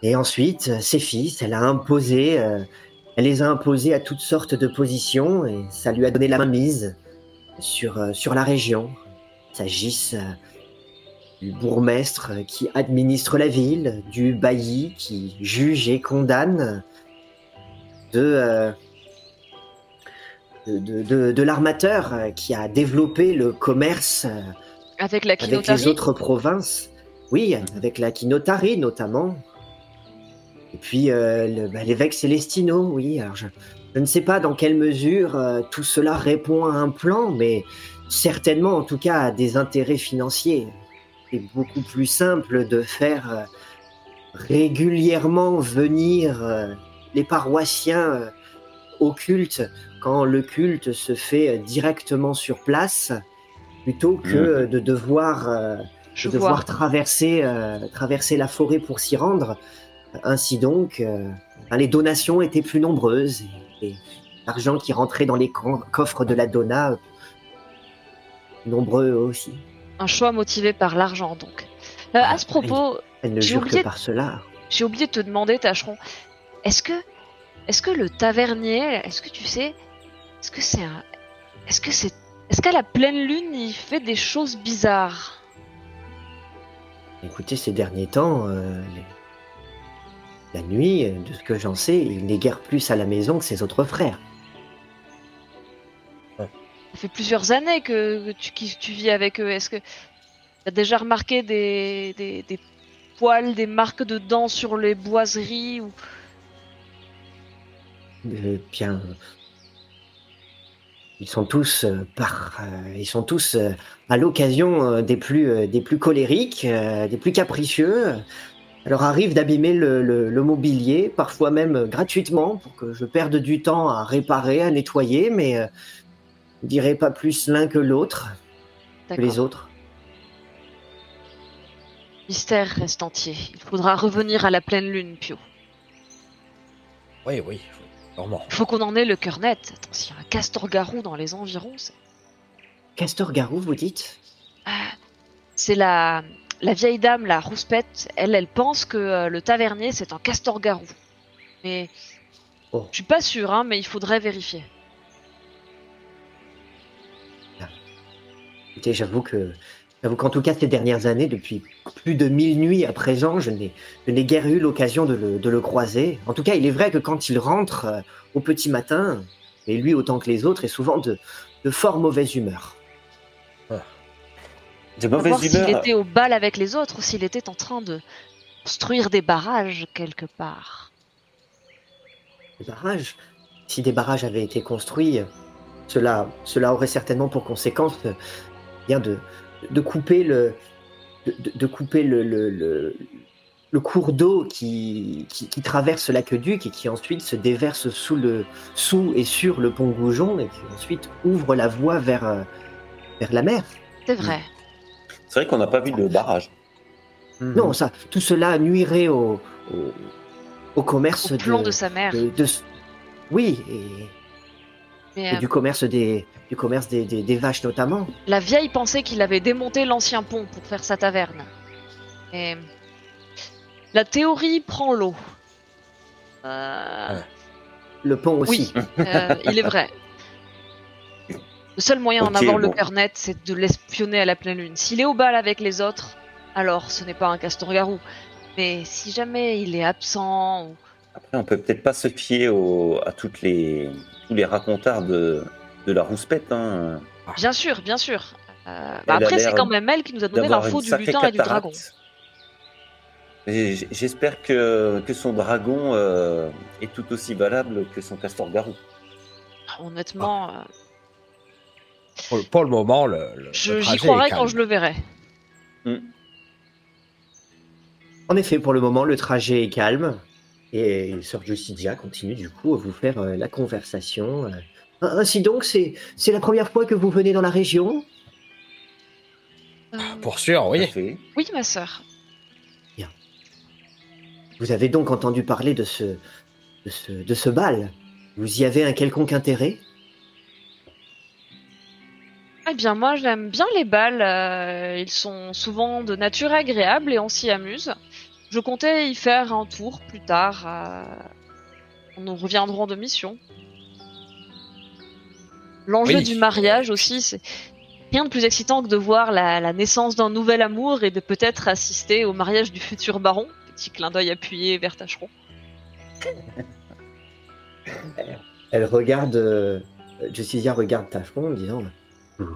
S2: et, et ensuite, euh, ses fils, elle a imposé, euh, elle les a imposés à toutes sortes de positions, et ça lui a donné la mainmise sur, euh, sur la région. Il s'agisse euh, du bourgmestre qui administre la ville, du bailli qui juge et condamne, de, euh, de, de- de- de l'armateur qui a développé le commerce
S1: Avec la
S2: avec les autres provinces. Oui, avec la Kinotari notamment. Et puis euh, bah, l'évêque Celestino, oui. Alors je, je ne sais pas dans quelle mesure euh, tout cela répond à un plan, mais certainement en tout cas à des intérêts financiers. C'est beaucoup plus simple de faire, euh, régulièrement venir euh, les paroissiens euh, au culte quand le culte se fait directement sur place, plutôt que de devoir, euh, de
S1: vois.
S2: devoir traverser, euh, traverser la forêt pour s'y rendre. Ainsi donc, euh, ben, les donations étaient plus nombreuses et, l'argent qui rentrait dans les co- coffres de la Donna, nombreux aussi.
S1: Un choix motivé par l'argent, donc. Euh, à ce propos,
S2: Elle ne
S1: J'ai
S2: jure
S1: oublié-
S2: que par cela.
S1: j'ai oublié de te demander, Tâcheron, est-ce que, est-ce que le tavernier, est-ce que tu sais, est-ce que c'est un, est-ce que c'est, est-ce qu'à la pleine lune, il fait des choses bizarres?
S2: Écoutez, ces derniers temps, euh, la nuit, euh, de ce que j'en sais, il n'est guère plus à la maison que ses autres frères.
S1: Ça fait plusieurs années que, tu, que tu vis avec eux. Est-ce que tu as déjà remarqué des, des, des poils, des marques de dents sur les boiseries ou...
S2: Euh, bien, ils sont tous euh, par, euh, ils sont tous euh, à l'occasion euh, des plus, euh, des plus colériques, euh, des plus capricieux. Alors arrive d'abîmer le, le- le mobilier, parfois même euh, gratuitement, pour que je perde du temps à réparer, à nettoyer, mais euh, je dirais pas plus l'un que l'autre, que les autres.
S1: Mystère reste entier. Il faudra revenir à la pleine lune, Pio.
S4: Oui, oui, sûrement.
S1: Il faut qu'on en ait le cœur net. Attends, s'il y a un castor-garou dans les environs, c'est...
S2: Castor Garou, vous dites?
S1: Ah, c'est la... la vieille dame, la rouspette. Elle, elle pense que euh, le tavernier, c'est un castor-garou. Mais...
S2: Oh.
S1: Je suis pas sûre, hein, mais il faudrait vérifier.
S2: Écoutez, j'avoue que, j'avoue qu'en tout cas, ces dernières années, depuis plus de mille nuits à présent, je n'ai, je n'ai guère eu l'occasion de le, de le croiser. En tout cas, il est vrai que quand il rentre euh, au petit matin, et lui autant que les autres, est souvent de, de fort mauvaise humeur.
S3: De mauvaise
S1: s'il
S3: humeur.
S1: était au bal avec les autres ou s'il était en train de construire des barrages quelque part.
S2: Des barrages, si des barrages avaient été construits, cela, cela aurait certainement pour conséquence euh, bien de, de couper le, de, couper le, le, le- le cours d'eau qui, qui, qui traverse l'aqueduc et qui ensuite se déverse sous, le, sous et sur le pont Goujon et qui ensuite ouvre la voie vers, euh, vers la mer.
S1: C'est vrai.
S3: C'est vrai qu'on n'a pas vu de barrage.
S2: Non, ça, tout cela nuirait au, au, au commerce
S1: Au plan de,
S2: de,
S1: sa mère.
S2: de- de- oui, et,
S1: Mais,
S2: et
S1: euh,
S2: du commerce des, du commerce des, des, des vaches notamment.
S1: La vieille pensait qu'il avait démonté l'ancien pont pour faire sa taverne. Et la théorie prend l'eau. Euh,
S2: Le pont aussi.
S1: Oui, euh, il est vrai. Le seul moyen d'en avoir le cœur net, c'est de l'espionner à la pleine lune. S'il est au bal avec les autres, alors ce n'est pas un castor-garou. Mais si jamais il est absent, ou-
S3: Après, on peut peut-être pas se fier au- à toutes les, tous les racontards de, de la rouspette. Hein.
S1: bien sûr, bien sûr. Euh, bah après, c'est quand même elle qui nous a donné l'info du lutin et du dragon.
S3: J'espère que, que son dragon euh, est tout aussi valable que son castor-garou.
S1: Honnêtement, euh,
S4: Pour, pour le moment, le, le-
S1: je-
S4: le
S1: j'y croirai quand je le verrai.
S2: En effet, pour le moment, le trajet est calme. Et Sir Justicia continue du coup à vous faire euh, la conversation. euh. Ainsi donc, c'est c'est la première fois que vous venez dans la région?
S1: Euh,
S4: Pour sûr, oui.
S3: Parfait.
S1: oui, ma sœur.
S2: Vous avez donc entendu parler de ce, de ce, de ce bal? Vous y avez un quelconque intérêt?
S1: Eh bien, moi, j'aime bien les bals. euh, ils sont souvent de nature agréable et on s'y amuse. Je comptais y faire un tour plus tard. euh, Nous reviendrons de mission. L'enjeu
S4: Oui.
S1: du mariage aussi, c'est rien de plus excitant que de voir la, la naissance d'un nouvel amour et de peut-être assister au mariage du futur baron. Petit clin d'œil appuyé vers Tacheron.
S2: Elle regarde, euh, Justicia regarde Tachon en disant Vous,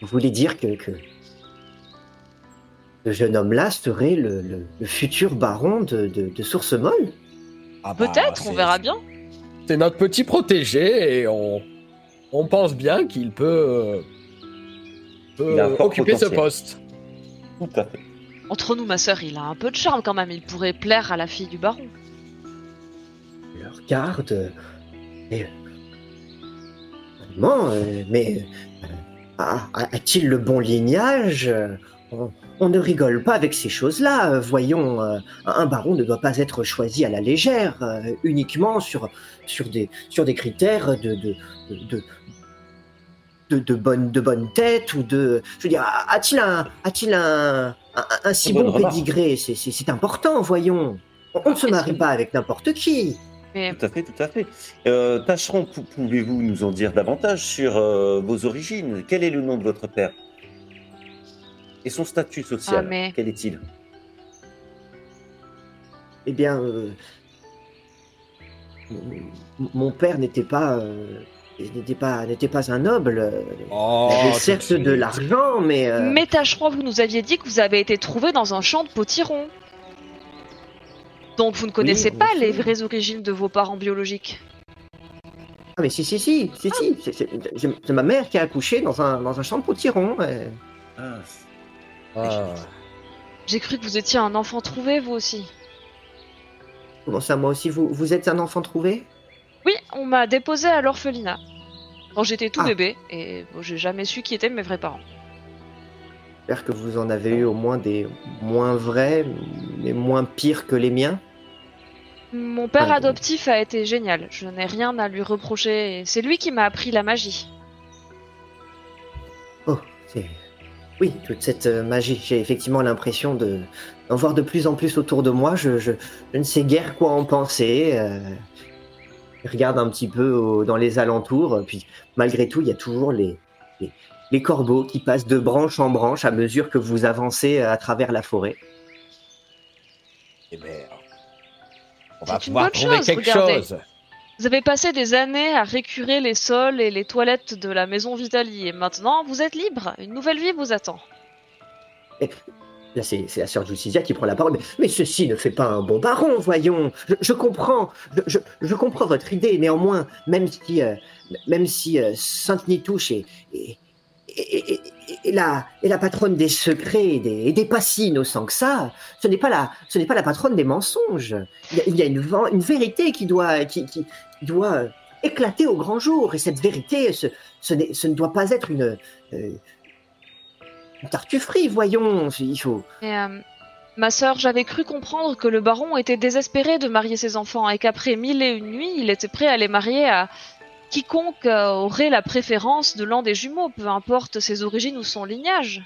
S2: vous voulez dire que, que ce jeune homme-là serait le, le- le futur baron de, de, de Source Molle
S4: Ah bah,
S1: Peut-être, on verra bien.
S4: C'est notre petit protégé et on, on pense bien qu'il peut, euh, peut
S3: fort
S4: occuper ce poste.
S3: Tout à fait.
S1: Entre nous, ma sœur, il a un peu de charme quand même. Il pourrait plaire à la fille du baron.
S2: Le regarde. euh, Et... Euh, mais euh, a- a- a-t-il le bon lignage? On, on ne rigole pas avec ces choses-là. Voyons, euh, un baron ne doit pas être choisi à la légère, euh, uniquement sur, sur, des, sur des critères de, de, de, de, de bonne, de bonne tête ou de. Je veux dire, a-t-il un, a-t-il un, un, un si bon pédigré? C'est- C'est c'est important, voyons. On, ne se marie pas avec n'importe qui.
S1: Mais
S3: Tout à fait, tout à fait. Euh, Tâcheron, pou- pouvez-vous nous en dire davantage sur euh, vos origines? Quel est le nom de votre père? Et son statut social
S1: Ah, mais-
S3: Quel est-il?
S2: Eh bien, euh, mon père n'était pas, euh, n'était pas, n'était pas un noble.
S4: Oh,
S2: il avait
S4: tout
S2: certes de l'argent, mais euh,
S1: Mais Tacheron, vous nous aviez dit que vous avez été trouvé dans un champ de potiron. Donc vous ne connaissez
S2: Oui,
S1: pas les vraies origines de vos parents biologiques.
S2: ah, mais si, si, si, si, si, c'est- ma mère qui a accouché dans un, dans un champ de potiron.
S3: Ah,
S4: Ah.
S1: J'ai cru que vous étiez un enfant trouvé, vous aussi.
S2: Comment ça, moi aussi, vous, vous êtes un enfant trouvé?
S1: Oui, on m'a déposé à l'orphelinat. Quand j'étais tout
S2: Ah.
S1: bébé, et bon, j'ai jamais su qui étaient mes vrais parents.
S2: J'espère que vous en avez eu au moins des moins vrais, mais moins pires que les miens.
S1: Mon père adoptif a été génial, je n'ai rien à lui reprocher, c'est lui qui m'a appris la magie.
S2: Oh, c'est. Oui, toute cette euh, magie. J'ai effectivement l'impression de d'en voir de plus en plus autour de moi. Je, je, je ne sais guère quoi en penser. euh. Je regarde un petit peu au- dans les alentours. euh, Puis, malgré tout, il y a toujours les, les, les corbeaux qui passent de branche en branche à mesure que vous avancez euh, à travers la forêt.
S4: Eh ben, on va
S1: C'est une
S4: pouvoir
S1: bonne
S4: trouver
S1: chose,
S4: quelque
S1: regardez.
S4: chose.
S1: Vous avez passé des années à récurer les sols et les toilettes de la maison Vitali, et maintenant vous êtes libre, une nouvelle vie vous attend.
S2: Là, c'est la sœur Justicia qui prend la parole. Mais, mais ceci ne fait pas un bon baron, voyons. Je, je comprends, je, je- je comprends votre idée. Néanmoins, même si, euh, même si euh, Sainte Nitouche est, est, est la, patronne des secrets et des, et des pas si innocents que ça, ce n'est pas la, pas la patronne des mensonges. Il y a, une, vérité qui doit, qui, doit euh, éclater au grand jour. Et cette vérité, ce, ne doit pas être une, euh, tartufferie, voyons. Il faut.
S1: Et, euh, ma sœur, j'avais cru comprendre que le baron était désespéré de marier ses enfants et qu'après mille et une nuits, il était prêt à les marier à quiconque euh, aurait la préférence de l'un des jumeaux, peu importe ses origines ou son lignage.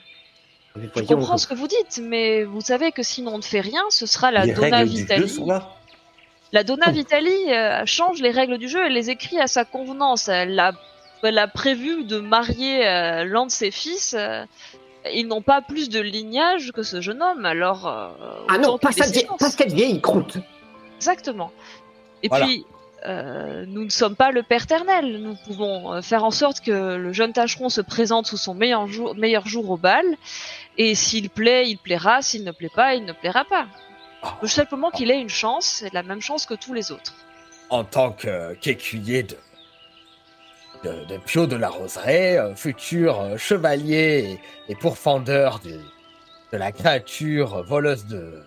S2: Mais
S1: Je comprends ce que vous dites, mais vous savez que si l'on ne fait rien, ce sera la
S3: les
S1: Donna Vitali.
S3: sont là.
S1: La Donna Vitali euh, change les règles du jeu, elle les écrit à sa convenance. Elle a, elle a prévu de marier euh, l'un de ses fils. euh, ils n'ont pas plus de lignage que ce jeune homme, alors. euh,
S2: Ah non, pas, cette vieille- pas cette vieille croûte.
S1: Exactement. Et
S4: Voilà.
S1: puis, euh, nous ne sommes pas le Père éternel. Nous pouvons euh, faire en sorte que le jeune tâcheron se présente sous son meilleur jour, meilleur jour au bal. Et s'il plaît, il plaira. S'il ne plaît pas, il ne plaira pas. Je veux simplement qu'il ait une chance, c'est la même chance que tous les autres.
S4: En tant que- qu'écuyer de, de, de Pio de la Roseraie, euh, futur euh, chevalier et, et pourfendeur du- de la créature voleuse de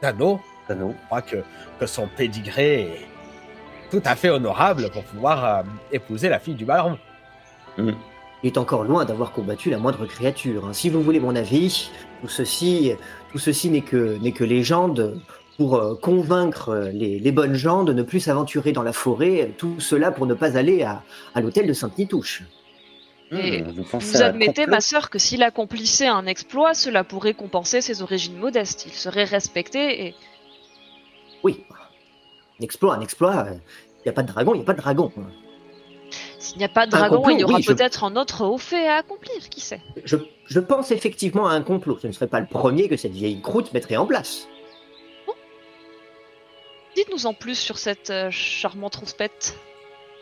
S4: d'anneaux,
S3: Ah
S4: je crois que, que son pédigré est tout à fait honorable pour pouvoir euh, épouser la fille du baron.
S2: Il est encore loin d'avoir combattu la moindre créature. hein. Si vous voulez mon avis, tout ceci, tout ceci n'est que, n'est que légende pour euh, convaincre euh, les, les bonnes gens de ne plus s'aventurer dans la forêt. Tout cela pour ne pas aller à, à l'hôtel de Sainte-Nitouche.
S1: Et
S3: Hmm, vous
S1: admettez, ma sœur, que s'il accomplissait un exploit, cela pourrait compenser ses origines modestes. Il serait respecté et
S2: Oui, exploit, un exploit. Il n'y a pas de dragon, il n'y a pas de dragon.
S1: s'il n'y a pas de
S2: Un
S1: dragon,
S2: complot,
S1: il y aura
S2: oui, je-
S1: peut-être un autre haut fait à accomplir, qui sait.
S2: Je, je pense effectivement à un complot. Ce ne serait pas le premier que cette vieille croûte mettrait en place.
S1: Dites-nous en plus sur cette euh, charmante rouspette.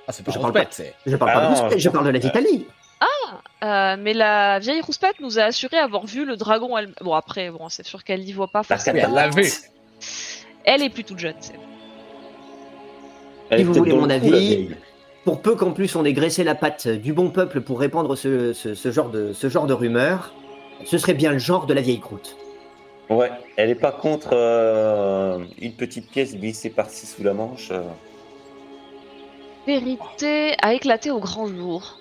S4: Ah, c'est pas
S2: Je parle
S4: rouspette, c'est.
S2: Je parle pas
S3: Ah
S2: de
S3: non,
S2: Rouspette, je parle de la
S3: euh,
S2: Vitalie.
S1: Euh, mais la vieille rouspette nous a assuré avoir vu le dragon. Elle... Bon après, bon, c'est sûr qu'elle n'y voit pas forcément.
S4: Elle l'a vu.
S1: Elle est plus toute jeune. c'est-
S3: Elle
S2: Si vous voulez mon
S3: coup,
S2: avis. Pour peu qu'en plus on ait graissé la patte du bon peuple pour répandre ce, ce- ce genre, de, ce genre de rumeurs, ce serait bien le genre de la vieille croûte.
S3: Ouais, elle est pas contre euh, une petite pièce glissée par-ci sous la manche. euh.
S1: Vérité a éclaté au grand jour.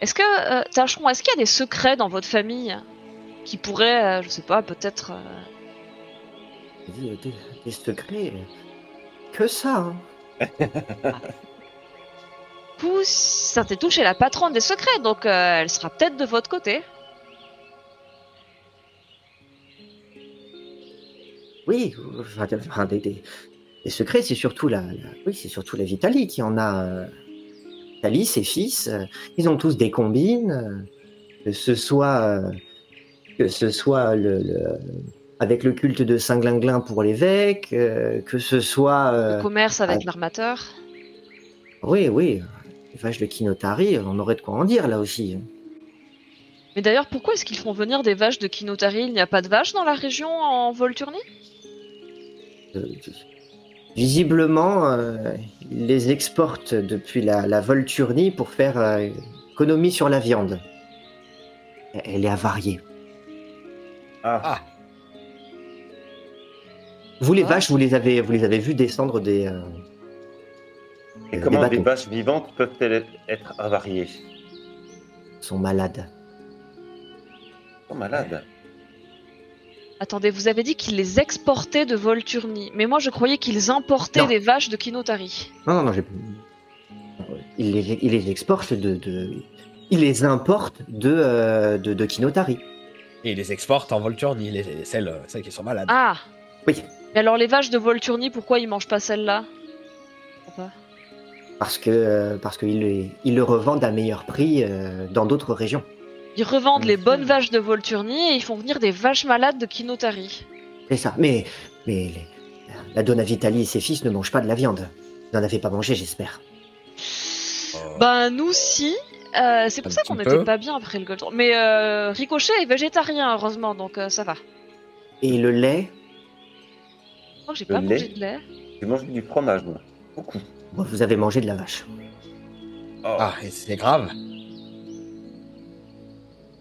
S1: Est-ce que, euh, est-ce qu'il y a des secrets dans votre famille qui pourraient, euh, je sais pas, peut-être. euh,
S2: Des, des- des secrets? Que ça, hein?
S1: Pousse, Saint-Étouche est la patronne des secrets, donc euh, elle sera peut-être de votre côté.
S2: Oui, enfin, des, des- secrets, c'est surtout la, oui, c'est surtout la Vitalie qui en a. euh, Vitalie, ses fils, euh, ils ont tous des combines, euh, que ce soit, que ce soit le- avec le culte de Saint-Glinglin pour l'évêque, euh, que ce soit, euh,
S1: Le commerce avec l'armateur.
S2: oui, oui, les vaches de Kinotari, on aurait de quoi en dire là aussi.
S1: Mais d'ailleurs, pourquoi est-ce qu'ils font venir des vaches de Kinotari? Il n'y a pas de vaches dans la région en Volturnie?
S2: Euh, Visiblement, euh, ils les exportent depuis la, la Volturnie pour faire euh, économie sur la viande. Elle est avariée.
S3: Ah,
S4: Ah.
S2: Vous les
S1: Ah.
S2: vaches, vous les avez, vous les avez vues descendre des. euh,
S3: et
S2: des
S3: comment des vaches vivantes peuvent-elles être avariées?
S2: Sont malades.
S3: Ils sont malades.
S1: Attendez, vous avez dit qu'ils les exportaient de Volturnie, mais moi je croyais qu'ils importaient
S2: Non.
S1: des vaches de Kinotari.
S2: Non, non, non, j'ai. Ils les, ils les exportent de, de- Ils les importent de, euh, de, de Kinotari.
S4: Et ils les exportent en Volturnie, les, les- celles, celles qui sont malades.
S1: Ah
S2: Oui,
S1: Mais alors les vaches de Volturnie, pourquoi ils mangent pas celles-là
S2: parce que euh, parce qu'ils les- ils le revendent à meilleur prix euh, dans d'autres régions.
S1: Ils revendent les bonnes vaches de Volturnie et ils font venir des vaches malades de Kinotari.
S2: C'est ça. Mais, mais les- la Donna Vitali et ses fils ne mangent pas de la viande. Vous n'en avez pas mangé, j'espère.
S4: Oh.
S1: Ben nous si. Euh, c'est pour
S4: Un
S1: ça qu'on n'était pas bien après le Gold. Mais euh, Ricochet est végétarien heureusement, donc euh, ça va.
S2: Et le lait,
S1: crois que j'ai pas
S3: lait
S1: mangé de lait.
S3: J'ai mangé du fromage, moi. Beaucoup.
S2: bon, vous avez mangé de la vache.
S3: Oh.
S4: Ah, et c'est grave.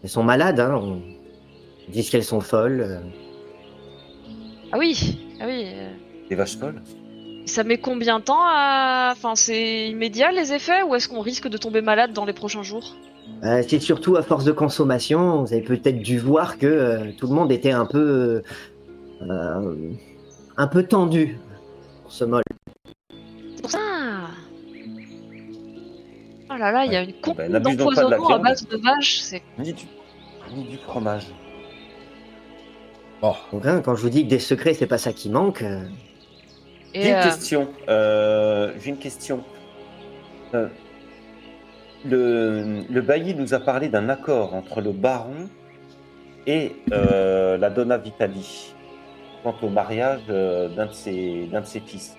S2: Elles sont malades, hein. On ils disent qu'elles sont folles. euh.
S1: Ah oui, ah oui. euh,
S3: Des vaches folles
S1: Ça met combien de temps à... Enfin, c'est immédiat les effets ou est-ce qu'on risque de tomber malade dans les prochains jours?
S2: Euh, c'est surtout à force de consommation. Vous avez peut-être dû voir que euh, tout le monde était un peu, euh, un peu tendu pour ce molle.
S1: C'est pour ça Oh là là, il y a une
S3: ben,
S1: concours
S3: n'abuse donc pas de la
S1: d'empoisonnement à base de vaches. C'est...
S3: Ni du, ni du fromage.
S4: Bon,
S2: Donc, hein, quand je vous dis que des secrets, c'est pas ça qui manque. euh,
S1: Et,
S3: J'ai une
S1: euh,
S3: question. Euh, J'ai une question. Euh, le, le bailli nous a parlé d'un accord entre le baron et euh, la Donna Vitali quant au mariage d'un de, ses, d'un de ses fils.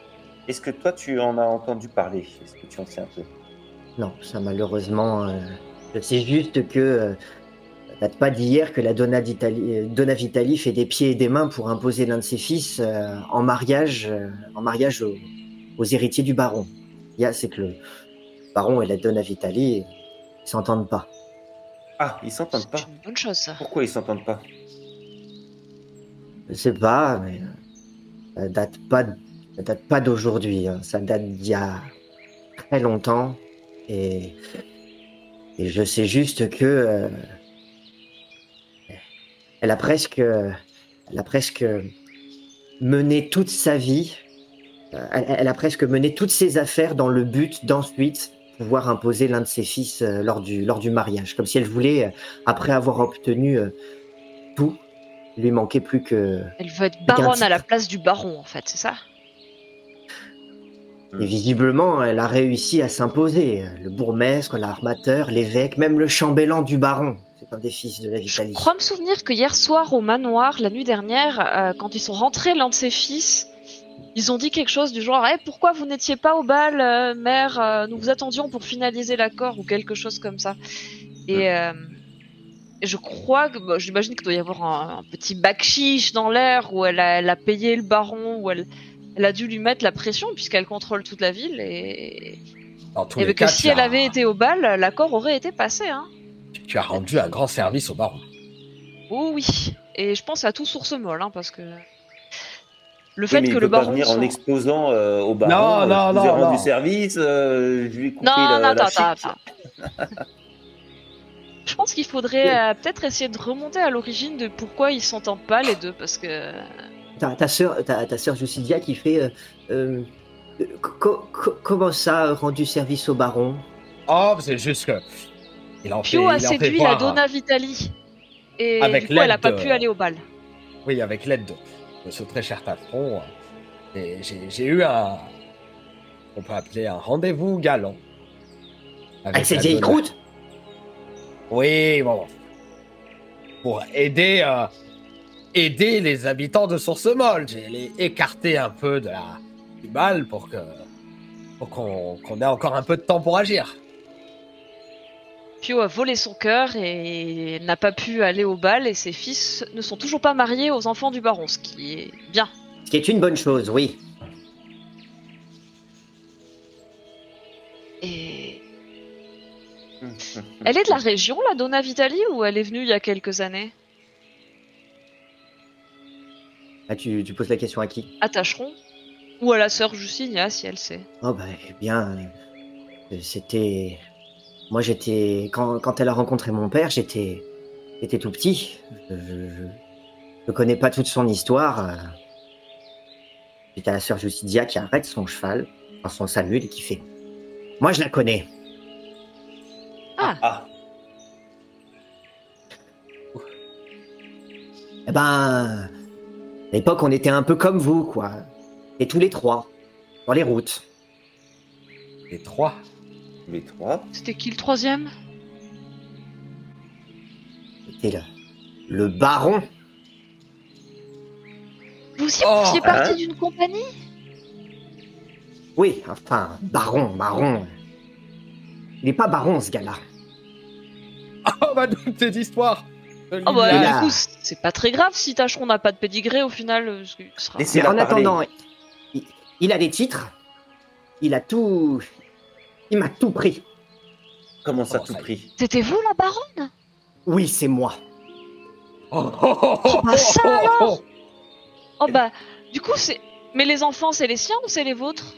S3: Est-ce que toi, tu en as entendu parler? Est-ce que tu en sais un peu?
S2: Non, ça malheureusement, euh, je sais juste que euh, ça date pas d'hier que la Donna, d'Italie- euh, Donna Vitali fait des pieds et des mains pour imposer l'un de ses fils euh, en mariage, euh, en mariage aux, aux héritiers du baron. Il y a, c'est que le baron et la Donna Vitali ils s'entendent pas.
S3: Ah, ils s'entendent
S1: c'est
S3: pas.
S1: une bonne chose ça.
S3: Pourquoi ils s'entendent pas?
S2: Je sais pas, mais euh, ça date pas, date pas d'aujourd'hui. hein. Ça date d'il y a très longtemps et je sais juste que euh, elle a presque, elle a presque mené toute sa vie. euh, Elle, elle a presque mené toutes ses affaires dans le but d'ensuite pouvoir imposer l'un de ses fils lors du lors du mariage, comme si elle voulait, après avoir obtenu tout, il lui manquait plus que
S1: Elle veut être baronne à la place du baron en fait, c'est ça?
S2: Et visiblement, elle a réussi à s'imposer. Le bourgmestre, l'armateur, l'évêque, même le chambellan du baron. C'est un des fils de la
S1: Je
S2: Vitalie.
S1: crois me souvenir que hier soir au manoir, la nuit dernière, euh, quand ils sont rentrés l'un de ses fils, ils ont dit quelque chose du genre Eh, pourquoi vous n'étiez pas au bal, euh, mère euh, Nous vous attendions pour finaliser l'accord ou quelque chose comme ça. Et euh, et je crois que bah, j'imagine qu'il doit y avoir un, un petit bac chiche dans l'air où elle a, elle a payé le baron, où elle, elle a dû lui mettre la pression puisqu'elle contrôle toute la ville et, et que
S4: cas,
S1: si elle
S4: as-
S1: avait été au bal, l'accord aurait été passé. Hein.
S4: tu as rendu un grand service au baron.
S1: Oh oui. et je pense à tout source molle, hein, parce que le
S3: Oui,
S1: fait
S3: mais
S1: que
S3: il
S1: le
S3: peut pas
S1: baron
S3: venir en
S1: soit-
S3: exposant euh, au baron.
S4: Non,
S3: euh,
S4: non,
S3: je vous ai
S4: non,
S3: rendu
S4: non.
S3: service, euh, je lui ai coupé
S1: Non,
S3: la,
S1: non,
S3: la
S1: attends,
S3: chic.
S1: attends, attends. Je pense qu'il faudrait euh, peut-être essayer de remonter à l'origine de pourquoi ils s'entendent pas les deux, parce que
S2: Ta, ta sœur, ta, ta Justidia qui fait. euh, euh, co- co- comment ça, rendu service au baron?
S4: Oh, c'est juste que. Il en fait,
S1: Pio
S4: il
S1: a
S4: en fait
S1: séduit la Donna Vitali. Et
S4: Avec
S1: du coup, elle a
S4: l'aide
S1: pas
S4: de-
S1: pu aller au bal.
S4: Oui, avec l'aide de, de ce très cher patron. et J'ai eu un. On peut appeler un rendez-vous galant.
S2: Avec cette
S4: la
S2: vieille croûte
S4: Oui, bon. Pour aider, euh, aider les habitants de Source-Molle. J'ai les écarté un peu de la, du mal pour que pour qu'on qu'on ait encore un peu de temps pour agir.
S1: Pio a volé son cœur et n'a pas pu aller au bal, et ses fils ne sont toujours pas mariés aux enfants du baron, ce qui est bien.
S2: Ce qui est une bonne chose, oui.
S1: elle est de la région, la Donna Vitali, ou elle est venue il y a quelques années?
S2: Ah, tu, tu poses la question à qui?
S1: À Tacheron Ou à la sœur Justinia, si elle sait.
S2: Oh, bah, eh bien. euh, C'était. Moi, j'étais. Quand, quand elle a rencontré mon père, j'étais. J'étais tout petit. Je, je, je- connais pas toute son histoire. euh. C'était la sœur Justidia qui arrête son cheval, enfin son Samuel, et qui fait. Moi, je la connais.
S3: Ah,
S2: Eh ben, à l'époque, on était un peu comme vous, quoi. Et tous les trois, dans les routes.
S4: Les trois?
S3: les trois?
S1: C'était qui le troisième?
S2: C'était le, le baron.
S1: Vous y
S4: Oh,
S1: faisiez
S3: hein?
S1: partie d'une compagnie?
S2: Oui, enfin, baron, baron. Il n'est pas baron, ce gars-là.
S4: Oh, bah, donc tes histoires.
S1: Oh bah, du coup, c'est pas très grave si Tacheron n'a pas de pédigré au final. euh, ce sera-
S3: C'est
S2: en attendant, il, il a des titres. Il a tout. Il m'a tout pris.
S3: Comment ça,
S4: Oh,
S3: tout
S4: ça y est.
S3: pris?
S1: C'était vous la baronne?
S2: Oui, c'est moi.
S4: Oh, oh, oh, oh,
S1: bah, ça
S4: oh, oh,
S1: alors Oh bah, du coup, c'est. Mais les enfants, c'est les siens ou c'est les vôtres?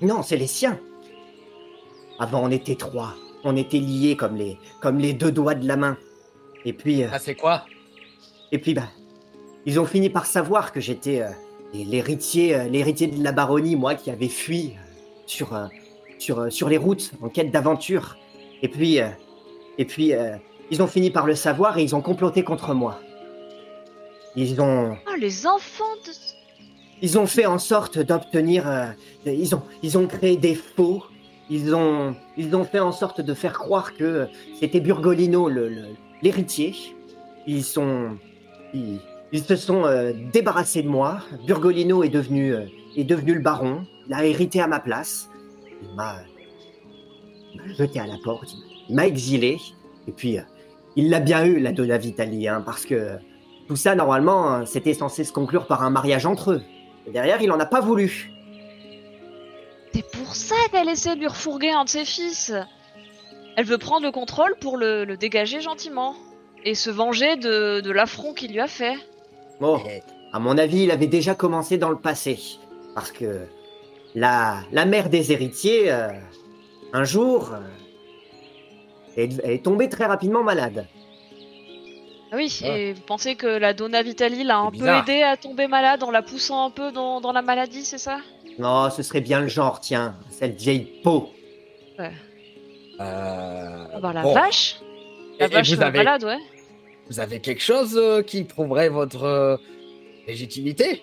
S2: Non, c'est les siens. Avant, on était trois. On était liés comme les, comme les deux doigts de la main. Et puis, euh,
S4: Ah, c'est quoi?
S2: et puis, bah, ils ont fini par savoir que j'étais euh, l'héritier, euh, l'héritier de la baronnie, moi qui avais fui euh, sur, euh, sur, euh, sur les routes en quête d'aventure. Et puis, euh, et puis, euh, ils ont fini par le savoir et ils ont comploté contre moi. Ils ont,
S1: Oh, les enfants de.
S2: ils ont fait en sorte d'obtenir. euh, ils, ont, ils ont créé des faux. Ils ont, ils ont fait en sorte de faire croire que c'était Burgolino l'héritier. Ils sont. Ils, ils se sont euh, débarrassés de moi. Burgolino est devenu, euh, est devenu le baron. Il a hérité à ma place. Il m'a jeté à la porte. Il m'a exilé. Et puis, euh, il l'a bien eu, la Donna Vitali, hein, parce que tout ça, normalement, hein, c'était censé se conclure par un mariage entre eux. Et derrière, il en a pas voulu.
S1: C'est pour ça qu'elle essaie de lui refourguer un de ses fils. Elle veut prendre le contrôle pour le, le dégager gentiment. Et se venger de, de l'affront qu'il lui a fait.
S2: Bon, à mon avis, il avait déjà commencé dans le passé. Parce que la, la mère des héritiers, euh, un jour, euh, elle, elle est tombée très rapidement malade.
S1: Ah oui,
S4: Ah.
S1: et vous pensez que la Donna Vitali l'a un peu
S4: bizarre.
S1: aidé à tomber malade en la poussant un peu dans, dans la maladie, c'est ça?
S2: Non, ce serait bien le genre, tiens, cette vieille peau.
S4: Euh,
S1: Ah bah la
S4: bon.
S1: vache La
S4: Et- et
S1: vache
S4: vous avez-
S1: malade, ouais.
S4: Vous avez quelque chose euh, qui prouverait votre euh, légitimité?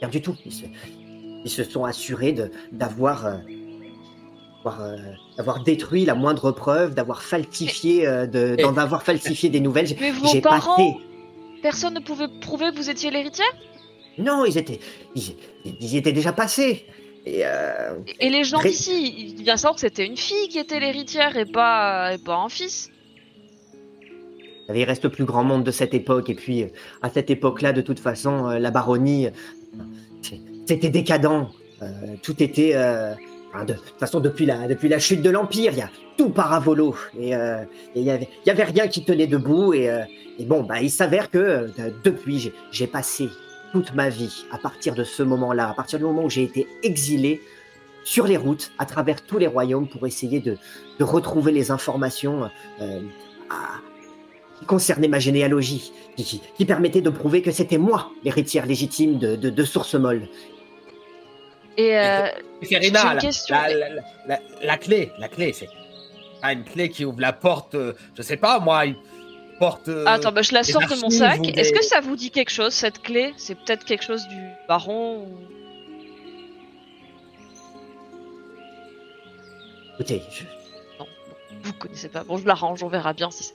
S2: Rien du tout. Ils se, ils se sont assurés d'avoir euh, d'avoir, détruit la moindre preuve, d'avoir falsifié, euh, de- d'en avoir falsifié des nouvelles. J'ai-
S1: Mais vos parents,
S2: passé.
S1: personne ne pouvait prouver que vous étiez l'héritière?
S2: Non, ils étaient, ils, étaient déjà passés. Et euh,
S1: Et les gens d'ici, ils bien savoir que c'était une fille qui était l'héritière et pas, et pas un fils.
S2: il reste plus grand monde de cette époque. Et puis, euh, à cette époque-là, de toute façon, euh, la baronnie, c'était décadent. Euh, tout était, euh, de, toute façon, depuis la, depuis la chute de l'Empire, il y a tout paravolo. Et il y avait, y avait rien qui tenait debout. Et, et bon, bah, il s'avère que depuis, j'ai passé toute ma vie, à partir de ce moment-là, à partir du moment où j'ai été exilé sur les routes, à travers tous les royaumes, pour essayer de, de retrouver les informations euh, à- qui concernaient ma généalogie, qui, permettaient de prouver que c'était moi l'héritière légitime de, de, de Source Molle.
S1: Et euh, une
S4: la,
S1: question.
S4: la, la, la- la clé, la clé, c'est ah, une clé qui ouvre la porte, euh, je sais pas moi, une porte. euh,
S1: attends, bah, je la sors de mon sac. Est-ce que ça vous dit quelque chose cette clé? C'est peut-être quelque chose du baron ou...
S2: Écoutez, je-
S1: Vous connaissez pas. Bon, je la range, on verra bien si.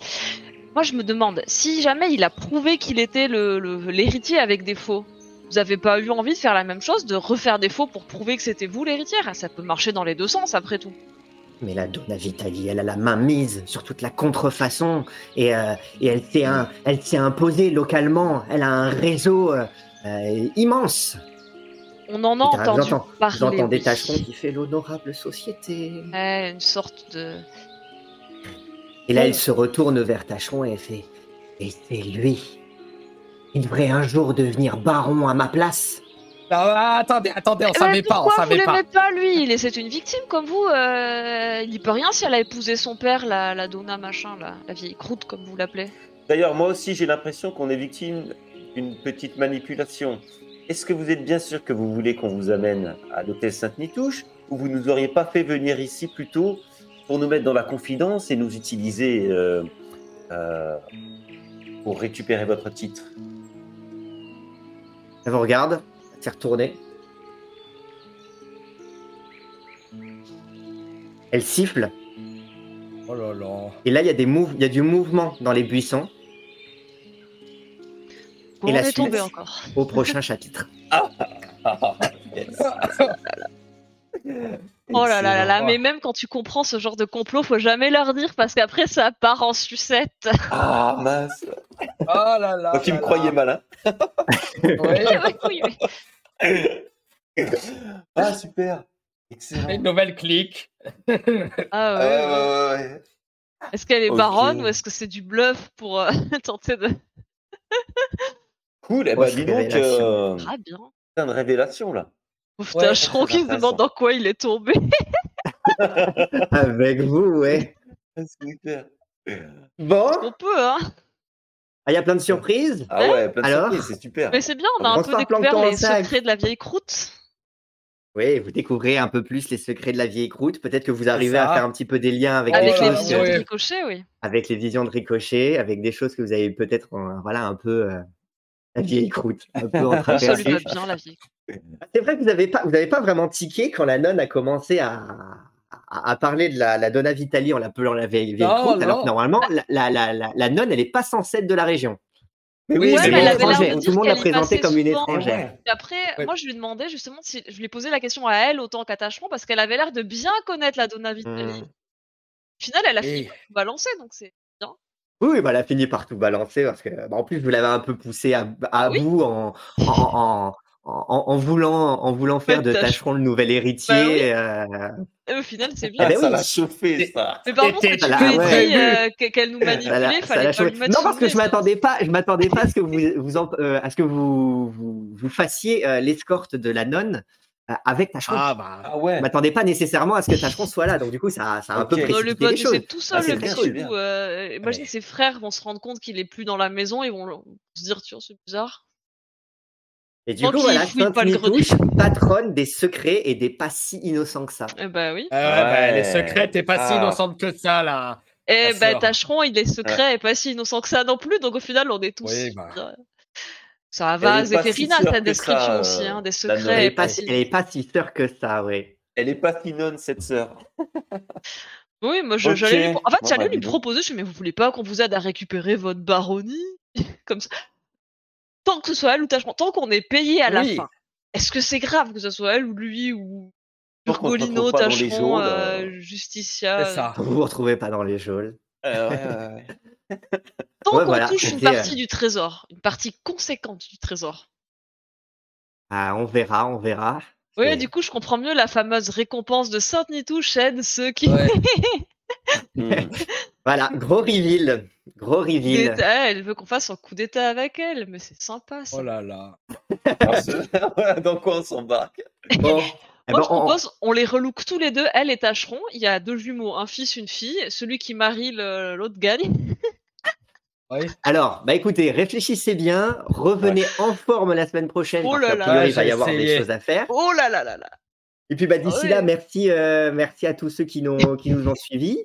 S1: Moi, je me demande si jamais il a prouvé qu'il était le le- l'héritier avec des faux. Vous avez pas eu envie de faire la même chose, de refaire des faux pour prouver que c'était vous l'héritière? Ça peut marcher dans les deux sens après tout.
S2: Mais la Donna Vitali, elle a la main mise sur toute la contrefaçon et, euh, et elle s'est un- elle s'est imposée localement. Elle a un réseau euh, euh, immense.
S1: On en a
S2: j'entends-
S1: parler. Oui.
S2: tâcherons qui fait l'honorable société.
S1: Ouais, une sorte de.
S2: Et là, elle se retourne vers Tâcheron et elle fait Et c'est lui. Il devrait un jour devenir baron à ma place.
S4: Ah, attendez, attendez, on
S1: ben,
S4: savait pas, on savait
S1: vous
S4: pas.
S1: pas lui? Il est c'est une victime comme vous. euh, Il y peut rien si elle a épousé son père, la, la Donna machin, la, la vieille croûte comme vous l'appelez.
S3: D'ailleurs, moi aussi, j'ai l'impression qu'on est victime d'une petite manipulation. Est-ce que vous êtes bien sûr que vous voulez qu'on vous amène à l'hôtel Sainte-Nitouche ou vous nous auriez pas fait venir ici plus tôt pour nous mettre dans la confidence et nous utiliser euh, euh, pour récupérer votre titre?
S2: Elle vous regarde, s'est retournée. Elle siffle.
S4: Oh là là.
S2: Et là, il y, a des y a du mouvement dans les buissons
S1: Bon,
S2: Et
S1: on
S2: la
S1: est
S2: suite
S1: tombé encore.
S2: au prochain chapitre.
S3: Yes.
S1: Oh là là là là, mais même quand tu comprends ce genre de complot, faut jamais leur dire parce qu'après ça part en sucette.
S3: Ah mince
S4: Oh là là.
S3: Moi qui me
S4: là.
S3: malin. Ah super Excellent
S4: Une nouvelle clique.
S1: Ah
S3: Ah,
S1: ouais,
S3: ouais,
S1: ouais.
S3: ouais, ouais.
S1: Est-ce qu'elle est baronne ou est-ce que c'est du bluff pour euh, tenter de.
S3: Cool, eh ben,
S2: Grosse
S3: dis donc,
S2: révélation.
S3: euh,
S1: Ah bien.
S3: plein de révélations là.
S1: Pauvre
S4: Ouais,
S1: tâcheron qui se demande dans quoi il est tombé.
S2: Avec vous, ouais.
S3: C'est super.
S2: Bon,
S1: On peut, hein.
S2: Ah, il y a plein de surprises.
S3: Ah ouais, plein de
S2: Alors
S3: surprises, c'est super.
S1: Mais c'est bien, on a un peu découvert
S2: en
S1: les secrets de la vieille croûte.
S2: Oui, vous découvrez un peu plus les secrets de la vieille croûte. Peut-être que vous arrivez à faire un petit peu des liens avec,
S1: Avec
S2: des
S1: les
S2: choses,
S1: visions de ricochet, oui.
S2: avec les visions de ricochet, avec des choses que vous avez peut-être, euh, voilà, un peu euh, la vieille croûte, un peu
S1: ça lui
S2: entreaperçue.
S1: va bien, la vieille
S2: C'est vrai que vous n'avez pas, vous avez pas vraiment tiqué quand la nonne a commencé à, à, à parler de la, la Donna Vitali en l'appelant la vieille, vieille
S4: Non,
S2: croûte, alors que normalement, la, la, la, la, la nonne, elle n'est pas censée être de la région.
S3: Mais
S4: Oui,
S1: Ouais, mais elle avait l'air de
S2: étrangère.
S1: dire
S2: Tout le monde l'a présentée comme une étrangère.
S1: Et après,
S4: Ouais.
S1: moi, je lui demandais justement si je lui posais la question à elle autant qu'attachement parce qu'elle avait l'air de bien connaître la Donna Vitali.
S2: Hmm.
S1: Au final, elle a fini par tout balancer, donc c'est.
S2: Oui, bah, elle a fini par tout balancer parce que, bah, en plus, vous l'avez un peu poussé à, à
S1: Oui.
S2: bout en, en, en, en, en voulant, en voulant faire de
S1: Tâcheron.
S2: Tâcheron le nouvel héritier.
S1: Bah
S2: euh,
S1: Et au final, c'est
S2: Ah
S1: bien.
S2: ben
S3: ça
S2: oui.
S3: l'a chauffé ça.
S1: Mais par contre, tu
S2: ouais.
S1: dit euh, que- qu'elle nous
S2: ça l'a-
S1: manipulait,
S2: ça l'a
S1: fallait pas
S2: chauffé.
S1: lui mettre
S2: Non, parce que je
S1: nez,
S2: m'attendais pas, je m'attendais pas à ce que vous, vous en- euh, à ce que vous, vous, vous fassiez euh, l'escorte de la nonne avec Tâcheron.
S4: Ah bah.
S3: Ah ouais.
S2: Je m'attendais pas nécessairement à ce que Tâcheron soit là, donc du coup, ça, ça a un peu
S3: Ok.
S1: ça. Non, le
S2: précipité
S1: pote,
S2: les choses.
S1: c'est tout seul
S3: Ah, c'est
S1: le petit
S3: bien.
S1: euh, imagine
S3: Ouais.
S1: ses frères vont se rendre compte qu'il est plus dans la maison, ils vont se dire tiens c'est bizarre.
S2: Et du coup, voilà, Sainte-Nitouche, patronne des secrets et des pas si innocents que ça.
S1: Eh bah oui.
S4: Ah ouais, bah,
S3: Ouais.
S4: les secrets, t'es pas si
S3: Ah.
S4: innocente que ça, là.
S1: Et
S4: Ah,
S1: bah
S4: sœur.
S1: Tâcheron, il est secret et pas si innocent que ça non plus, donc au final on est tous.
S4: Oui, bah.
S1: Ça va,
S3: si
S1: Zéphérina,
S3: sûre
S1: ta description
S3: ça,
S1: aussi,
S3: euh,
S1: hein, des secrets.
S2: Elle
S1: et
S2: est pas, si-
S1: si-
S2: elle est pas si sûre que ça, oui.
S3: Elle est pas finonne cette sœur.
S1: Oui, moi j'allais lui... En fait,
S3: Bon,
S1: j'allais
S3: bah,
S1: lui proposer, je dis, mais vous voulez pas qu'on vous aide à récupérer votre baronnie? Comme ça. Tant que ce soit elle ou Tâcheron, tant qu'on est payé à la
S4: Oui.
S1: fin. Est-ce que c'est grave que ce soit elle ou lui ou Tâcheron,
S3: geôles,
S1: euh,
S3: euh,
S1: Justicia
S4: C'est ça.
S2: Vous vous retrouvez pas dans les geôles.
S3: Euh, ouais, ouais, ouais.
S1: Tant
S2: Ouais,
S1: qu'on
S2: voilà,
S1: touche une partie du trésor, une partie conséquente du trésor.
S2: Ah, on verra, on verra.
S1: Oui, du coup, je comprends mieux la fameuse récompense de Sainte-Nitouche aide ceux qui.
S4: Ouais.
S2: Voilà, gros reveal. Gros reveal.
S1: Ah, elle veut qu'on fasse un coup d'état avec elle, mais c'est sympa ça.
S4: Oh là là.
S3: Dans quoi on s'embarque
S2: Bon, eh
S1: Moi,
S2: ben,
S1: je
S2: on-
S1: propose, on les relook tous les deux, elle et Tacheron. Il y a deux jumeaux, un fils, une fille. Celui qui marie l'autre gagne.
S4: Oui.
S2: Alors, bah écoutez, réfléchissez bien, revenez en forme la semaine prochaine.
S1: Oh
S2: parce
S1: là
S2: qu'a
S1: là.
S2: priori, il va y avoir des choses à faire.
S1: Oh là là là là.
S2: Et puis bah, d'ici là, merci, euh, merci à tous ceux qui, nous ont suivis.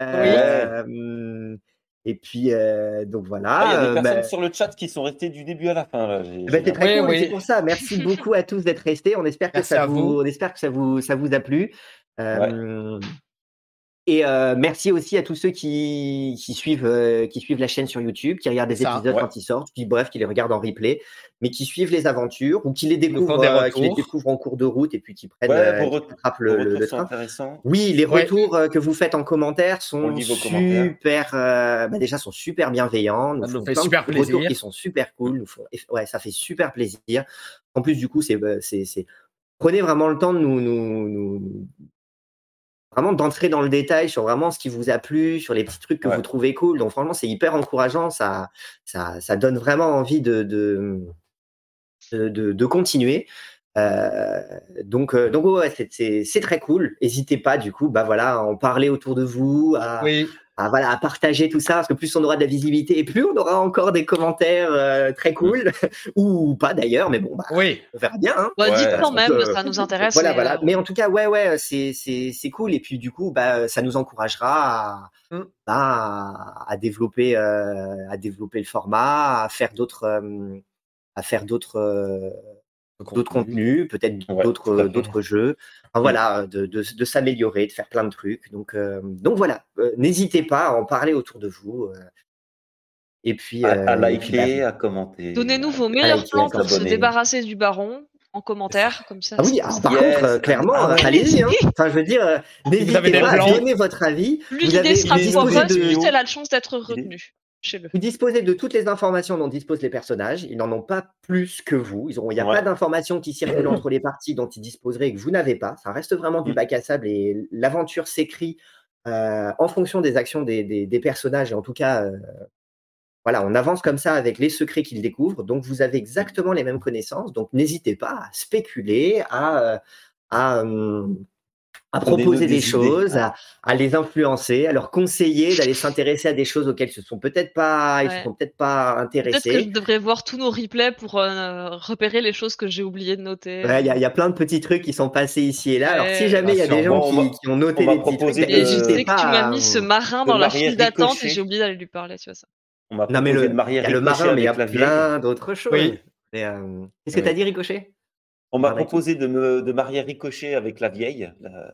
S2: Euh, hum, Et puis, euh, donc voilà.
S3: Ah, Il y a des
S2: euh,
S3: personnes
S2: bah,
S3: sur le chat qui sont restées du début à la fin. Là. J'ai-
S2: bah, c'est très
S4: Oui,
S2: cool,
S4: oui.
S2: c'est pour ça. Merci beaucoup à tous d'être restés. On espère que
S4: Merci
S2: ça vous. on espère que ça vous, ça vous a plu. Euh, Et euh, merci aussi à tous ceux qui, qui suivent, euh, qui suivent la chaîne sur YouTube, qui regardent
S4: ça,
S2: épisodes
S3: ouais.
S2: quand ils sortent, qui bref, qui les regardent en replay, mais qui suivent les aventures ou qui les découvrent, euh, qui les
S4: retours.
S2: découvrent en cours de route et puis qui prennent,
S3: Ouais,
S2: euh,
S3: vos
S2: qui
S3: retours-
S2: rattrapent
S3: Vos
S2: le, le-
S3: retours
S2: le train. Oui, les
S4: Ouais.
S2: retours euh, que vous faites en commentaire
S3: On
S2: sont super, euh, bah déjà sont super bienveillants. Nous
S4: Ça nous
S2: font
S4: fait
S2: plein de
S4: super
S2: retours
S4: plaisir.
S2: qui sont super cool. Nous font, ouais, ça fait super plaisir. En plus, du coup, c'est, euh, c'est, c'est- prenez vraiment le temps de nous, nous, nous- nous- vraiment d'entrer dans le détail sur vraiment ce qui vous a plu, sur les petits trucs que
S3: Ouais.
S2: vous trouvez cool. Donc, franchement, c'est hyper encourageant. Ça, ça, ça donne vraiment envie de, de, de, de- de continuer. Euh, donc, euh, donc ouais, c'est, très cool. N'hésitez pas, du coup, bah voilà, à en parler autour de vous, à,
S4: Oui.
S2: À, voilà, à partager tout ça, parce que plus on aura de la visibilité et plus on aura encore des commentaires euh, très cool, ou pas d'ailleurs, mais bon, bah,
S4: Oui.
S2: on verra bien. Hein.
S1: Bah,
S3: Ouais,
S1: dites quand même,
S2: euh,
S1: ça nous intéresse.
S2: Voilà,
S1: mais,
S2: voilà.
S1: euh,
S2: Mais en tout cas, ouais, ouais, c'est, c'est, c'est cool. Et puis, du coup, bah, ça nous encouragera à,
S4: Mm.
S2: bah, à, à développer, euh, à développer le format, à faire d'autres, euh, à faire d'autres, euh, d'autres contenus, peut-être
S3: Ouais,
S2: d'autres, jeux. Enfin, voilà, de, de, de s'améliorer, de faire plein de trucs. Donc, euh, donc voilà, Euh, n'hésitez pas à en parler autour de vous. euh. Et puis,
S3: À,
S2: euh, bah,
S3: liker, à commenter.
S1: Donnez-nous vos meilleurs plans pour se débarrasser du baron en commentaire, comme ça.
S2: Ah oui, alors, par
S3: Yes.
S2: contre, euh, clairement,
S3: Ah ouais.
S2: allez-y. Hein. Enfin, je veux dire, euh, n'hésitez pas à donner votre avis.
S1: Plus l'idée sera plus elle a de chance d'être retenue. Chez-le.
S2: Vous disposez de toutes les informations dont disposent les personnages. Ils n'en ont pas plus que vous. Ils ont, il n'y a
S3: Ouais.
S2: pas d'informations qui circulent entre les parties dont ils disposeraient et que vous n'avez pas. Ça reste vraiment du
S3: Mm.
S2: bac à sable et l'aventure s'écrit euh, en fonction des actions des, des- des personnages. Et en tout cas, euh, voilà, on avance comme ça avec les secrets qu'ils découvrent. Donc, vous avez exactement les mêmes connaissances. Donc, n'hésitez pas à spéculer, à, euh, à, euh, à proposer
S3: des
S2: choses, à, à les influencer, à leur conseiller d'aller s'intéresser à des choses auxquelles ils se sont peut-être pas, ils se sont peut-être pas
S1: Peut-être que je
S2: intéressés.
S1: devrais voir tous nos replays pour euh, repérer les choses que j'ai oublié de noter.
S2: Ouais, Il y, a- il y a plein de petits trucs qui sont passés ici et là. Alors, si jamais il y a
S3: Ah,
S2: des gens
S3: on
S2: qui,
S3: va-
S2: qui ont noté
S3: on
S2: des petits trucs,
S3: proposer
S2: bah,
S3: de-
S1: Et je
S2: n'hésitez
S1: sais que
S2: pas
S1: tu m'as mis ce marin
S3: de
S1: dans la file d'attente et j'ai oublié d'aller lui parler, tu vois ça.
S3: On
S2: Non, mais le,
S3: de marier
S2: il y a le marin, mais il y a plein d'autres choses.
S4: Oui.
S2: Euh, Qu'est-ce que tu as dit, Ricochet?
S3: On m'a proposé de me de marier Ricochet avec la vieille. La,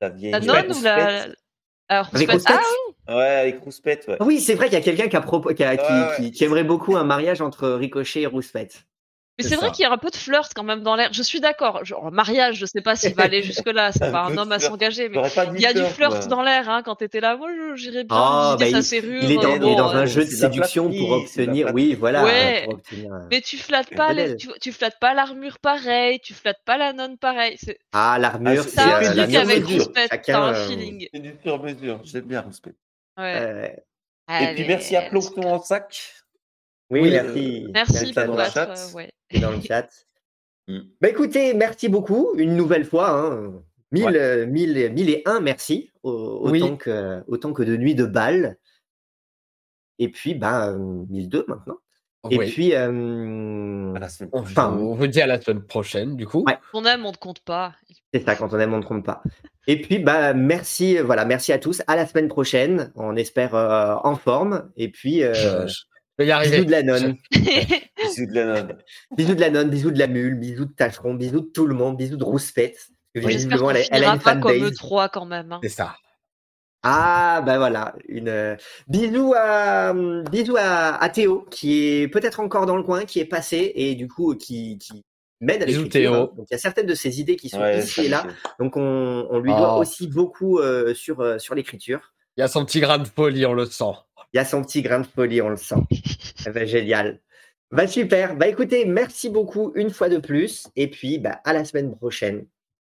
S3: la vieille.
S1: La
S3: Rouspette.
S1: nonne ou la. Alors,
S2: Avec
S1: Rouspette-
S2: Rouspette?
S1: Ah
S3: Ouais, avec Rouspette, ouais.
S2: Ah Oui, c'est vrai qu'il y a quelqu'un qui, qui, a- qui-
S3: Ouais, ouais.
S2: qui- qui aimerait beaucoup un mariage entre Ricochet et Rouspette.
S1: Mais
S4: C'est
S1: vrai qu'il y a un peu de flirt quand même dans l'air. Je suis d'accord. Genre, mariage, je sais pas s'il va aller jusque-là. C'est pas un homme à s'engager. Mais il y a du flirt dans l'air hein, quand t'étais là. Moi, je- j'irais bien
S2: Ah,
S1: visiter
S2: bah,
S1: sa serrure.
S2: Il est dans,
S1: euh,
S2: il est un
S1: euh,
S2: jeu de séduction pour obtenir. Oui, voilà.
S1: Ouais.
S2: pour obtenir un-
S1: Mais tu flattes pas les, tu, tu flattes pas l'armure pareil, tu flattes pas la nonne pareil. C'est
S2: Ah, l'armure,
S3: Ah,
S2: c'est
S3: euh,
S1: un truc
S2: l'armure,
S1: avec
S2: Chacun,
S1: t'as un
S2: euh,
S1: feeling.
S3: C'est du sur mesure. J'aime bien.
S1: Ouais.
S2: euh,
S3: Et puis merci à Plancton en sac.
S2: Oui,
S4: Oui,
S2: merci.
S1: Merci pour
S3: dans le
S1: votre.
S3: chat.
S1: euh, ouais.
S2: C'est dans le chat.
S3: Mm.
S2: Bah écoutez, merci beaucoup une nouvelle fois. Hein. Mille,
S3: Ouais.
S2: euh, mille, mille et un merci. au-
S4: Oui.
S2: Autant, que, autant que de nuit de bal. Et puis, bah, euh, 1002 maintenant. Et
S4: Oui.
S2: puis, euh,
S3: À la semaine
S2: enfin,
S4: on vous dit à la semaine prochaine, du coup.
S2: Ouais.
S1: On aime, on ne compte pas.
S2: c'est ça, quand on aime, on ne trompe pas. Et puis, bah, merci, euh, voilà, merci à tous. À la semaine prochaine. On espère euh, en forme. Et puis, euh,
S4: Je, je vais y arriver.
S2: bisous de la nonne.
S3: Bisous de la nonne.
S2: Bisous de la nonne, bisous de la mule, bisous de Tacheron, bisous de tout le monde, bisous de Rouspette.
S1: J'espère qu'on
S2: elle, a- elle a
S1: finira
S2: une
S1: pas comme
S2: fanbase.
S1: E3 quand même. hein.
S4: C'est ça.
S2: Ah, bah voilà. Une, euh, bisous à, hum, bisous à, à Théo, qui est peut-être encore dans le coin, qui est passé et du coup, qui, qui m'aide à l'écriture.
S4: Théo.
S2: hein. Donc, il y a certaines de ces idées qui sont
S3: Ouais,
S2: ici et là. Donc, on, on lui doit
S4: Oh.
S2: aussi beaucoup euh, sur, euh, sur l'écriture.
S4: Il y a son petit grain de folie, on le sent.
S2: Il y a son petit grain de folie, on le sent. Ben, génial. Bah super. Bah écoutez, merci beaucoup une fois de plus. Et puis bah, à la semaine prochaine